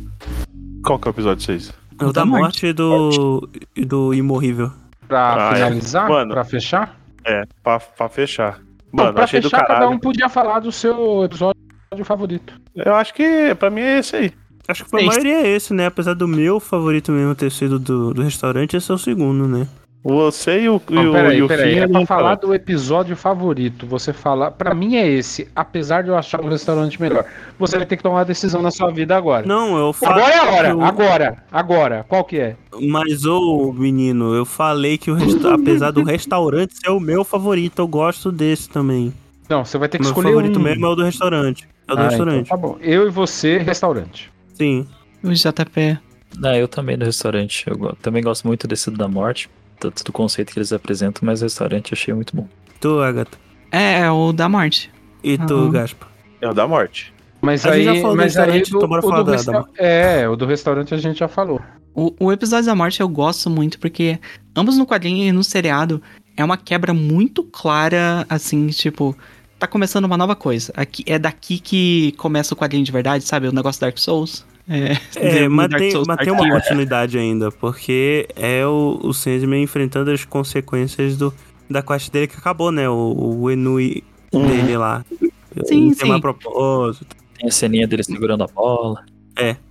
Qual que é o episódio 6? É o da morte e do, e do imorrível. Pra Ah, é. finalizar, Mano. pra fechar? É, pra, pra fechar. Bom, Mano, pra achei do fechar, cada um podia falar do seu episódio favorito. Eu acho que pra mim é esse aí. Acho que pra Seis. maioria é esse, né? Apesar do meu favorito mesmo ter sido do, do restaurante, esse é o segundo, né? Você e o, e Não, o, peraí, e o peraí. Fim É pra não falar do episódio favorito. Você falar. Pra mim é esse. Apesar de eu achar o restaurante melhor. Você vai ter que tomar uma decisão na sua vida agora. Não, eu falo. Agora é a hora. que o- Agora. Agora. Qual que é? Mas, ô menino, eu falei que o resta... apesar do restaurante ser o meu favorito, eu gosto desse também. Não, você vai ter que Meu escolher favorito um. mesmo é o do restaurante. É o do Ah, restaurante. então tá bom. Eu e você, restaurante. Sim. O JP. Ah, eu também do restaurante. Eu também gosto muito desse da morte, tanto do conceito que eles apresentam, mas o restaurante eu achei muito bom. Tu, Agatha. É, é o da morte. E tu, Aham. Gaspa. É o da morte. Mas A aí. gente já falou do mas aí restaurante, então o falar da- resta- da- É, o do restaurante a gente já falou. O, o episódio da morte eu gosto muito porque ambos no quadrinho e no seriado é uma quebra muito clara, assim, tipo, tá começando uma nova coisa. Aqui, é daqui que começa o quadrinho de verdade, sabe? O negócio Dark Souls. É, É, mas tem, mas tem uma continuidade ainda, porque é o, o Sandman enfrentando as consequências do, da quest dele que acabou, né? O, o Enui dele lá. Sim, Não tem sim. propósito. Tem a ceninha dele segurando a bola.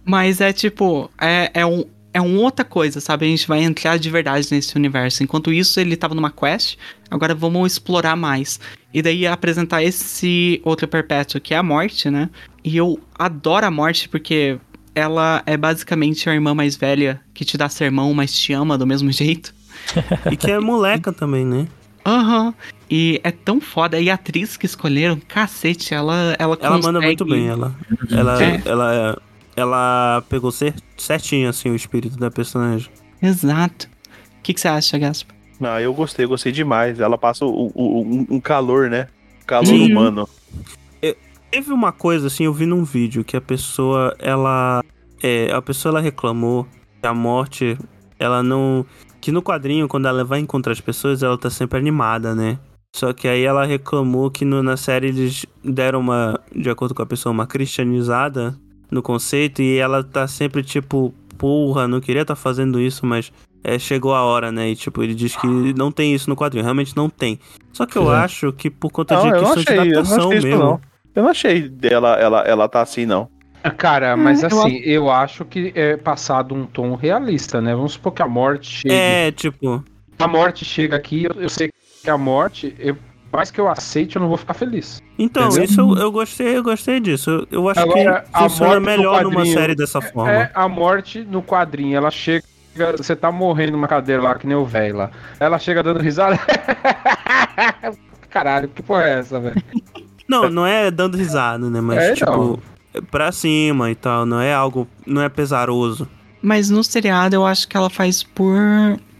Mas é tipo, é, é, um, é uma outra coisa, sabe? A gente vai entrar de verdade nesse universo. Enquanto isso, ele tava numa quest, agora vamos explorar mais. E daí apresentar esse outro perpétuo, que é a morte, né? E eu adoro a morte porque ela é basicamente a irmã mais velha que te dá sermão, mas te ama do mesmo jeito. <laughs> E que é moleca também, né? Aham. E é tão foda. E a atriz que escolheram, cacete, ela ela, Ela manda consegue- muito bem, ela. Ela, É. ela, ela pegou cer- certinho, assim, o espírito da personagem. Exato. O que, que você acha, Gaspa? Ah, eu gostei, gostei demais. Ela passa o- o- um, um calor, né? Calor Sim. humano. Teve uma coisa, assim, eu vi num vídeo que a pessoa, ela. É, a pessoa ela reclamou que a morte, ela não. Que no quadrinho, quando ela vai encontrar as pessoas, ela tá sempre animada, né? Só que aí ela reclamou que no- na série eles deram uma, de acordo com a pessoa, uma cristianizada no conceito e ela tá sempre tipo, porra, não queria estar tá fazendo isso, mas é, chegou a hora, né? E tipo, ele diz que não tem isso no quadrinho, realmente não tem. Só que eu É. acho que por conta Não, de questão de adaptação mesmo. Eu não achei dela, ela, ela tá assim, não. Cara, mas eu assim, eu acho que é passado um tom realista, né? Vamos supor que a morte chegue. É, tipo, A morte chega aqui, eu, eu sei que a morte, eu, mais que eu aceite, eu não vou ficar feliz. então, Entendeu? isso eu, eu gostei, eu gostei disso. Eu, eu acho Agora, que a funciona melhor numa série dessa forma. É, a morte no quadrinho, ela chega. Você tá morrendo numa cadeira lá, que nem o velho lá. Ela chega dando risada. <laughs> Caralho, que porra é essa, velho? Não, não é dando risada, né? Mas, É, tipo, é pra cima e tal. Não é algo. Não é pesaroso. Mas no seriado eu acho que ela faz por,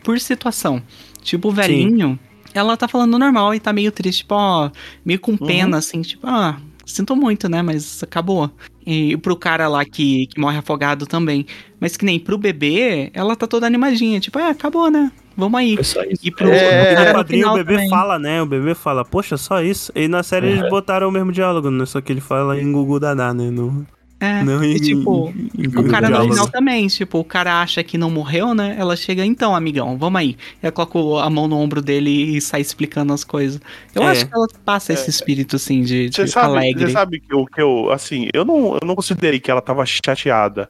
por situação. Tipo, o velhinho, ela tá falando normal e tá meio triste, tipo, ó, meio com pena, assim, tipo, ah, sinto muito, né? Mas acabou. E pro cara lá que, que morre afogado também. Mas que nem pro bebê, ela tá toda animadinha, tipo, é, acabou, né? Vamos aí. Só isso. E pro, É, no quadrinho final o bebê também. fala, né? O bebê fala, poxa, só isso. E na série eles botaram o mesmo diálogo, né? Só que ele fala em Gugu Dadá, né? No, É, não e tipo, em- em O cara no final também, tipo, o cara acha que não morreu, né? Ela chega, então, amigão, vamos aí. Ela coloca a mão no ombro dele e sai explicando as coisas. Eu É. acho que ela passa esse espírito, assim, de, de Você sabe, alegre. você sabe que o que eu, assim, eu não, eu não considerei que ela tava chateada.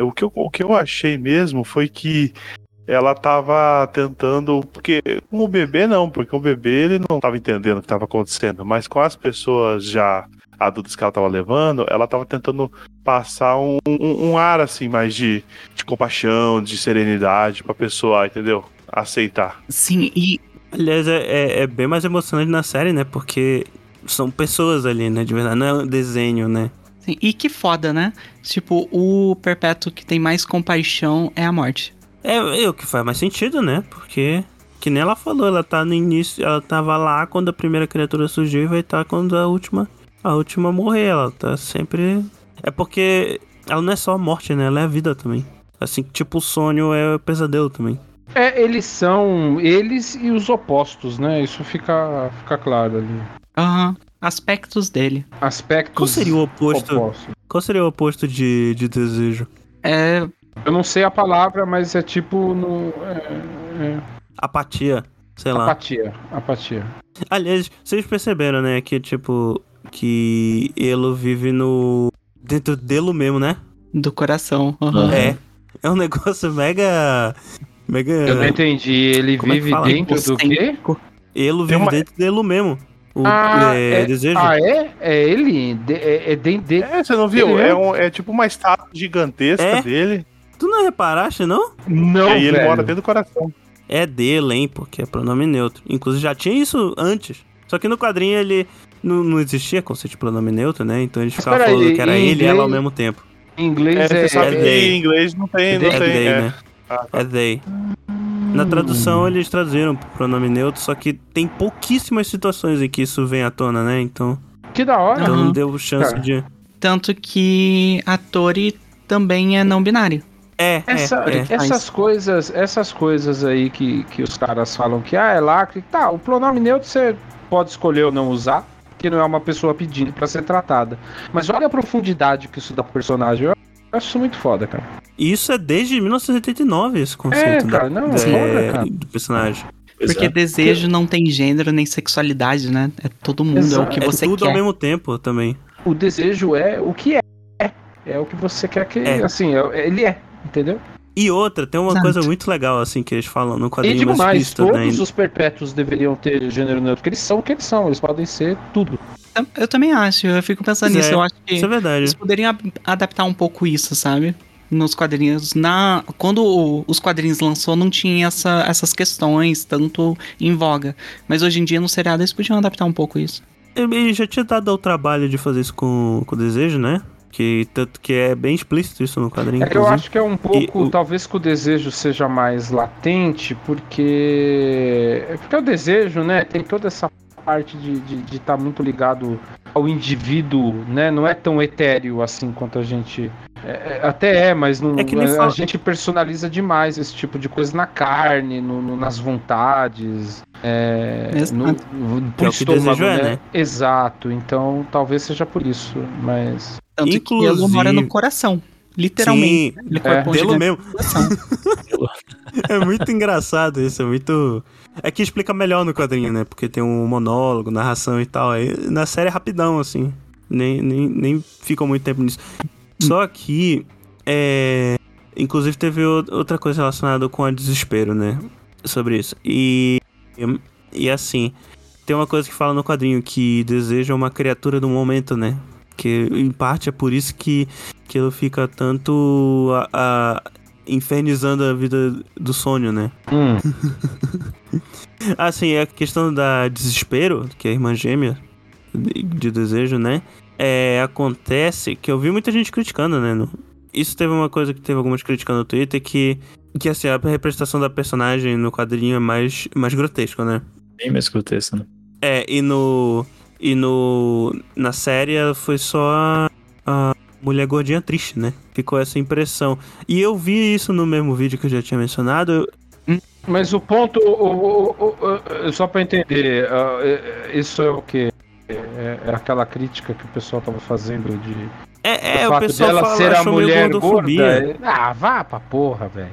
O que, eu, o que eu achei mesmo foi que ela tava tentando. Porque com o bebê não, porque o bebê ele não tava entendendo o que tava acontecendo, mas com as pessoas já adultas que ela tava levando, ela tava tentando passar um, um, um ar assim mais de, de compaixão, de serenidade pra pessoa, entendeu? Aceitar. Sim, e Aliás, é, é- é bem mais emocionante na série, né? Porque são pessoas ali, né? De verdade, não é um desenho, né? Sim, E que foda, né? Tipo, o perpétuo que tem mais compaixão é a morte. É, é o que faz mais sentido, né? Porque, que nem ela falou, ela tá no início, ela tava lá quando a primeira criatura surgiu e vai estar quando a última, a última morrer. Ela tá sempre. É porque ela não é só a morte, né? Ela é a vida também. Assim, tipo, o sonho é o pesadelo também. É, eles são eles e os opostos, né? Isso fica, fica claro ali. Aham. Aspectos dele. Aspectos Qual seria o oposto? opostos. Qual seria o oposto de, de desejo? É. Eu não sei a palavra, mas é tipo no. É, é, Apatia. Sei lá. apatia. Apatia. Aliás, vocês perceberam, né? Que tipo. Que Elo vive no. Dentro dele mesmo, né? Do coração. Aham. É. É um negócio mega. Mega. Eu não entendi. Ele Como é vive fala? dentro do quê? Elo vive uma- dentro dele mesmo. O Ah, é, é- desejo. Ah, é? É ele? De- é, é dentro dele. É, você não viu? É? É, um- é tipo uma estátua gigantesca É? dele. Tu não reparaste, não? Não, e aí ele mora dentro do coração. É dele, hein? Porque é pronome neutro. Inclusive já tinha isso antes. Só que no quadrinho ele. Não, não existia conceito de pronome neutro, né? Então eles ficavam falando que era ele e ela ao mesmo tempo. Em inglês É, é. sabe é they. em inglês não tem, não é tem. they, é. né? Ah, É they. Na tradução eles traduziram pro pronome neutro, só que tem pouquíssimas situações em que isso vem à tona, né? Então, Que da hora. então Aham. não deu chance Cara. de. Tanto que a Tori também é não binário. É, Essa- é, é. essas coisas, essas coisas aí que, que os caras falam que ah, é lacre, tá, o pronome neutro você pode escolher ou não usar, que não é uma pessoa pedindo pra ser tratada. Mas olha a profundidade que isso dá pro personagem. Eu acho isso muito foda, cara. E Isso é desde 1989, esse conceito É, da- cara, não, da- foda, cara. do personagem. Porque é. desejo não tem gênero nem sexualidade, né? É todo mundo, é o Exato. que é você tudo quer. ao mesmo tempo também. O desejo é o que é. É o que você quer que. É. Assim, é- ele é, entendeu? E outra, tem uma Exato. coisa muito legal, assim, que eles falam no E quadrinho digo mais né? todos os perpétuos deveriam ter gênero neutro, porque eles são o que eles são, eles podem ser tudo. Eu também acho, eu fico pensando Pois nisso. é, Eu acho que Isso é verdade. eles poderiam adaptar um pouco isso, sabe? Nos quadrinhos. Na... Quando o- os quadrinhos lançou, não tinha essa- essas questões tanto em voga. Mas hoje em dia, no seriado, eles podiam adaptar um pouco isso. Ele já tinha dado o trabalho de fazer isso com, com o desejo, né? Que tanto que é bem explícito isso no quadrinho. É, eu acho que é um pouco, o- talvez que o desejo seja mais latente, porque. Porque o desejo, né, tem toda essa parte de estar muito ligado ao indivíduo, né? Não é tão etéreo assim quanto a gente. É- é- até é, mas não, É que nem a, fala- gente personaliza demais esse tipo de coisa na carne, no- no- nas vontades. É, Exato. no, no, Que é o que desejo é, né? Exato, então talvez seja por isso, mas. Tanto que Inclusive- ele mora no coração. Literalmente. Sim, Ele É. pelo mesmo. <laughs> É muito engraçado isso, é muito. É que explica melhor no quadrinho, né? Porque tem um monólogo, narração e tal. Aí na série é rapidão, assim. Nem, nem, nem fica muito tempo nisso. Só que. É. Inclusive teve o- outra coisa relacionada com a desespero, né? Sobre isso. E. E assim. Tem uma coisa que fala no quadrinho que deseja é uma criatura do momento, né? Que em parte é por isso que, que ele fica tanto a- a- infernizando a vida do sonho, né? Hum. <laughs> Assim, a questão da desespero, que é a irmã gêmea de, de desejo, né? É, acontece que eu vi muita gente criticando, né? no- Isso teve uma coisa que teve algumas críticas no Twitter que, que assim, a representação da personagem no quadrinho é mais, mais grotesca, né? Bem mais grotesco, né? É, e no. E no. Na série foi só a, a mulher gordinha triste, né? Ficou essa impressão. E eu vi isso no mesmo vídeo que eu já tinha mencionado. Mas o ponto, o- o- o- o- só pra entender, ah, é- é- isso é o que? É, é aquela crítica que o pessoal tava fazendo de É, é o o fato pessoal dela fala, ser a achou meio mulher gorda. gordofobia. é- Ah, vá pra porra, velho.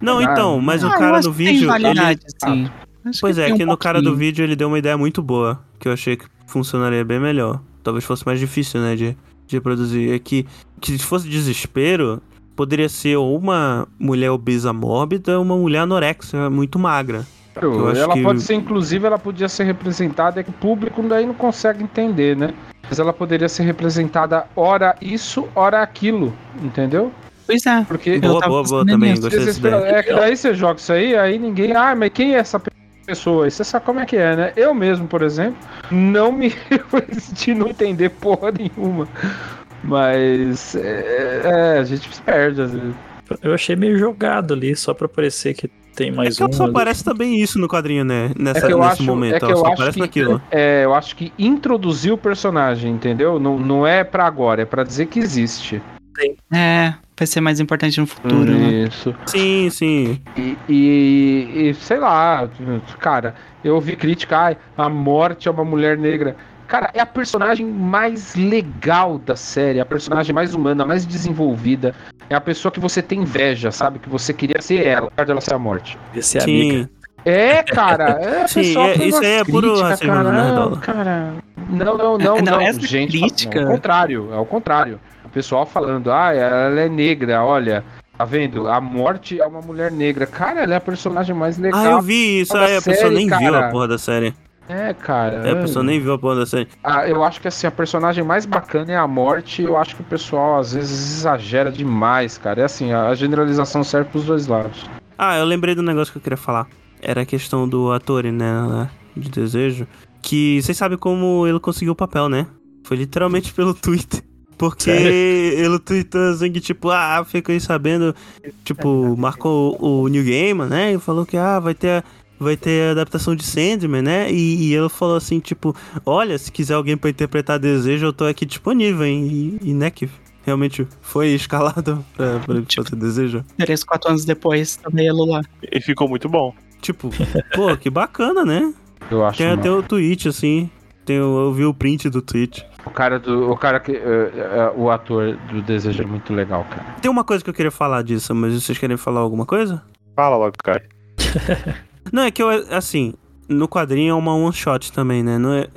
Não, Ah, então, mas o Ah, cara acho no que tem vídeo. Ele... validade, sim. Acho Pois é, tem um que no cara do pouquinho. vídeo ele deu uma ideia muito boa. Que eu achei que funcionaria bem melhor. Talvez fosse mais difícil, né? De, de produzir. É que, que se fosse desespero, poderia ser ou uma mulher obesa mórbida ou uma mulher anorexia muito magra. Eu acho ela que- pode ser, inclusive, ela podia ser representada, é que o público daí não consegue entender, né? Mas ela poderia ser representada ora isso, ora aquilo, entendeu? Pois é. Porque Eu Boa, boa, boa também. Gostei dessa ideia. É que daí você joga isso aí, aí ninguém. Ah, mas quem é essa pessoa? E Você sabe como é que é, né? Eu mesmo, por exemplo, não me <laughs> de não entender porra nenhuma. Mas é, é, a gente perde às vezes. Eu achei meio jogado ali, só pra parecer que tem É mais que um. só ali. aparece também isso no quadrinho, né? Nessa, É que eu nesse acho, momento. é que eu só acho aparece que, naquilo. é, eu acho que introduziu o personagem, entendeu? Não, não é pra agora, é pra dizer que existe. É, vai ser mais importante no futuro, né? Isso. Sim, sim. E, e- e, sei lá, cara, eu ouvi crítica, ai, a morte é uma mulher negra. Cara, é a personagem mais legal da série, a personagem mais humana, mais desenvolvida. É a pessoa que você tem inveja, sabe? Que você queria ser ela, apesar dela ser a morte. Esse é sim. amiga. É, cara, é a <laughs> Sim, pessoa é- isso aí é puro racismo, cara. né, Não, Dola? cara, não, não, não, Não, não, essa gente, crítica- é o contrário, é o contrário. O pessoal falando, ah, ela é negra, olha, tá vendo? A morte é uma mulher negra. Cara, ela é a personagem mais legal. Ah, eu vi isso. Aí a pessoa série, nem viu a cara. porra da série. É, cara. É, a pessoa nem viu a porra da série. Ah, eu acho que assim, a personagem mais bacana é a morte. Eu acho que o pessoal às vezes exagera demais, cara. É assim, a generalização serve pros dois lados. Ah, eu lembrei do negócio que eu queria falar. Era a questão do ator, né? De desejo. Que vocês sabem como ele conseguiu o papel, né? Foi literalmente pelo Twitter. Porque Sério? ele tweetou assim que, tipo, ah, fiquei sabendo. Tipo, marcou o New Gamer, né? E falou que, ah, vai ter. Vai ter a adaptação de Sandman, né? E, e ele falou assim, tipo, olha, se quiser alguém pra interpretar desejo, eu tô aqui disponível, hein? E, e né, que realmente foi escalado <laughs> pra, pra fazer desejo. Três, quatro anos depois, também é Lula. E ficou muito bom. Tipo, pô, que bacana, né? Eu acho. Tem até o tweet, assim. Tem, eu vi o print do tweet. O cara do. O cara que. eh, eh, o ator do desejo é muito legal, cara. Tem uma coisa que eu queria falar disso, mas vocês querem falar alguma coisa? Fala logo, Kai. <laughs> Não, é que eu, assim, no quadrinho é uma one shot também, né? Não é,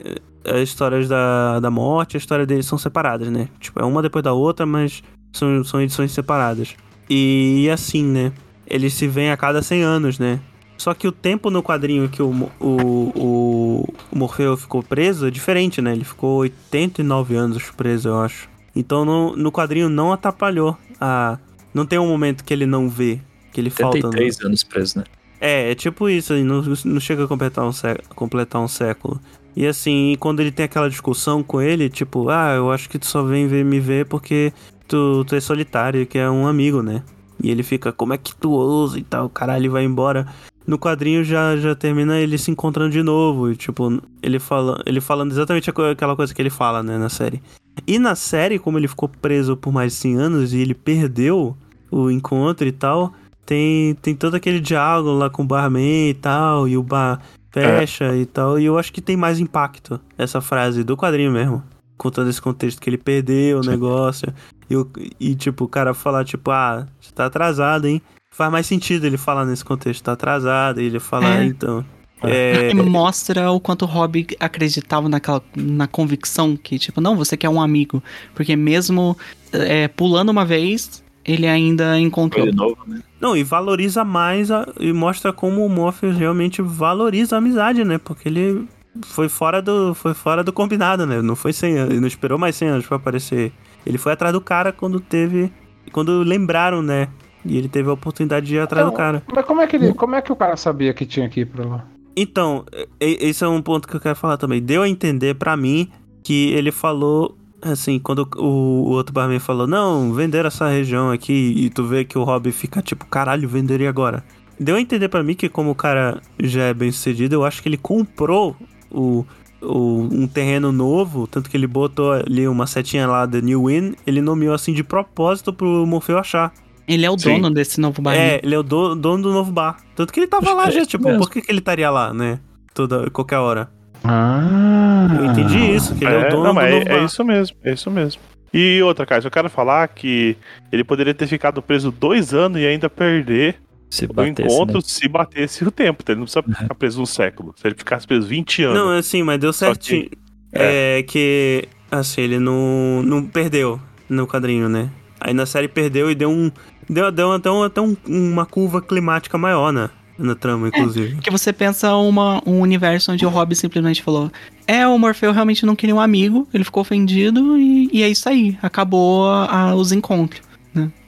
é, as histórias da, da morte, a história deles são separadas, né? Tipo, é uma depois da outra, mas são, são edições separadas. E, assim, né? Eles se veem a cada 100 anos, né? Só que o tempo no quadrinho que o, o, o, o Morfeu ficou preso é diferente, né? Ele ficou 89 anos preso, eu acho. Então no, no quadrinho não atrapalhou a. Não tem um momento que ele não vê, que ele falta. no- 73 anos preso, né? É, é tipo isso, aí, não, não chega a completar um, sé- completar um século. E assim, quando ele tem aquela discussão com ele, tipo, ah, eu acho que tu só vem ver, me ver porque tu, tu é solitário, que é um amigo, né? E ele fica, como é que tu ousa e tal, caralho, ele vai embora. No quadrinho já, já termina ele se encontrando de novo, e tipo, ele, fala, ele falando exatamente aquela coisa que ele fala, né, na série. E na série, como ele ficou preso por mais de 100 anos e ele perdeu o encontro e tal, tem, tem todo aquele diálogo lá com o barman e tal, e o bar fecha e tal, e eu acho que tem mais impacto essa frase do quadrinho mesmo. Com todo esse contexto que ele perdeu o negócio. E, o- e, tipo, o cara falar, tipo, ah, você tá atrasado, hein? Faz mais sentido ele falar nesse contexto, tá atrasado, e ele falar, É. então. É, E mostra o quanto o Rob acreditava naquela na convicção que, tipo, não, você quer um amigo. Porque mesmo é, pulando uma vez, ele ainda encontrou. De novo, né? Não, e valoriza mais a- e mostra como o Morpheus realmente valoriza a amizade, né? Porque ele foi fora do foi fora do combinado, né? Não foi 100 anos, ele não esperou mais 100 anos pra aparecer. Ele foi atrás do cara quando teve quando lembraram, né? E ele teve a oportunidade de ir atrás do Então, cara. Mas como é que ele. Como é que o cara sabia que tinha que ir pra lá? Então, esse é um ponto que eu quero falar também. Deu a entender pra mim que ele falou assim, quando o, o outro barman falou: "Não, vender essa região aqui" e tu vê que o Rob fica tipo, caralho, venderia agora. Deu a entender pra mim que como o cara já é bem sucedido, eu acho que ele comprou o, o- um terreno novo, tanto que ele botou ali uma setinha lá da New Win, ele nomeou assim de propósito pro Morfeu achar. Ele é o Sim. dono desse novo bairro. É, ele é o do- dono do novo bar. Tanto que ele tava lá É já, tipo, mesmo. por que, que ele estaria lá, né? Toda, qualquer hora. Ah. Eu entendi isso, que ele é, o dono não, do é, é isso mesmo, é isso mesmo. E outra, cara, eu quero falar que ele poderia ter ficado preso dois anos e ainda perder Se o batesse, encontro né? se batesse o tempo. Ele não precisa ficar preso um século. Se ele ficasse preso 20 anos. Não, assim, mas deu certinho. É que, assim, ele não, não perdeu no quadrinho, né? Aí na série perdeu e deu um. Deu, deu até, um, até um- uma curva climática maior, né? Na trama, inclusive. Que você pensa uma, um universo onde o Rob simplesmente falou: É, o Morfeu realmente não queria um amigo, ele ficou ofendido e, e é isso aí. Acabou a- a- os encontros.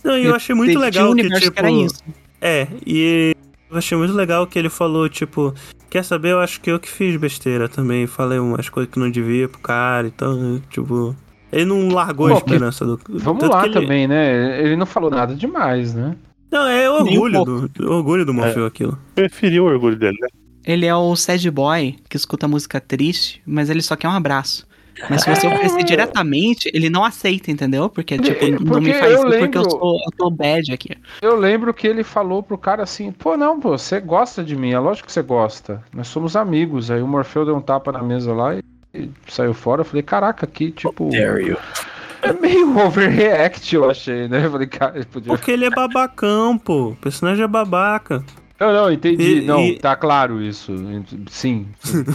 Não, e eu achei muito Tinha um legal que, tipo. era isso. É, e eu achei muito legal que ele falou, tipo, quer saber, eu acho que eu que fiz besteira também. Falei umas coisas que não devia pro cara, então, tipo. Ele não largou a Pô, que- esperança do. Vamos tanto lá que ele- também, né? Ele não falou nada demais, né? Não, é orgulho do, orgulho do Morfeu aquilo. Preferi o orgulho dele, né? Ele é o sad boy que escuta música triste, mas ele só quer um abraço. Mas se você oferecer diretamente, ele não aceita, entendeu? Porque, tipo, não Porque me faz eu isso porque eu lembro- sou, eu tô bad aqui. Eu lembro que ele falou pro cara assim: pô, não, pô, você gosta de mim, é lógico que você gosta. Nós somos amigos. Aí o Morfeu deu um tapa na mesa lá e, e saiu fora. Eu falei: caraca, que tipo. Dare you. É <laughs> meio overreact, eu achei, né? Eu falei: cara, ele podia. Porque ele é babacão, pô. O personagem é babaca. Não, não, entendi. E- não, e- tá claro isso. Sim.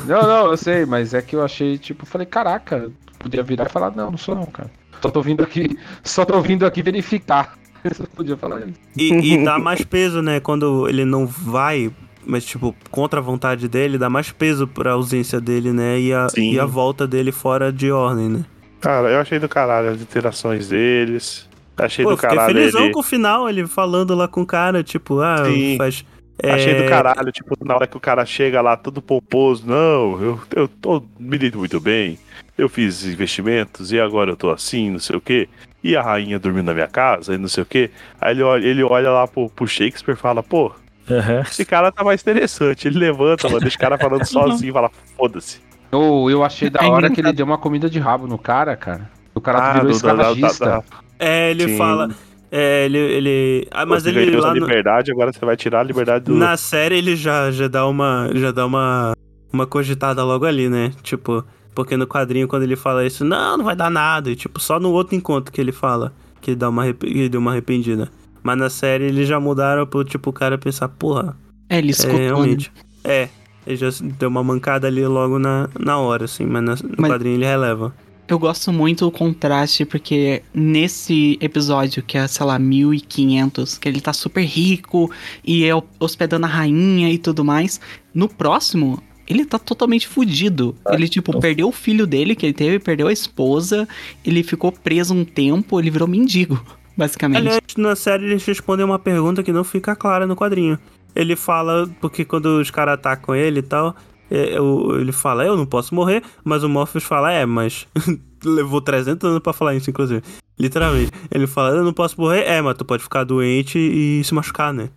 não, não, eu sei, mas é que eu achei, tipo, falei, caraca, podia virar e falar, não, não sou não, cara. Só tô vindo aqui, só tô vindo aqui verificar. <laughs> Eu podia falar isso. E, e dá mais peso, né? Quando ele não vai, mas, tipo, contra a vontade dele, dá mais peso pra ausência dele, né? E a, Sim. e a volta dele fora de ordem, né? Cara, eu achei do caralho as interações deles. Achei Pô, do caralho felizão ele. com o final, ele falando lá com o cara, tipo, ah, Sim. faz. é, Achei do caralho, tipo, na hora que o cara chega lá todo pomposo, não, eu, eu tô me lido muito bem, eu fiz investimentos e agora eu tô assim, não sei o quê. E a rainha dormindo na minha casa e não sei o quê. Aí ele olha, ele olha lá pro, pro Shakespeare e fala, pô, Aham. esse cara tá mais interessante. Ele levanta, mano, deixa o cara falando <laughs> sozinho e fala, foda-se. Ou eu achei da É hora que ele deu uma comida de rabo no cara, cara. O cara Ah, virou do- da- da- da- escravagista. da- É, ele Sim. fala. É, ele. ele ah, mas Você ele lá no- liberdade, agora você vai tirar a liberdade do. na série ele já, já dá uma. Já dá uma. Uma cogitada logo ali, né? Tipo, porque no quadrinho, quando ele fala isso, não, não vai dar nada. E, tipo, só no outro encontro que ele fala que ele dá uma, ele deu uma arrependida. Mas na série eles já mudaram pro, tipo, o cara pensar, porra, É, ele é, escutou. né? realmente. É, ele já deu uma mancada ali logo na, na hora, assim, mas no Mas- quadrinho ele releva. Eu gosto muito do contraste, porque nesse episódio, que é, sei lá, 1500, que ele tá super rico e é hospedando a rainha e tudo mais. No próximo, ele tá totalmente fudido. Ele, tipo, perdeu o filho dele que ele teve, perdeu a esposa, ele ficou preso um tempo, ele virou mendigo, <laughs> basicamente. Aliás, na série eles respondem uma pergunta que não fica clara no quadrinho. Ele fala, porque quando os caras atacam ele e tal, é, o- ele fala, eu não posso morrer, mas o Morpheus fala, é, mas <laughs> levou 300 anos pra falar isso, inclusive. Literalmente. Ele fala, eu não posso morrer, é, mas tu pode ficar doente e se machucar, né?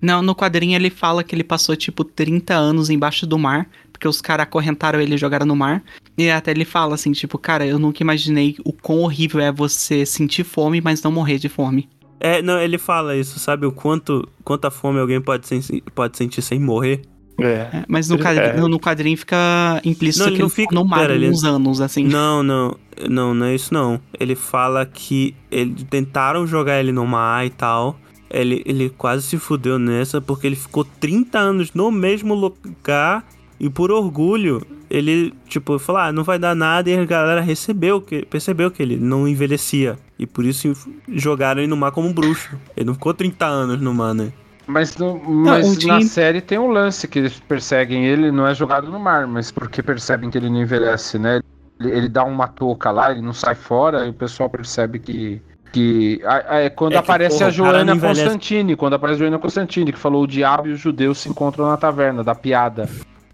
Não, no quadrinho ele fala que ele passou, tipo, 30 anos embaixo do mar, porque os caras acorrentaram ele e jogaram no mar. E até ele fala assim, tipo, cara, eu nunca imaginei o quão horrível é você sentir fome, mas não morrer de fome. É, não, ele fala isso, sabe o quanto, quanta fome alguém pode, sen- pode sentir sem morrer? É. É, mas no quadrinho, é. no quadrinho fica implícito Não, que não ele ficou fica- no mar pera, ele- uns anos, assim. Não, não, não, não é isso não. Ele fala que ele tentaram jogar ele no mar e tal. Ele, ele quase se fudeu nessa porque ele ficou 30 anos no mesmo lugar e por orgulho ele, tipo, falou, ah, não vai dar nada e a galera recebeu, que, percebeu que ele não envelhecia. E por isso jogaram ele no mar como um bruxo. Ele não ficou 30 anos no mar, né? Mas, no- mas um na time- série tem um lance que eles perseguem ele, não é jogado no mar, mas porque percebem que ele não envelhece, né? Ele, ele dá uma touca lá, ele não sai fora, e o pessoal percebe que. que a- a- é quando É que, aparece porra, a Joana não. Constantine, quando aparece a Joana Constantine, que falou o diabo e os judeus se encontram na taverna, da piada.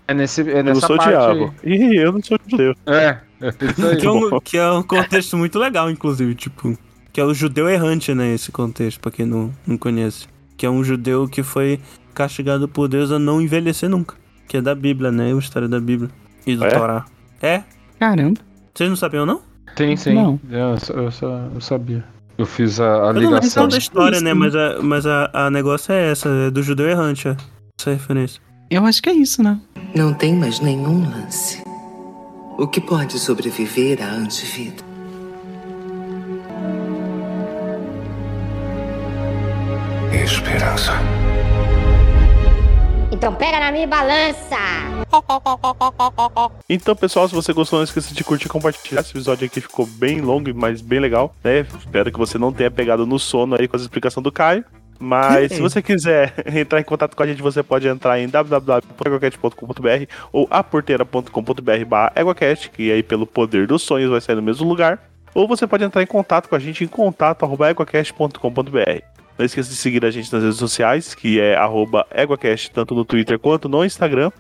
É, nesse, é Eu não sou parte. diabo. Ih, eu não sou judeu. É, é isso aí. Que é, um, que é um contexto muito legal, inclusive, tipo. Que é o judeu errante, né? Esse contexto, pra quem não, não conhece. Que é um judeu que foi castigado por Deus a não envelhecer nunca. Que é da Bíblia, né? A história da Bíblia. E do É? Torá. É? Caramba. Vocês não sabiam, não? Tem sim. Não. Eu, eu, sa- eu sabia. Eu fiz a, a Eu não lembro ligação. da história, Isso, né? Mas, a, mas a, a negócio é essa, é do judeu errante, é. essa referência. Eu acho que é isso, né? Não tem mais nenhum lance. O que pode sobreviver à antivida? Esperança. Então pega na minha balança. <laughs> Então, pessoal, se você gostou, não esqueça de curtir e compartilhar. Esse episódio aqui ficou bem longo, mas bem legal, né? Espero que você não tenha pegado no sono aí com a explicação do Caio. Mas se você quiser <laughs> entrar em contato com a gente, você pode entrar em www.eguacast.com.br ou aporteira.com.br barra EguaCast, que aí pelo poder dos sonhos vai sair no mesmo lugar. Ou você pode entrar em contato com a gente em contato arroba eguacast.com.br. Não esqueça de seguir a gente nas redes sociais, que é arroba EguaCast, tanto no Twitter quanto no Instagram.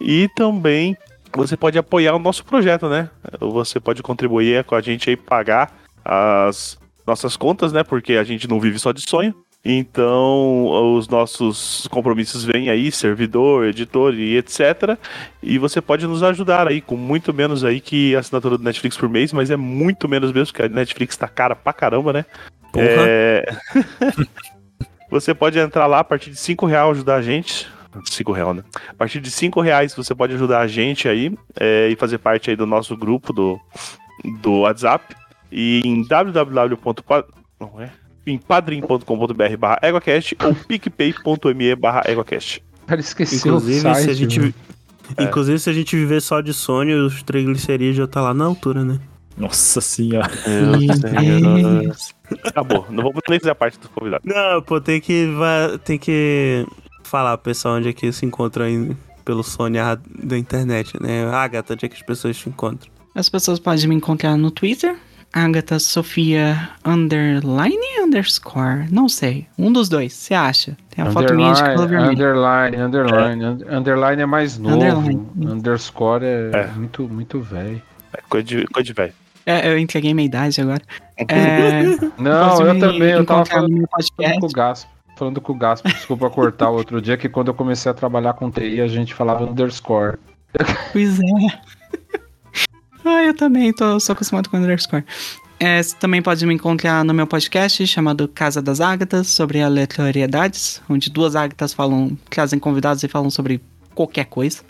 E também você pode apoiar o nosso projeto, né? Você pode contribuir com a gente aí, pagar as nossas contas, né? Porque a gente não vive só de sonho. Então, os nossos compromissos vêm aí, servidor, editor e etc. E você pode nos ajudar aí, com muito menos aí que a assinatura do Netflix por mês, mas é muito menos mesmo, porque a Netflix tá cara pra caramba, né? Porra. É... <laughs> você pode entrar lá a partir de 5 reais ajudar a gente. 5 reais, né? A partir de 5 reais você pode ajudar a gente aí é, e fazer parte aí do nosso grupo do, do WhatsApp. E em www. Não é? Em padrim.com.br barra EguaCast ou picpay.me barra EguaCast. Cara, esqueci Inclusive, o site, se a gente. velho. Inclusive, se a gente viver só de sonho, os triglicerídeos já tá lá na altura, né? Nossa senhora. Acabou. Não vou nem fazer a parte dos convidados. Não, pô, tem que, tem que falar pro pessoal onde é que se encontra aí pelo sonhar da internet, né? Agatha, onde é que as pessoas se encontram? As pessoas podem me encontrar no Twitter, Agatha Sofia underline underscore, não sei, um dos dois, você acha? Tem a foto minha de cabelo Underline, vermelho. underline, underline. Und- Underline é mais novo. Underline. Underscore é, É. muito, muito velho. É coisa de, coisa de velho. É, eu entreguei minha idade agora. É, <laughs> Não, eu também. Eu tava falando, falando com o Gaspo. Falando com o Gaspo, desculpa cortar o outro dia, que quando eu comecei a trabalhar com TI, a gente falava underscore. Pois é. Ah, eu também tô, sou acostumado com underscore. É, você também pode me encontrar no meu podcast chamado Casa das Ágatas, sobre aleatoriedades, onde duas ágatas falam, trazem convidados e falam sobre qualquer coisa.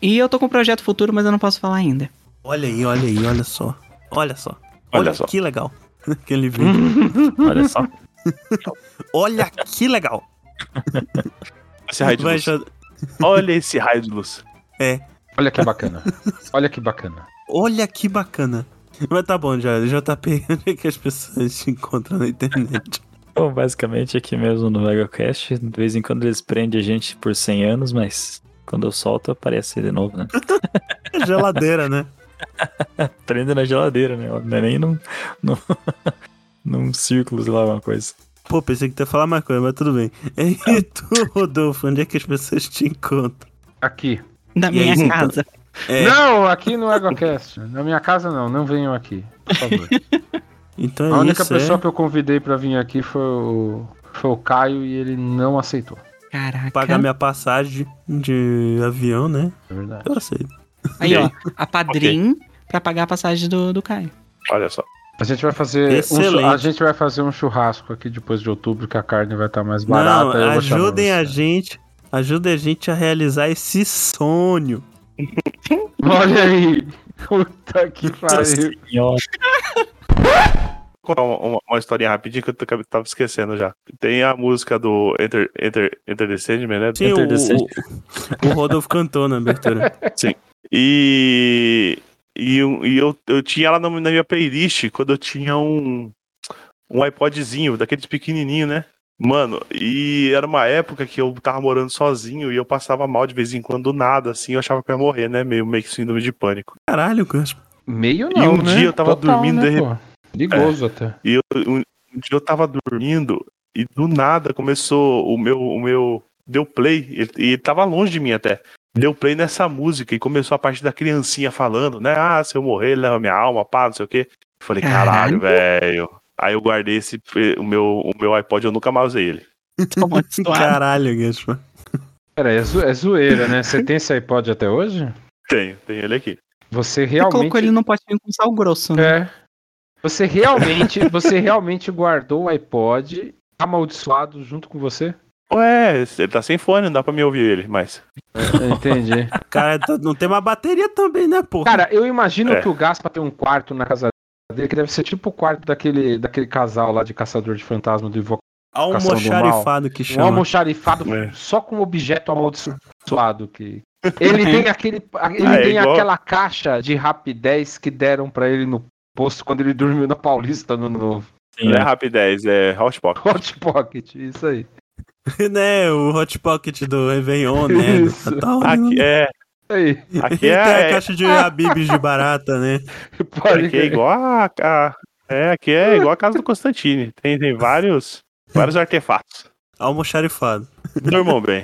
E eu tô com um projeto futuro, mas eu não posso falar ainda. Olha aí, olha aí, olha só. Olha só. Olha só. que legal. <laughs> Aquele vídeo. <laughs> Olha só. <laughs> olha que legal. Esse raio de luz. Olha esse raio de luz. Olha que bacana. Olha que bacana. Olha que bacana. Mas tá bom, já. JP, <laughs> onde é que as pessoas se encontram na internet? <laughs> Bom, basicamente aqui mesmo no VegaCast, de vez em quando eles prendem a gente por 100 anos, mas quando eu solto aparece de novo, né? <laughs> Geladeira, né? Prende na geladeira, né? Não é nem num, num, num círculo, sei lá, uma coisa. Pô, pensei que tu ia falar mais coisa, mas tudo bem. E tu, Rodolfo, onde é que as pessoas te encontram? Aqui. Da E minha aí, então? É, Não, aqui no EgoCast. Na minha casa não, não venham aqui, por favor. <laughs> então é A única isso, pessoa é. que eu convidei pra vir aqui foi o, foi o Caio e ele não aceitou. Caraca. Pagar minha passagem de avião, né? É verdade. Eu aceito. Aí, ó, a Padrim pra pagar a passagem do, do Caio. Olha só. A gente vai fazer um, a gente vai fazer um churrasco aqui depois de outubro que a carne vai estar mais barata. Não, ajudem a gente. Ajudem a gente a realizar esse sonho. Olha aí. Puta que pariu. senhora. Vou contar uma, uma, uma historinha rapidinho que eu tava esquecendo já. Tem a música do Enter, Enter, Enter the Sandman, né? Sim, Enter o, the o, o Rodolfo cantou na abertura. E, e, eu- e eu, eu tinha ela na, na minha playlist quando eu tinha um, um iPodzinho, daqueles pequenininho, né? Mano, e era uma época que eu tava morando sozinho e eu passava mal de vez em quando, do nada, assim, eu achava que eu ia morrer, né? Meio, meio que síndrome de pânico. Caralho, Gaspo. Meio E não, um né? dia eu tava dormindo, né, de pô? Perigoso até. E eu, um, um dia eu tava dormindo e do nada começou o meu. O meu deu play, ele- e ele tava longe de mim até. Deu play nessa música e começou a parte da criancinha falando, né? Ah, se eu morrer, leva minha alma, pá, não sei o quê. Eu falei, Caralho. velho. Aí eu guardei esse. O meu, o meu iPod, eu nunca mais usei ele. <laughs> Suave. Caralho, Gaspo. Pera, é, zo- é zoeira, né? Você tem esse iPod até hoje? Tenho, tenho ele aqui. Você Você realmente. colocou ele no potinho com sal grosso, né? É. Você realmente, você realmente guardou o iPod amaldiçoado junto com você? Ué, ele tá sem fone, não dá pra me ouvir ele, mas. É, entendi. <laughs> Cara, tá- não tem uma bateria também, né, porra? Cara, eu imagino É. que o Gaspa tem um quarto na casa dele que deve ser tipo o quarto daquele, daquele casal lá de caçador de fantasma do Invocação Almoxarifado que Um chama. almoxarifado É. só com objeto amaldiçoado que. Ele tem aquele. Ele Ah, é tem igual- aquela caixa de rapidez que deram pra ele no posto quando ele dormiu na Paulista no, no, Não é é. Rapidez, é Hot Pocket. <laughs> Hot Pocket, isso aí. <laughs> né, o Hot Pocket do Réveillon, né? Do Isso. Aqui né? é, Aí, aqui <laughs> Tem a é, caixa de Habibs de barata, né? <laughs> pode aqui é igual a, a- é, aqui é igual a casa do Constantine. Tem, tem vários, vários artefatos. Almoxarifado. Dormam bem.